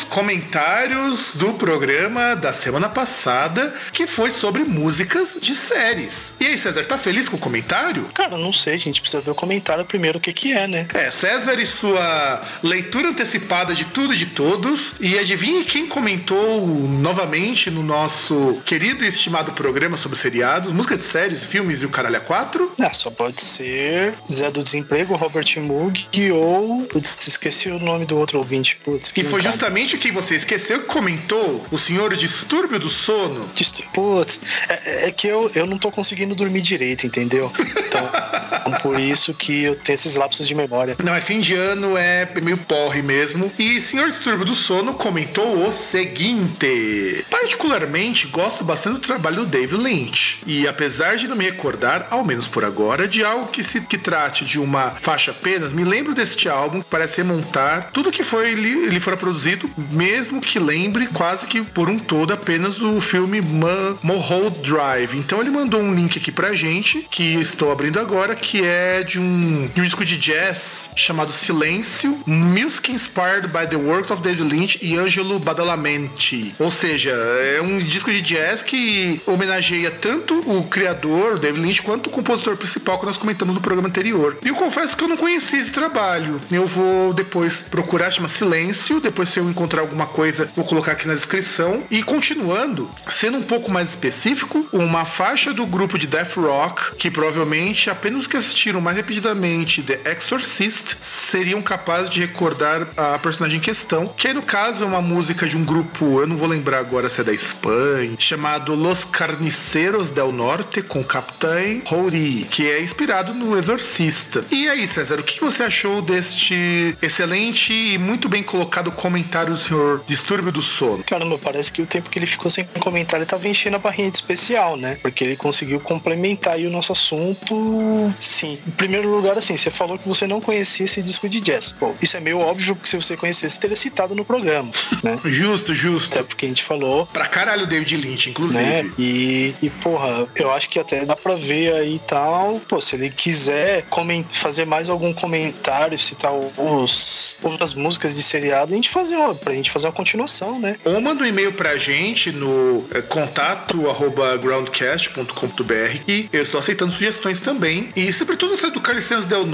Temos comentários do programa da semana passada que foi sobre músicas de séries. E aí, César, tá feliz com o comentário? Cara, não sei, gente. Precisa ver o comentário primeiro o que que é, né? É, César e sua leitura antecipada de tudo e de todos. E adivinhe quem comentou novamente no nosso querido e estimado programa sobre seriados, música de séries, filmes e o Caralho a 4? Ah, só pode ser Zé do Desemprego, Robert Moog ou. Putz, esqueci o nome do outro ouvinte. Putz, E foi mancada. justamente o que você esqueceu que comentou, o senhor distúrbio do sono. Putz, é, é que eu, eu não tô conseguindo dormir direito, entendeu? Então, por isso que eu tenho esses lapsos de memória. Não, é fim de ano, é meio porre mesmo. E senhor Distúrbio do Sono comentou o seguinte: Particularmente gosto bastante do trabalho do Dave Lynch. E apesar de não me recordar, ao menos por agora, de algo que se que trate de uma faixa apenas, me lembro deste álbum que parece remontar tudo que foi li, lhe fora produzido, mesmo que lembre quase que por um todo apenas do filme Ma- Mulholland Drive. Então ele mandou um link aqui pra gente, que estou abrindo agora, que é de um, de um disco de jazz chamado Silêncio, Music Inspired by the Works of David Lynch e Angelo Badalamenti. Ou seja, é um disco de jazz que homenageia tanto o criador, David Lynch, quanto o compositor principal que nós comentamos no programa anterior. E eu confesso que eu não conheci esse trabalho. Eu vou depois procurar, chama Silêncio, depois se eu encontrar alguma coisa, vou colocar aqui na descrição. E continuando, sendo um pouco mais específico, uma faixa do grupo de death rock, que provavelmente apenas que assistiram mais repetidamente The Exorcist seriam capazes de recordar a personagem em questão, que aí no caso é uma música de um grupo, eu não vou lembrar agora se é da Espanha, chamado Los Carniceros del Norte, com Capitão Rory, que é inspirado no Exorcista. E aí, César, o que você achou deste excelente e muito bem colocado comentário senhor Distúrbio do Sono? Caramba, parece que o tempo que ele ficou sem comentário tava enchendo a barrinha de especial, né? Porque ele conseguiu complementar aí o nosso assunto. Sim. Em primeiro lugar, assim, você falou que você não conhecia esse disco de jazz. Pô, isso é meio óbvio, porque se você conhecesse, teria citado no programa, né? justo, justo. Até porque a gente falou. Pra caralho, David Lynch, inclusive. Né? E, e, porra, eu acho que até dá pra ver aí e tal. Pô, se ele quiser fazer mais algum comentário, citar os, outras músicas de seriado, a gente fazer uma, pra gente fazer uma continuação, né? Ou manda um e-mail pra gente no é, contato arroba groundcast.com.br e eu estou aceitando sugestões também. E sobretudo essa do Carniceros Del,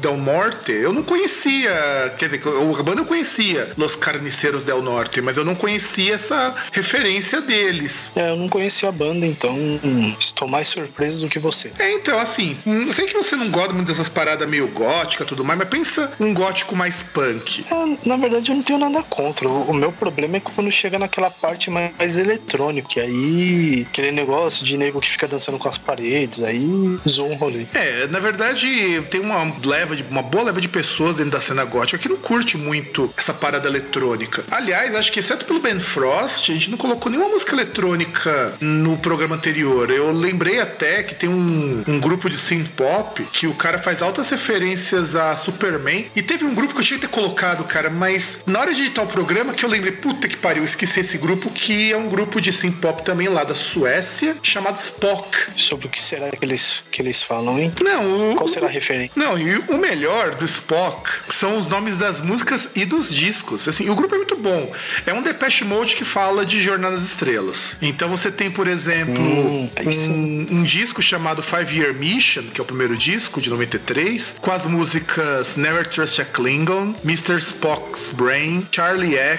Del Norte, eu não conhecia, quer dizer, o banda eu conhecia Los Carniceiros Del Norte, mas eu não conhecia essa referência deles. É, eu não conhecia a banda, então hum, estou mais surpreso do que você. É, então, assim, não sei que você não gosta muito dessas paradas meio gótica tudo mais, mas pensa um gótico mais punk. É, na verdade, eu não tenho nada contra. O, meu problema é quando chega naquela parte mais eletrônica, que aí aquele negócio de nego que fica dançando com as paredes, aí zoou um rolê. É, na verdade, tem uma leva de uma boa leva de pessoas dentro da cena gótica que não curte muito essa parada eletrônica. Aliás, acho que exceto pelo Ben Frost, a gente não colocou nenhuma música eletrônica no programa anterior. Eu lembrei até que tem um, um grupo de synth pop que o cara faz altas referências a Superman. E teve um grupo que eu tinha que ter colocado, cara, mas na hora de editar o programa que eu lembrei, puta que pariu, esqueci esse grupo, que é um grupo de synth pop também lá da Suécia, chamado Spock. Sobre o que será que eles, que eles falam, hein? Não, o, Qual será a referência? Não, e o melhor do Spock são os nomes das músicas e dos discos. Assim, o grupo é muito bom. É um Depeche Mode que fala de Jornada nas Estrelas. Então você tem, por exemplo, hum, um, um, disco chamado Five Year Mission, que é o primeiro disco, de 93, com as músicas Never Trust a Klingon, Mr. Spock's Brain, Charlie X,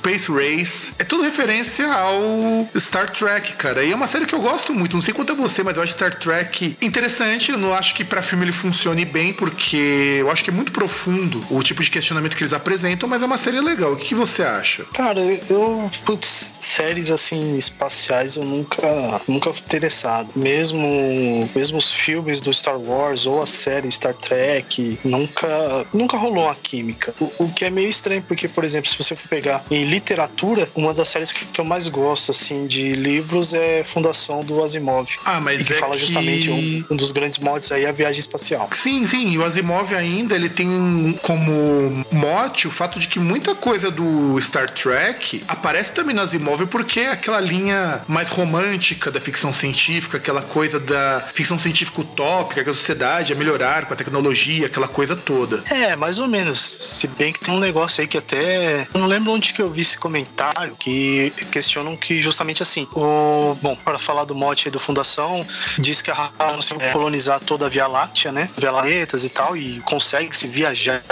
Space Race. É tudo referência ao Star Trek, cara. E é uma série que eu gosto muito. Não sei quanto é você, mas eu acho Star Trek interessante. Eu não acho que para filme ele funcione bem, porque eu acho que é muito profundo o tipo de questionamento que eles apresentam, mas é uma série legal. O que, que você acha? Cara, eu, putz, séries assim espaciais eu nunca, nunca fui interessado. Mesmo, mesmo os filmes do Star Wars ou a série Star Trek, nunca, nunca rolou uma química. O, o que é meio estranho, porque, por exemplo, se você for pegar em literatura, uma das séries que eu mais gosto, assim, de livros é Fundação do Asimov. Ah, mas que é fala que... justamente um, um, dos grandes mods aí, a viagem espacial. Sim, sim, e o Asimov ainda, ele tem como mote o fato de que muita coisa do Star Trek aparece também no Asimov porque é aquela linha mais romântica da ficção científica, aquela coisa da ficção científica utópica, que a sociedade ia melhorar com a tecnologia, aquela coisa toda. É, mais ou menos. Se bem que tem um negócio aí que até. Eu não lembro onde que eu vi esse comentário que questionam que justamente assim, o. Bom, para falar do mote aí do Fundação, diz que a raça é colonizar toda a Via Láctea, né? Via Planetas e tal, e consegue se viajar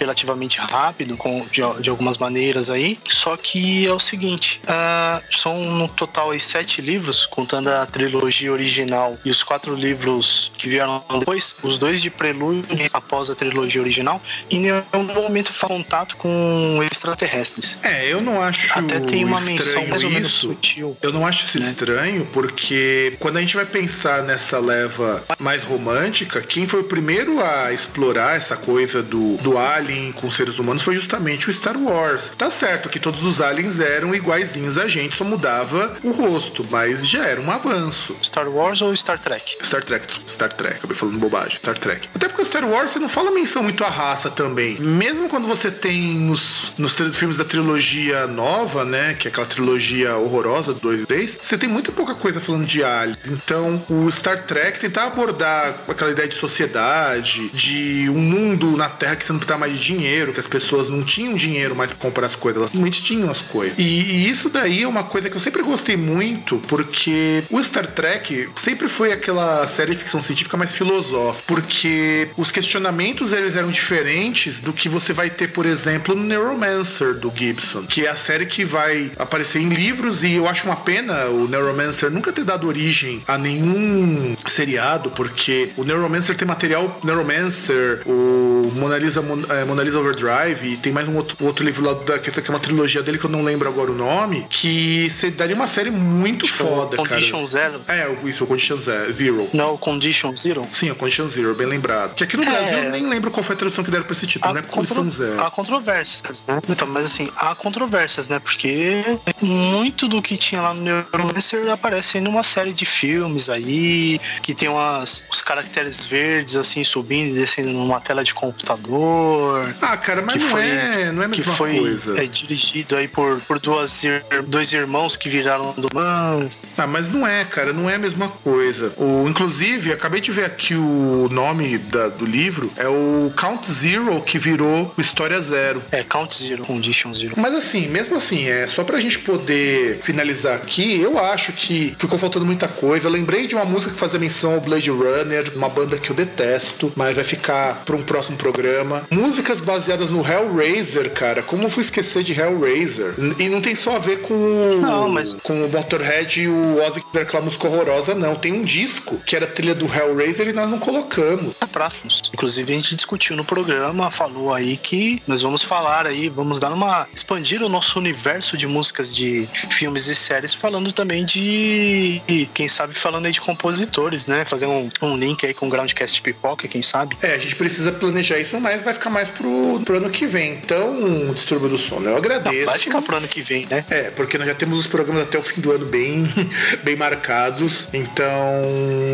relativamente rápido, com, de, de algumas maneiras aí. Só que é o seguinte: uh, são no total aí sete livros, contando a trilogia original e os quatro livros que vieram depois, os dois de prelúdio após a trilogia original, e em nenhum momento faz contato com extraterrestres. É, eu não acho Até tem uma menção mais ou menos isso. sutil. Eu não acho isso né? estranho, porque quando a gente vai pensar nessa leva mais romântica, quem foi o primeiro a explorar essa coisa do, do alien com seres humanos foi justamente o Star Wars. Tá certo que todos os aliens eram iguaizinhos a gente, só mudava o rosto, mas já era um avanço. Star Wars ou Star Trek? Star Trek, Star Trek, acabei falando bobagem. Star Trek. Até porque o Star Wars você não fala menção muito à raça também. Mesmo quando você tem nos, nos filmes da trilogia nova, né? Que é aquela trilogia horrorosa do 2 e 3, você tem muita pouca coisa falando de aliens. Então, o Star Trek tentar abordar aquela ideia de sociedade, de um mundo na Terra que você não precisa mais de dinheiro, que as pessoas não tinham dinheiro mais pra comprar as coisas, elas realmente tinham as coisas. E, e isso daí é uma coisa que eu sempre gostei muito, porque o Star Trek sempre foi aquela série de ficção científica mais filosófica, porque os questionamentos eles eram diferentes do que você vai ter, por exemplo, no Neuromancer do Gibson, que é a série que vai aparecer em livros e eu acho uma pena o Neuromancer nunca ter dado origem a nenhum seriado, porque o Neuromancer tem material Neuromancer, o Mona Lisa, Mon, é, Mona Lisa Overdrive, e tem mais um outro, outro livro lá da, que é uma trilogia dele que eu não lembro agora o nome, que daria uma série muito tipo, foda, Condition cara. Zero? É, isso, o Condition Zero. Não, o Condition Zero? Sim, o Condition Zero, bem lembrado. Que aqui no é... Brasil eu nem lembro qual foi a tradução que deram pra esse título, a né? Condition Zero. Há controvérsias, né? Então, mas assim, há controvérsias, né? Porque muito do que tinha lá no Neuromancer aparece numa série de filmes aí, que tem umas, os caracteres verdes, assim, subindo e descendo numa tela de computador. Ah, cara, mas não, foi, é, não é a mesma que foi, coisa. É dirigido aí por, por duas, dois irmãos que viraram do Mans. Ah, mas não é, cara, não é a mesma coisa. O, inclusive, acabei de ver aqui o nome da, do livro, é o Count Zero, que virou o História Zero. É, Count Zero, Condition Zero. Mas assim, mesmo assim, é só pra gente poder finalizar aqui, eu acho que ficou faltando muita coisa. Eu lembrei de uma música que fazia menção ao Blade Runner, uma banda que eu detesto, mas vai ficar para um próximo programa. Músicas baseadas no Hellraiser, cara. Como eu fui esquecer de Hellraiser? E não tem só a ver com o, não, mas... com o Motorhead e o Ozzy que aquela música horrorosa, não. Tem um disco que era trilha do Hellraiser e nós não colocamos. É. Inclusive a gente discutiu no programa, falou aí que nós vamos falar aí, vamos dar uma expandir o nosso universo de músicas de filmes e séries, falando também de quem sabe falando aí de compositores, né? Fazer um, um link aí com o Groundcast Pipoca, quem sabe? É, a gente precisa planejar isso, mas vai ficar mais pro, pro ano que vem. Então, distúrbio do sono, eu agradeço. Não, vai ficar pro ano que vem, né? É, porque nós já temos os programas até o fim do ano bem, bem marcados. Então,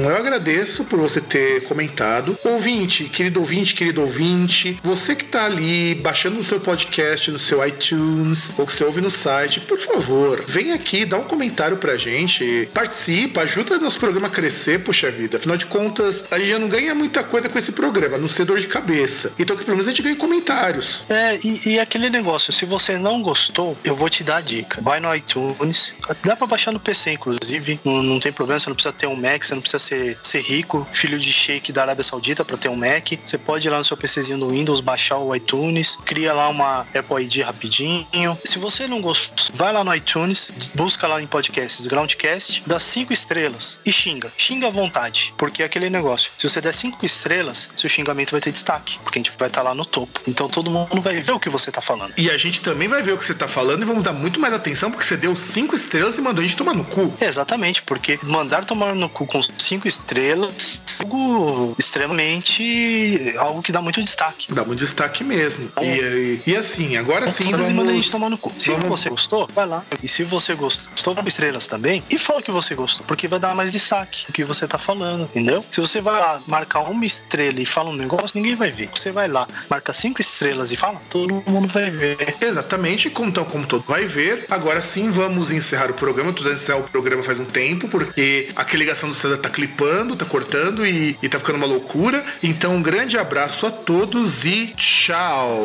eu agradeço por você ter comentado. Ouvinte, querido ouvinte, querido ouvinte, você que tá ali baixando o seu podcast no seu iTunes ou que você ouve no site, por favor, vem aqui, dá um comentário pra gente, participa, ajuda nosso programa a crescer, puxa vida. Afinal de contas, a gente não ganha muita coisa com esse programa, não ser dor de cabeça. Então que pelo menos a gente ganha comentários. É, e, e, aquele negócio, se você não gostou, eu vou te dar a dica. Vai no iTunes, dá pra baixar no PC, inclusive, não, não tem problema, você não precisa ter um Mac, você não precisa ser, ser rico, filho de shake da Arábia Saudita para ter um Mac. Você pode ir lá no seu PCzinho do Windows, baixar o iTunes, cria lá uma Apple ID rapidinho. Se você não gostou, vai lá no iTunes, busca lá em podcasts Groundcast, dá cinco estrelas e xinga. Xinga à vontade, porque é aquele negócio. Se você der cinco estrelas, seu xingamento vai ter destaque, porque a gente vai estar tá lá no topo. Então todo mundo vai ver o que você tá falando. E a gente também vai ver o que você tá falando e vamos dar muito mais atenção porque você deu cinco estrelas e mandou a gente tomar no cu. Exatamente, porque mandar tomar no cu com cinco estrelas é algo extremamente. algo que dá muito destaque. Dá muito destaque mesmo. É. E, e, e, assim, agora sim. Vamos... manda a gente tomar no cu. Se vamos... você gostou, vai lá. E se você gostou, com estrelas também. E fala que você gostou, porque vai dar mais destaque o que você tá falando, entendeu? Se você vai lá marcar uma estrela e fala um negócio, ninguém vai ver. Você vai lá, marca cinco estrelas e fala, todo mundo vai ver. Exatamente, então, como todo vai ver. Agora sim, vamos encerrar o programa. Tô encerrar o programa faz um tempo, porque a ligação do César tá clipando, tá cortando e, e tá ficando uma loucura. Então, um grande abraço a todos e tchau!